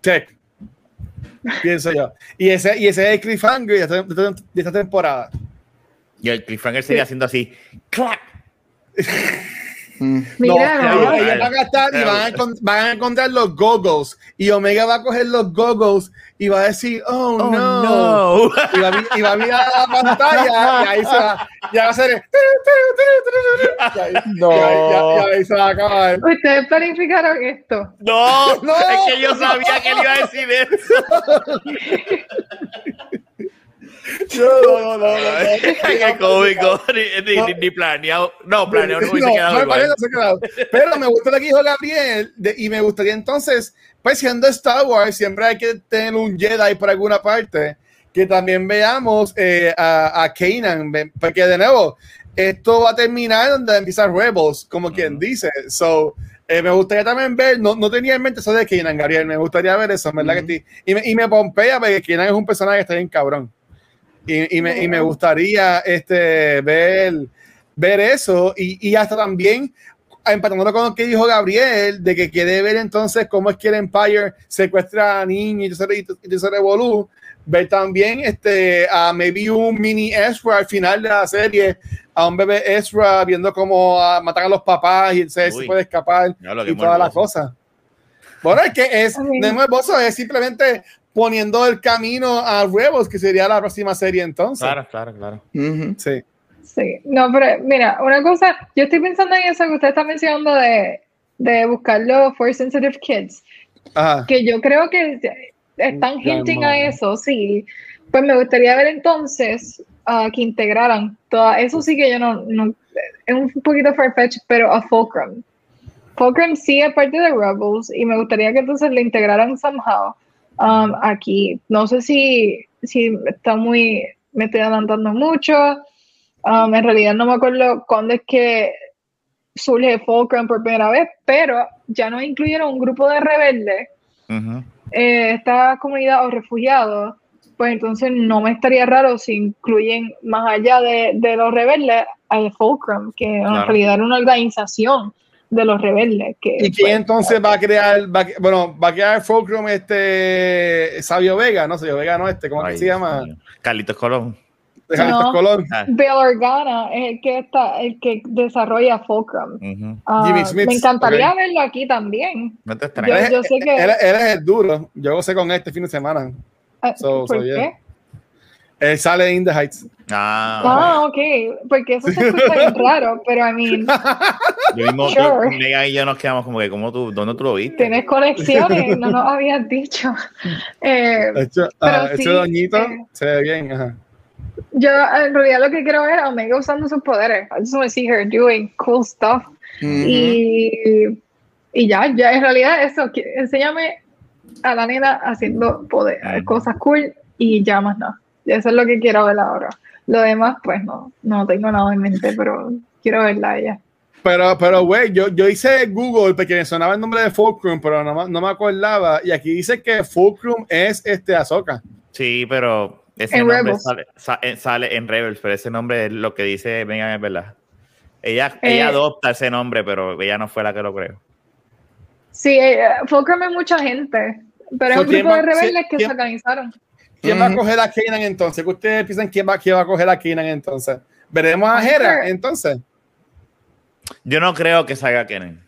S2: Tech, pienso yo. Y ese, y ese es el cliffhanger de esta, de esta- temporada.
S3: Y el cliffhanger sería haciendo así. ¡Clac! (laughs)
S4: Mm.
S1: Mira,
S2: no, van a estar y van a, van a encontrar los goggles y Omega va a coger los goggles y va a decir, oh,
S3: Oh,
S2: no.
S3: no.
S2: Y, va a, mi- y va a mirar a la pantalla y ahí se va, ya va a ahí,
S4: No.
S2: y ahí- ya- y ahí se va a acabar.
S1: Ustedes planificaron esto.
S3: No, (laughs)
S2: No.
S3: es que yo sabía que él iba a decir eso. (laughs)
S2: No, no, no, no, no, no. (laughs)
S3: Qué cómico. Ni, planeado. No, planeado no hubiese quedado igual.
S2: Pero me gusta lo que dijo Gabriel y me gustaría entonces, pues siendo Star Wars, siempre hay que tener un Jedi por alguna parte, que también veamos eh, a, a Kanan, porque de nuevo, esto va a terminar donde empieza Rebels, como quien dice. So, eh, me gustaría también ver, no, no tenía en mente eso de Kanan, Gabriel, me gustaría ver eso, ¿verdad que sí? Y me, y me pompea porque Kanan es un personaje que está bien cabrón. Y, y me, y me gustaría este, ver, ver eso y, y hasta también empatándolo con lo que dijo Gabriel, de que quiere ver entonces cómo es que el Empire secuestra a niños y ese revolú, ver también este, a maybe un mini Ezra al final de la serie, a un bebé Ezra viendo cómo ah, matan a los papás y se, se puede escapar y todas las cosas. Bueno, es que es,
S1: Ok.
S2: no es morboso, es simplemente poniendo el camino a Rebels, que sería la próxima serie entonces.
S3: Claro, claro, claro.
S4: Ujú.
S2: Sí.
S1: Sí, no, pero mira, una cosa, yo estoy pensando en eso que usted está mencionando de, de buscar los Force Sensitive Kids,
S2: Ajá.
S1: que yo creo que están hinting a eso, sí. Pues me gustaría ver entonces ah, que integraran todo eso sí que yo no, no es un poquito farfetch, pero a Fulcrum. Fulcrum sí es parte de Rebels y me gustaría que entonces le integraran somehow um, aquí. No sé si, si está muy, me estoy adelantando mucho. Um, en realidad no me acuerdo cuándo es que surge Fulcrum por primera vez, pero ya nos incluyeron un grupo de rebeldes, eh, esta comunidad o refugiados, pues entonces no me estaría raro si incluyen más allá de, de los rebeldes a Fulcrum, que en realidad era una organización de los rebeldes. Que,
S2: ¿Y
S1: pues,
S2: quién entonces va a crear, va bueno, va a crear Fulcrum este Sabio Vega, no Sabio Vega no este, ¿cómo que se llama?
S3: Carlitos Colón.
S2: De Carlitos
S1: No.
S2: Colón.
S3: Ah,
S1: Bill Organa es el que está, el que desarrolla Fulcrum. Ah,
S2: Jimmy Smith,
S1: me encantaría verlo aquí también.
S3: No te
S1: Yo,
S3: extrañes.
S1: yo sé que.
S2: Él, él es el duro. Yo sé con este fin de semana. so-
S1: ¿Por
S2: so, yeah. Él sale en The Heights.
S3: Ah,
S1: Ah, ok, porque eso se (laughs) escucha bien raro, pero I mean,
S3: yo mismo,
S1: Sure.
S3: Megan y yo nos quedamos como que, ¿cómo tú, ¿dónde tú lo viste?
S1: tienes conexiones, no nos habías dicho. Eh,
S2: hecho,
S1: Pero
S2: ah,
S1: sí,
S2: ese doñito
S1: eh.
S2: se ve bien. Ajá.
S1: yo en realidad lo que quiero ver a Omega usando sus poderes. I just want to see her doing cool stuff. Y, y ya, ya en realidad eso, enséñame a la nena haciendo poder, cosas cool y ya más nada. Eso es lo que quiero ver ahora. Lo demás, pues no, no tengo nada en mente, pero quiero verla a ella.
S2: Pero, pero, güey, yo, yo hice Google porque me sonaba el nombre de Fulcrum, pero no, me- no me acordaba. Y aquí dice que Fulcrum es este Azoka.
S3: Sí, pero ese
S1: En
S3: nombre sale, eh, sale en Rebels, pero ese nombre es lo que dice Megan es verdad. Ella,
S1: Eh,
S3: ella adopta ese nombre, pero ella no fue la que lo creó.
S1: Sí, eh, Fulcrum es mucha gente, pero es un
S2: ¿quién
S1: grupo de rebeldes
S2: sí,
S1: que
S2: quién-
S1: se organizaron.
S2: ¿Quién va a coger a Kanan entonces? ¿Qué ustedes piensan quién va, quién va a coger a Kanan entonces? ¿Veremos a Hera entonces?
S3: Yo no creo que salga Kennen.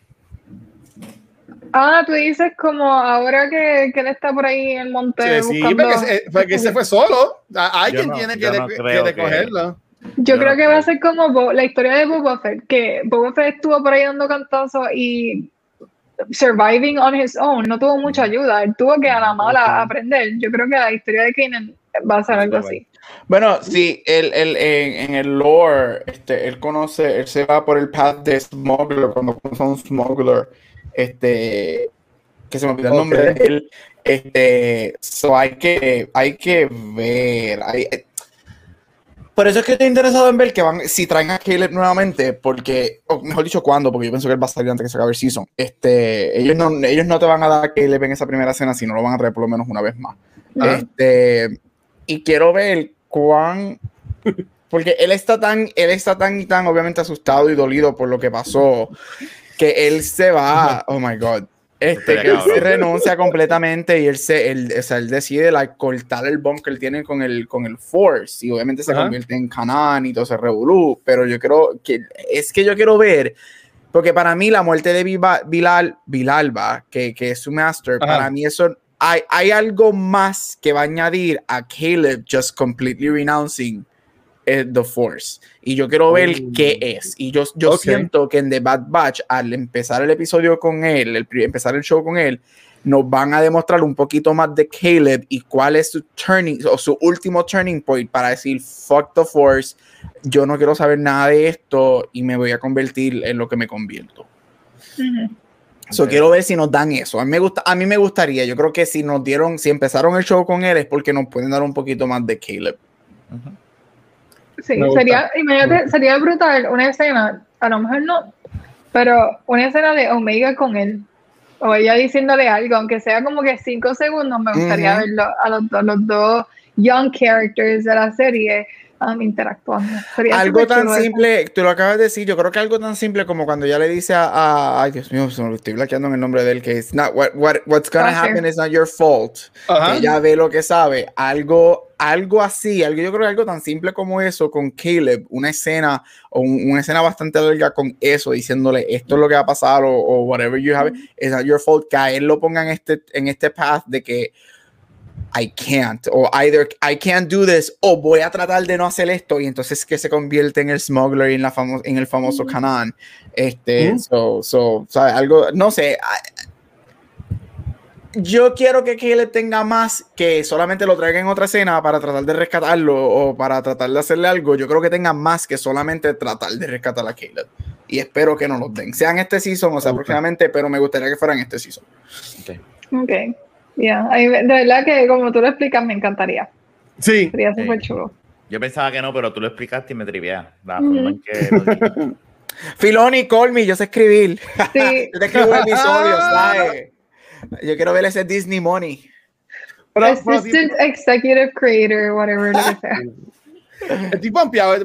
S1: Ah, tú dices como ahora que, que él está por ahí en el monte
S2: Sí, sí,
S1: buscando...
S2: porque, se- porque se fue solo. Alguien
S3: no-
S2: tiene que,
S3: no
S2: de-
S3: creo
S2: que
S3: que-
S2: cogerlo.
S1: Yo
S3: Yo
S1: creo
S3: no
S1: que va a ser como Bo- la historia de Boba Fett, que Boba Fett estuvo por ahí dando cantazos y surviving on his own, no tuvo mucha ayuda, él tuvo que a la mala aprender. Yo creo que la historia de Kanan va a ser algo así.
S4: Bueno, sí, él, él, en, en el lore, este, él conoce, él se va por el path de Smuggler, cuando conoce a un Smuggler, este, que se me olvidó el nombre de él, este, so hay que, hay que ver, hay- por eso es que estoy interesado en ver que van, si traen a Caleb nuevamente, porque, o mejor dicho, cuándo, porque yo pienso que él va a salir antes que se acabe el season, este, ellos no, ellos no te van a dar a Caleb en esa primera escena, sino lo van a traer por lo menos una vez más.
S2: Ajá.
S4: Este, y quiero ver cuán. Porque él está tan, él está tan y tan obviamente asustado y dolido por lo que pasó, que él se va, oh my god. Este, que él se renuncia completamente y él se, él, o sea, él decide like, cortar el bond que él tiene con el, con el Force y obviamente se
S2: Ajá.
S4: convierte en Kanan y todo ese revolú, pero yo creo que, es que yo quiero ver, porque para mí la muerte de Viva- Bilal, Bilalba, que, que es su master,
S2: Ajá.
S4: para mí eso, hay, hay algo más que va a añadir a Caleb just completely renouncing eh, the Force. Y yo quiero ver
S2: Oh.
S4: qué es. Y yo, yo
S2: Ok.
S4: siento que en The Bad Batch, al empezar el episodio con él, el, empezar el show con él, nos van a demostrar un poquito más de Caleb y cuál es su turning o su último turning point para decir fuck the Force. Yo no quiero saber nada de esto y me voy a convertir en lo que me convierto. So,
S3: Ok.
S4: quiero ver si nos dan eso. A mí, me gusta, a mí me gustaría. Yo creo que si nos dieron, si empezaron el show con él es porque nos pueden dar un poquito más de Caleb.
S1: Sí,
S2: Me gusta.
S1: sería, imagínate, sería brutal una escena, a lo mejor no, pero una escena de Omega con él, o ella diciéndole algo, aunque sea como que cinco segundos, me gustaría verlo a los, a los dos young characters de la serie interactuando. Sería
S4: algo tan
S1: chulo eso.
S4: simple, tú lo acabas de decir, yo creo que algo tan simple como cuando ya le dice a, a- ay Dios mío, estoy bloqueando en el nombre de él, que es not what, what- what's gonna
S1: Crosshair.
S4: happen is not your fault, que ella ve lo que sabe, algo, algo así, algo, yo creo que algo tan simple como eso con Caleb, una escena o un- una escena bastante larga con eso, diciéndole esto es lo que va a pasar o, o whatever you have, it's not your fault, que a él lo ponga en este, en este path de que I can't, o either I can't do this, o voy a tratar de no hacer esto, y entonces que se convierte en el smuggler y en, la famo- en el famoso Kanan. Este,
S2: Mm.
S4: so, so, ¿sabe? Algo, no sé. I- Yo quiero que Caleb tenga más que solamente lo traiga en otra escena para tratar de rescatarlo o para tratar de hacerle algo. Yo creo que tenga más que solamente tratar de rescatar a Caleb. Y espero que no los den. Sean este season o sea,
S2: Ok.
S4: próximamente, pero me gustaría que fueran este season.
S1: Ok, ya, Ahí de verdad que como tú lo explicas me encantaría,
S2: Sí.
S1: sería
S3: Sí.
S1: súper chulo.
S3: Yo pensaba que no, pero tú lo explicaste y me trivié. La forma en que. (laughs)
S4: Filoni, call me, yo sé escribir.
S1: Sí, (laughs)
S4: Yo te escribo episodios, (laughs) ¿sabes? Yo quiero ver ese Disney Money.
S2: Pero, pero,
S1: Assistant Executive Creator, whatever lo que sea.
S2: Estoy pompeado,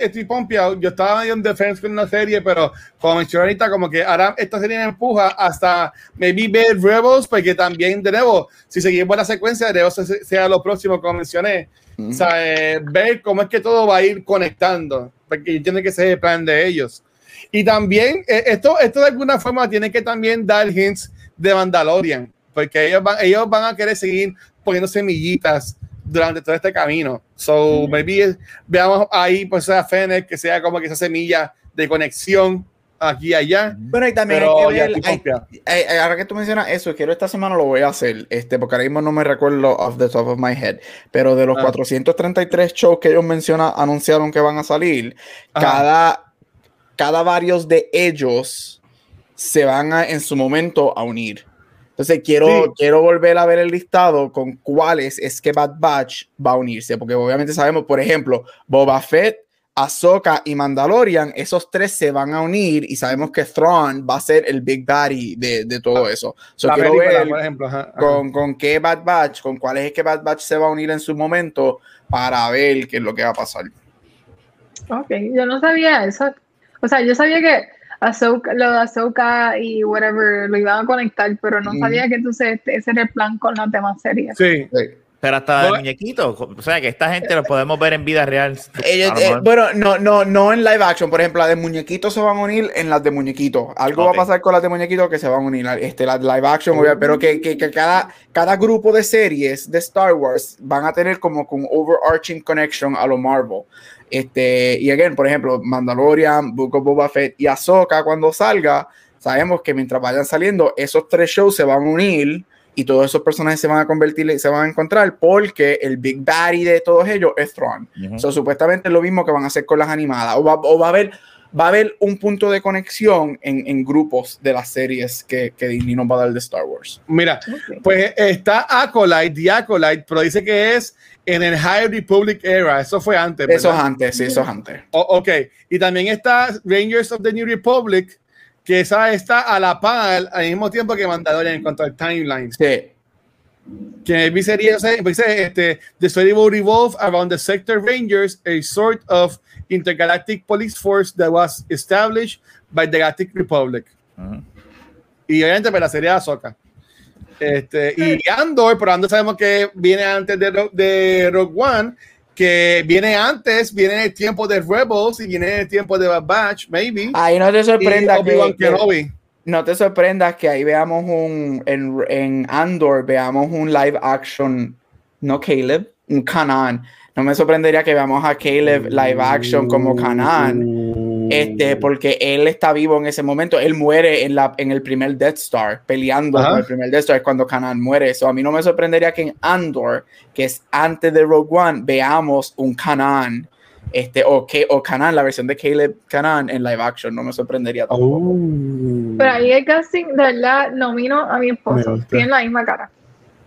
S2: estoy pompeado. Yo estaba medio en defense con una serie, pero como mencioné ahorita, como que ahora esta serie me empuja hasta maybe ver Rebels, porque también, de nuevo, si seguimos la secuencia, de Rebels se- sea lo próximo, como mencioné. O sea, eh, ver cómo es que todo va a ir conectando, porque tiene que ser el plan de ellos. Y también, eh, esto, esto de alguna forma tiene que también dar hints de Mandalorian, porque ellos van, ellos van a querer seguir poniendo semillitas durante todo este camino. So, maybe veamos ahí, pues, a Fennec, que sea como que esa semilla de conexión aquí y allá.
S4: Bueno, y también
S2: Pero
S4: hay que ver, hay- eh, ahora que tú mencionas eso, quiero esta semana lo voy a hacer, este, porque ahora mismo no me recuerdo off the top of my head, pero de los
S2: Ah.
S4: 433 shows que ellos mencionan, anunciaron que van a salir,
S2: Ajá.
S4: cada, cada varios de ellos se van a, en su momento a unir. Entonces quiero,
S2: Sí.
S4: quiero volver a ver el listado con cuáles es que Bad Batch va a unirse, porque obviamente sabemos, por ejemplo, Boba Fett, Ahsoka y Mandalorian, esos tres se van a unir y sabemos que Thrawn va a ser el Big Daddy de, de todo eso. So, quiero
S2: película,
S4: ver
S2: por ejemplo. ajá, ajá.
S4: con, con qué Bad Batch, con cuáles es que Bad Batch se va a unir en su momento para ver qué es lo que va a pasar.
S1: Ok, yo no sabía eso. O sea, yo sabía que Ahsoka, lo de Ahsoka y whatever lo iban a conectar, pero no
S4: Mm.
S1: sabía que entonces este- ese era el plan con las demás series.
S2: Sí.
S3: Pero hasta de
S2: Bueno.
S3: muñequitos. O sea, que esta gente lo podemos ver en vida real.
S4: Ellos, eh, bueno, no, no, no en live action. Por ejemplo, las de muñequitos se van a unir en las de muñequitos. Algo va a pasar con las de muñequitos que se van a unir. Este, las live action, obvia- pero que, que, que cada, cada grupo de series de Star Wars van a tener como un overarching connection a lo Marvel. Este, y again, por ejemplo, Mandalorian, Book of Boba Fett y Ahsoka cuando salga, sabemos que mientras vayan saliendo, esos tres shows se van a unir y todos esos personajes se van a convertir y se van a encontrar porque el Big Daddy de todos ellos es Thrawn.
S3: Ujú.
S4: So, supuestamente es lo mismo que van a hacer con las animadas. O va, o va a haber va a haber un punto de conexión en, en grupos de las series que, que Disney nos va a dar de Star Wars.
S2: Mira, pues está Acolyte, The Acolyte, pero dice que es en el High Republic era. Eso fue antes.
S4: Eso es antes, sí, eso es antes.
S2: O- ok, y también está Rangers of the New Republic, que esa está a la par al mismo tiempo que Mandalorian en cuanto al timeline.
S4: Sí.
S2: Que maybe sería, dice, este, the story will revolve around the Sector Rangers, a sort of intergalactic police force that was established by the Galactic Republic. Y obviamente para la serie de Ahsoka. Este, y Andor, pero Andor sabemos que viene antes de, de Rogue One, que viene antes, viene en el tiempo de Rebels y viene en el tiempo de Bad Batch, maybe.
S4: Ahí no te
S2: y
S4: sorprendas que, no te sorprendas que ahí veamos un en, en Andor veamos un live action, no Caleb, un Kanan. No me sorprendería que veamos a Caleb live action como Kanan. Este, porque él está vivo en ese momento. Él muere en, la, en el primer Death Star, peleando
S2: Ajá.
S4: con el primer Death Star es cuando Kanan muere. Eso a mí no me sorprendería que en Andor, que es antes de Rogue One, veamos un Kanan. Este, o, que, o Kanan, la versión de Caleb Kanan en live action. No me sorprendería tampoco.
S1: Pero ahí el casting, de verdad, nomino a mi esposo. Tienen la misma cara.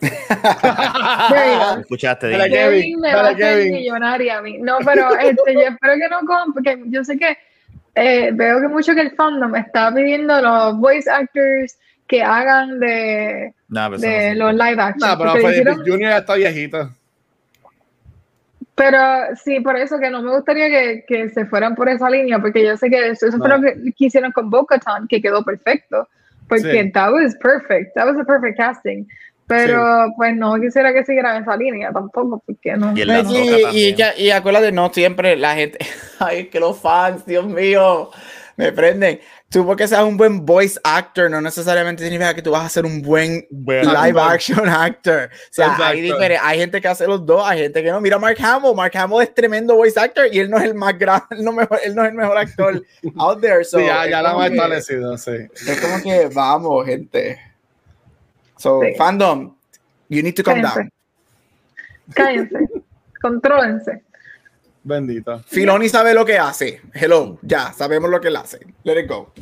S1: (laughs)
S3: Escuchaste.
S2: Kevin,
S1: Kevin me va a hacer
S2: Kevin.
S1: millonaria a mí. No, pero este, yo espero que no con, porque yo sé que eh, veo que mucho que el fandom está pidiendo los voice actors que hagan de,
S3: no
S1: los live action.
S2: No, pero Freddy
S1: hicieron-
S2: ya está viejito.
S1: pero sí, por eso que no me gustaría que, que se fueran por esa línea, porque yo sé que eso, eso fue
S2: No.
S1: lo que, que hicieron con Bo-Katan, que quedó perfecto. Porque
S2: Sí.
S1: that was perfect, that was a perfect casting. Pero pues no quisiera que siguieran esa línea tampoco, porque no.
S3: Y el
S4: Y, y, y acuérdate, no siempre la gente. (laughs) Ay, es que los fans, Dios mío, me prenden. Tú, porque seas un buen voice actor, no necesariamente significa que tú vas a ser un buen
S3: Buen
S4: live
S2: actor.
S4: action actor. O sea, hay, hay gente que hace los dos, hay gente que no. Mira, Mark Hamill. Mark Hamill es tremendo voice actor y él no es el más grande, él (laughs) no, mejor- él no es el mejor actor (laughs) out there. So,
S2: Sí, ya, ya la hemos establecido, sí.
S4: Es como que vamos, gente. So,
S1: Sí.
S4: fandom, you need to calm down.
S1: Cállense. Cállense. (laughs) Contrólense.
S2: Bendito.
S4: Filoni sabe lo que hace. Hello, ya, sabemos lo que él hace. Let it go.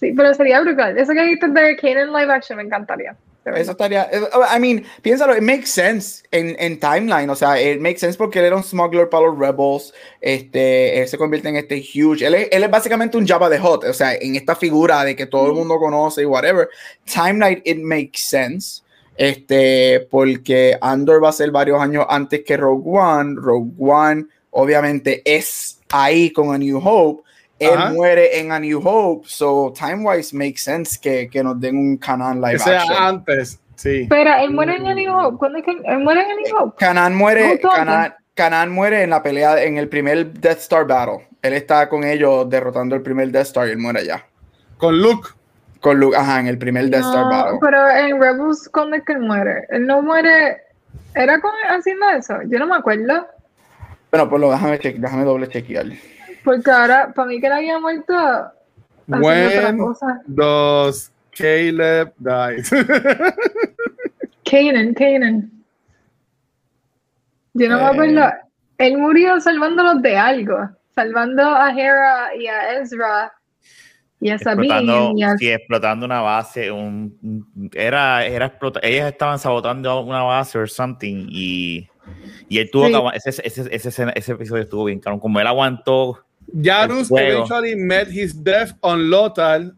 S1: Sí, pero sería brutal. Eso que dijiste de Kanan live action me encantaría.
S4: Eso estaría. eh, I mean, piénsalo, it makes sense en, en timeline. O sea, it makes sense porque él era un smuggler para los Rebels. Este, él se convierte en este huge. Él es, él es básicamente un Jabba de Hot. O sea, en esta figura de que todo el mundo conoce y whatever. Timeline, it makes sense. Este, porque Andor va a ser varios años antes que Rogue One. Rogue One, obviamente, es ahí con A New Hope. Él
S2: Ajá.
S4: muere en A New Hope, so time-wise makes sense que, que nos den un canon live
S2: Que sea
S4: action.
S2: antes, sí.
S1: Pero él muere en A New Hope. ¿Cuándo es que él muere en A New Hope?
S4: Kanan muere, Kanan muere en la pelea, en el primer Death Star Battle. Él está con ellos derrotando el primer Death Star y él muere allá.
S2: Con Luke.
S4: Con Luke, ajá, en el primer Death Star
S1: No,
S4: Battle.
S1: pero en Rebels, ¿cuándo es que él muere? Él no muere. ¿Era con, haciendo eso? Yo no me acuerdo.
S4: Bueno, pues lo déjame, cheque, déjame doble chequear.
S1: Porque ahora, para mí que él había muerto
S2: When does Caleb die? (laughs)
S1: Kanan, Kanan. Yo no me
S4: Eh.
S1: acuerdo. Él murió salvándolos de algo. Salvando a Hera y a Ezra y a
S3: explotando,
S1: Sabine. Y a...
S3: sí, explotando una base, un, era, era explota- ellas estaban sabotando una base o something y, y él tuvo
S1: Sí.
S3: que ese, ese, ese, ese- ese episodio estuvo bien cabrón, como él aguantó,
S2: Jarus eventually met his death on Lothal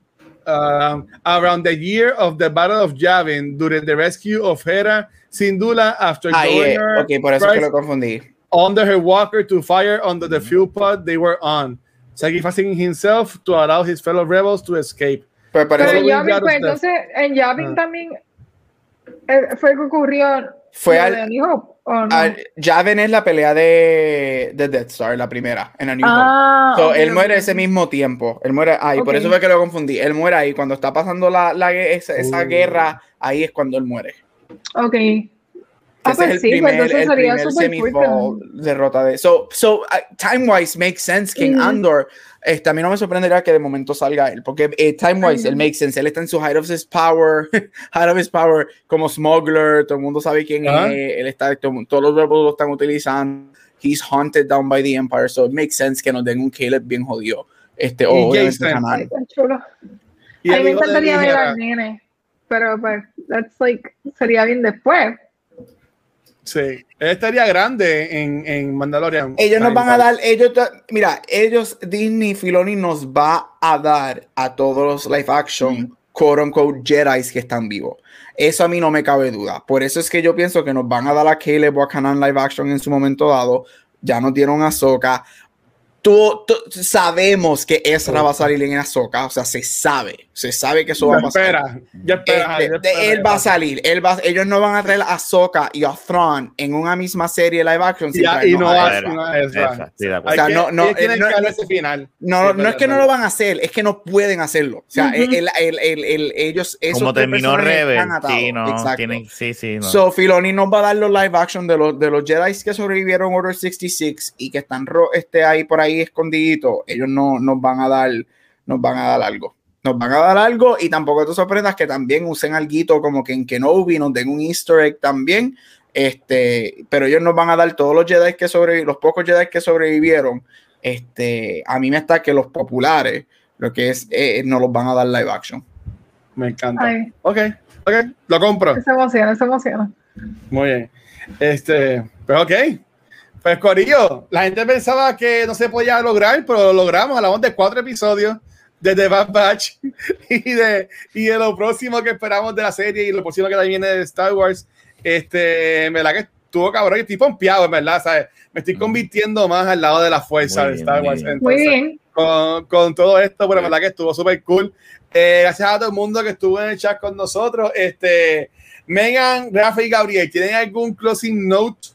S2: um, around the year of the Battle of Yavin during the rescue of Hera Syndulla after
S4: Ah, yeah. Ok, por eso es que lo confundí.
S2: under her walker to fire under the fuel pod they were on, sacrificing himself to allow his fellow rebels to escape.
S4: Pues por
S1: Pero
S4: eso
S2: Following
S1: en Yavin,
S2: Jarus'
S1: pues
S2: death.
S1: entonces, en Yavin
S2: Ah.
S1: también eh, fue que ocurrió
S4: fue al,
S1: de A New Hope, ¿o no?
S4: al- Yavin es la pelea de, de Death Star, la primera, en A New Hope.
S1: ah,
S4: So,
S1: ok,
S4: él muere ese mismo tiempo. Él muere ahí. Por eso fue que lo confundí. Él muere ahí. Cuando está pasando la, la esa, esa
S2: Uh.
S4: guerra, ahí es cuando él muere.
S1: Ok. Ah,
S4: ese es
S1: pues
S4: el
S1: sí, pues
S4: primer,
S1: entonces
S4: el
S1: sería
S4: primer
S1: fuerte.
S4: derrota de. So, so uh, time wise makes sense que en
S1: Ujú.
S4: Andor. Este, a mí no me sorprendería que de momento salga él, porque eh, time wise
S1: Ay,
S4: él makes sense. Él está en su height of his power, (laughs) height of his power, como smuggler. Todo el mundo sabe quién
S2: Ajá.
S4: es. Él está, todo- todos los rebels lo están utilizando. He's hunted down by the Empire, so it makes sense que nos den un Caleb bien jodido. Este, o
S2: Y
S4: obviamente.
S1: Ay, chulo.
S2: Y
S1: a mí me encantaría ver al nene, pero pues, that's like, sería bien después.
S2: Sí, él estaría grande en, en Mandalorian.
S4: Ellos nos van a dar, ellos, mira, ellos, Disney Filoni nos va a dar a todos los live action, quote unquote, Jedi que están vivos. Eso a mí no me cabe duda. Por eso es que yo pienso que nos van a dar a Caleb o a live action en su momento dado. Ya nos dieron a Ahsoka. Tú, tú- sabemos que Ezra va a salir en Ahsoka. O sea, se sabe. Se sabe que eso va a pasar.
S2: espera, ya espera.
S4: Este,
S2: ya espera.
S4: él va a salir. Él va, ellos no van a traer a Ahsoka y a Thrawn en una misma serie live action. sin
S2: Ya, y no
S4: a
S2: va
S4: Ezra.
S2: no Ezra.
S4: O sea, no- eh, no-
S2: que darle ese final.
S4: No,
S2: Sí,
S4: no es que no lo van a hacer, es que no pueden hacerlo. O sea,
S1: Ujú.
S4: el, el- el- el- ellos, esos
S3: como terminó Rebel, sí, no, tienen, sí, sí, no.
S4: So, Filoni nos va a dar los live action de los, de los Jedi que sobrevivieron Order 66 y que están ro- este, ahí por ahí escondiditos. Ellos no nos van a dar, nos van a dar algo. Nos van a dar algo y tampoco te sorprendas que también usen algo como que en Kenobi nos den un easter egg también. Este, pero ellos nos van a dar todos los Jedi que sobrevivieron, los pocos Jedi que sobrevivieron. Este, a mí me está que los populares, lo que es, eh, nos los van a dar live action.
S2: Me encanta.
S1: Ay,
S2: Ok, ok, lo compro.
S1: se emociona, se emociona.
S2: Muy bien. Este, pues ok. Pues Corillo, la gente pensaba que no se podía lograr, pero lo logramos. Hablamos de cuatro episodios de The Bad Batch (laughs) y de, y de lo próximo que esperamos de la serie y lo próximo que también viene de Star Wars. Este, en verdad que estuvo cabrón y estoy pompeado, en verdad, ¿sabes? Me estoy convirtiendo más al lado de la fuerza
S3: Muy
S2: de Star
S3: muy
S2: Wars.
S3: bien.
S1: Muy
S2: Entonces,
S1: bien.
S2: con, con todo esto, pero en verdad que estuvo súper cool. Eh, gracias a todo el mundo que estuvo en el chat con nosotros. Este, Megan, Rafa y Gabriel, ¿tienen algún closing note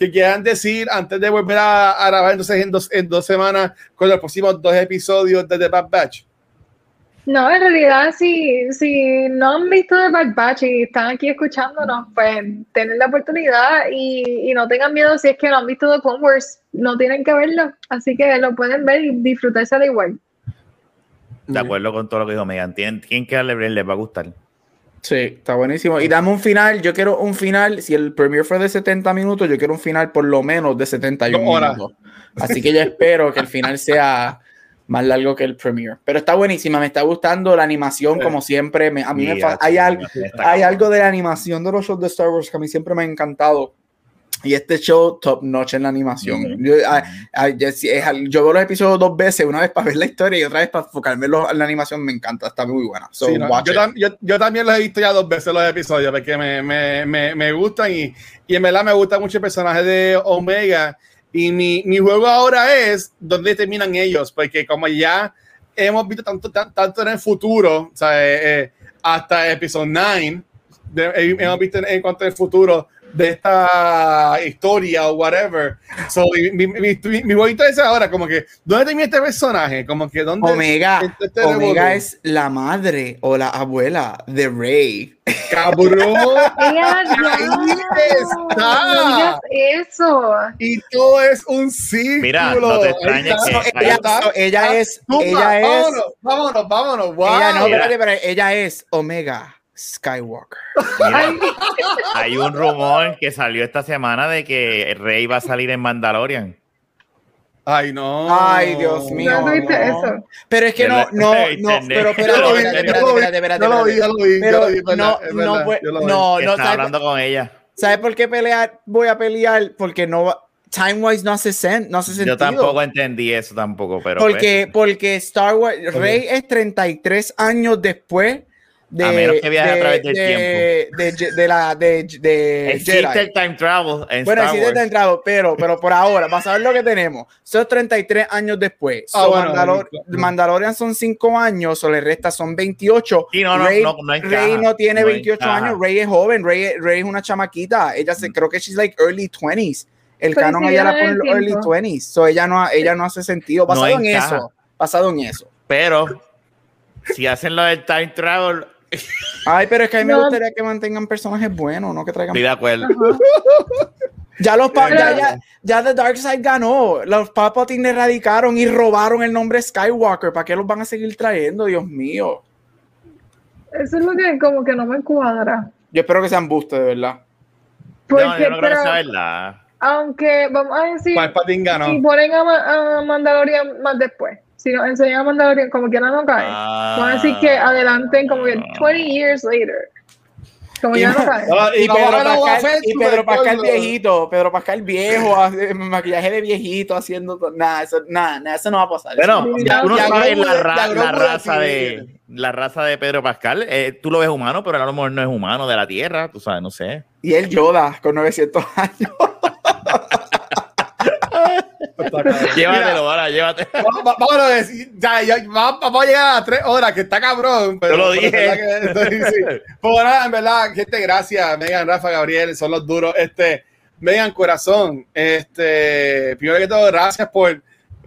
S2: que quieran decir antes de volver a, a grabar entonces en dos, en dos semanas con los próximos dos episodios de The Bad Batch?
S1: No, en realidad, si, si no han visto The Bad Batch y están aquí escuchándonos, pues tienen la oportunidad y, y no tengan miedo si es que no han visto The Clone Wars, no tienen que verlo, así que lo pueden ver y disfrutarse de igual.
S3: de acuerdo con todo lo que dijo Megan. Tienen, tienen que darle les va a gustar.
S4: Sí, está buenísimo. Y dame un final, yo quiero un final, si el premiere fue de 70 minutos, yo quiero un final por lo menos de 71
S2: Dos horas.
S4: minutos. Así que yo espero que el final sea más largo que el premiere. Pero está buenísima, me está gustando la animación
S2: Sí.
S4: como siempre. me- a mí me hay, algo, hay algo de la animación de los shows de Star Wars que a mí siempre me ha encantado. Y este show top notch en la animación.
S3: Ujú.
S4: yo, ah, ah, yo veo los episodios dos veces, una vez para ver la historia y otra vez para enfocarme en, la animación. Me encanta, está muy buena. So,
S2: Sí, no, yo, tam- yo- también los he visto ya dos veces los episodios porque me, me, me, me gustan y, y en verdad me gusta mucho el personaje de Omega. Y mi, mi juego ahora es dónde terminan ellos, porque como ya hemos visto tanto, tan- tanto en el futuro, o sea, eh, eh, hasta episodio 9, de- eh, hemos visto en, en cuanto al futuro de esta historia o whatever. So, mi, mi, mi, mi bonito es ahora, como que, ¿dónde termina este personaje? Como que, ¿dónde
S4: Omega,
S2: este- este
S4: Omega es la madre o la abuela de Rey.
S2: Cabrón. (laughs)
S1: Ella
S2: Ahí está.
S1: No eso.
S2: y todo es un círculo.
S3: Mira, no te extrañes que-
S4: Ella,
S2: está.
S4: ella es, ella es,
S2: Vámonos, vámonos, vámonos. Wow.
S4: ella no, espérate, espérate, ella es Omega Skywalker.
S3: Mira, hay un rumor que salió esta semana de que Rey va a salir en Mandalorian.
S2: Ay, no.
S4: Ay, Dios mío.
S1: No
S4: no.
S1: eso.
S4: Pero es que no, no, (laughs) no, pero espérate,
S2: Yo lo vi,
S4: espérate,
S2: yo
S4: espérate,
S2: lo vi,
S4: espérate, espérate,
S2: yo lo vi, yo lo vi, yo
S4: Pero
S2: lo vi,
S4: no, no, pues, no, no,
S3: está
S4: ¿sabes,
S3: hablando con ella.
S4: ¿sabes por qué pelear? Voy a pelear porque no va, time wise no hace sen, no hace sentido.
S3: Yo tampoco entendí eso tampoco, pero pues,
S4: porque, porque Star Wars, Rey es 33 años después de,
S3: A menos que viaje a
S4: de-
S3: través del
S4: de, de, de- de la de, de
S3: existe
S4: Jedi.
S3: el time travel en
S4: Bueno,
S3: Star
S4: existe el
S3: Wars.
S4: time travel, pero, pero por ahora, para saber lo que tenemos, son 33 años después.
S2: Ah,
S4: So,
S2: bueno,
S4: Mandalor-
S2: claro.
S4: Mandalorian son 5 años, o le resta son 28.
S3: Sí, no, no,
S4: Rey,
S3: no, no
S4: Rey no tiene
S3: no
S4: 28
S3: encaja.
S4: años, Rey es joven, Rey, Rey es una chamaquita. Ella se, creo que she's like early 20s. El
S1: Pues
S4: canon
S1: sí,
S4: ella la pone en los
S1: el
S4: early
S1: tiempo.
S4: 20s. So ella no, ella no hace sentido.
S3: No
S4: Basado en
S3: encaja.
S4: eso. Basado en eso.
S3: Pero si hacen lo del time travel,
S4: Ay, pero es que a mí me gustaría que mantengan personajes buenos, no que traigan.
S3: estoy de acuerdo.
S4: Ya los pa- ya, ya, ya The Dark Side ganó. Los Palpatine erradicaron y robaron el nombre Skywalker. ¿Para qué los van a seguir trayendo? Dios mío.
S1: Eso es lo que como que no me cuadra.
S4: Yo espero que sean buste, de verdad.
S1: Porque,
S3: no, yo no creo que
S1: pero,
S3: sea verdad.
S1: aunque vamos a decir,
S2: Palpatine ganó.
S1: si ponen a, Ma- a Mandalorian más después, si nos enseñan a Mandalorian como quiera no cae,
S3: Ah.
S1: vamos a decir que adelanten como que 20 years later. Como
S4: Y
S1: ya no cae.
S2: Ah,
S4: Y, Pedro Pascal, y Pedro Pascal viejito, Pedro Pascal viejo, maquillaje de viejito haciendo nada, eso, nada, nada, eso no va a pasar.
S3: Bueno,
S1: Sí,
S3: ya tú no
S2: ya
S3: sabes
S2: Grogu
S3: la,
S2: de-
S3: ra- la
S2: de
S3: raza
S2: aquí.
S3: de la raza de Pedro Pascal. Eh, tú lo ves humano, pero a lo mejor no es humano de la Tierra, tú sabes, no sé.
S4: Y el Yoda con 900 años. (laughs)
S3: Llévatelo, ahora, llévatelo.
S2: Va- va- Vámonos a decir, ya, ya, va- vamos a llegar a tres horas, que está cabrón. Pero,
S3: Yo lo
S2: pero
S3: dije.
S2: es verdad que- sí, sí. Nada, en verdad, gente, gracias. Megan, Rafa, Gabriel, son los duros. Este, Megan, corazón, este, primero que todo, gracias por,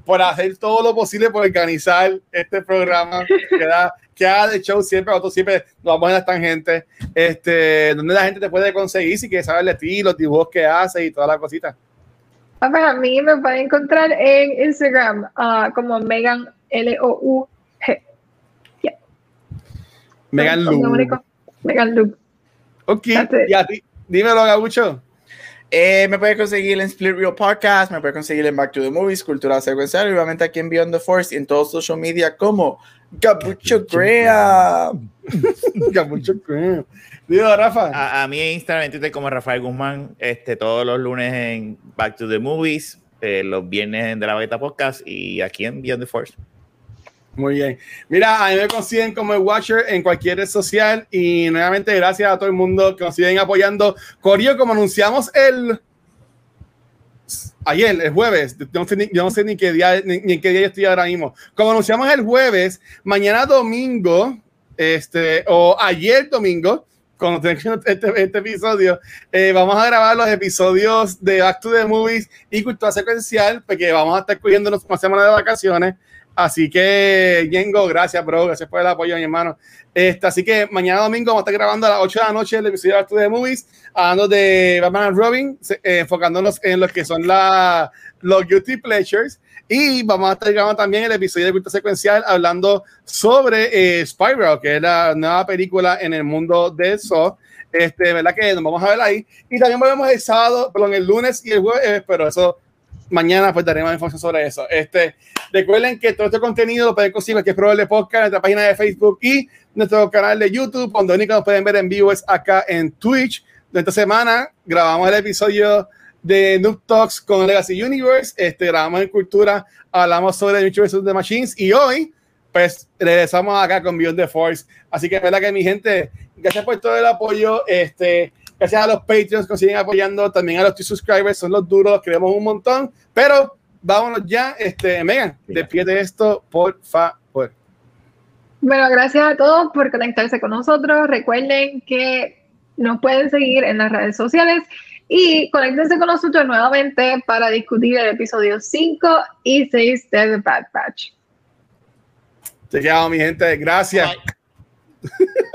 S2: por hacer todo lo posible por organizar este programa que da que haga de show siempre, nosotros siempre nos vamos en las tangentes, este, donde la gente te puede conseguir si quieres saber de ti, los dibujos que haces y todas las cositas.
S1: Ah, pues a mí me pueden encontrar en Instagram ah, como Megan L-O-U-G.
S2: Megan
S1: Lo
S2: Lu.
S1: Megan Lu.
S2: Ok, y a ti, dímelo, Gabucho.
S4: Eh, me puede conseguir en Split Real Podcast, me puede conseguir en Back to the Movies, Cultura Secuencial, y obviamente aquí en Beyond the Force y en todos social media como Gabucho Graham.
S2: Gabucho, creo. Digo, Rafa.
S3: A, a mí en Instagram, en Twitter como Rafael Guzmán, este, todos los lunes en Back to the Movies, eh, los viernes en De la Beta Podcast y aquí en Beyond the Force.
S2: Muy bien. Mira, a mí me consiguen como el Watcher en cualquier red social y nuevamente gracias a todo el mundo que nos siguen apoyando. Corio, como anunciamos el ayer, el jueves, yo no sé ni, yo no sé ni qué día ni, ni en qué día yo estoy ahora mismo. Como anunciamos el jueves, mañana domingo, este, o ayer domingo, cuando tengan este, este episodio, eh, vamos a grabar los episodios de Back to the Movies y Cultura Secuencial, porque vamos a estar cubriéndonos una semana de vacaciones. Así que, Yengo, gracias, bro. Gracias por el apoyo, mi hermano. Este, así que mañana domingo vamos a estar grabando a las 8 de la noche el episodio de to the Movies, hablando de Batman and Robin, eh, enfocándonos en lo que son la, los guilty pleasures. Y vamos a estar grabando también el episodio de Culto Secuencial hablando sobre eh, Spiral, que es la nueva película en el mundo de Saw. Este, ¿verdad? Que nos vamos a ver ahí. Y también volvemos el sábado, perdón, el lunes y el jueves, pero eso mañana pues daremos información sobre eso. Este, recuerden que todo este contenido lo pueden conseguir que es probable podcast en nuestra página de Facebook y nuestro canal de YouTube, donde único nos pueden ver en vivo es acá en Twitch. Esta semana grabamos el episodio de Noob Talks con Legacy Universe, este, grabamos en Cultura, hablamos sobre The Multiverse of the Machines y hoy pues regresamos acá con Beyond the Force. Así que es verdad que mi gente, gracias por todo el apoyo. Este, gracias a los Patreons que siguen apoyando, también a los t subscribers, son los duros, queremos un montón. Pero vámonos ya, este, Megan, despide esto, por favor.
S1: Bueno, gracias a todos por conectarse con nosotros. Recuerden que nos pueden seguir en las redes sociales, Y conéctense con nosotros nuevamente para discutir el episodio 5 y 6 de The Bad Batch.
S2: Te quedado, mi gente. Gracias.
S3: Bye. (laughs)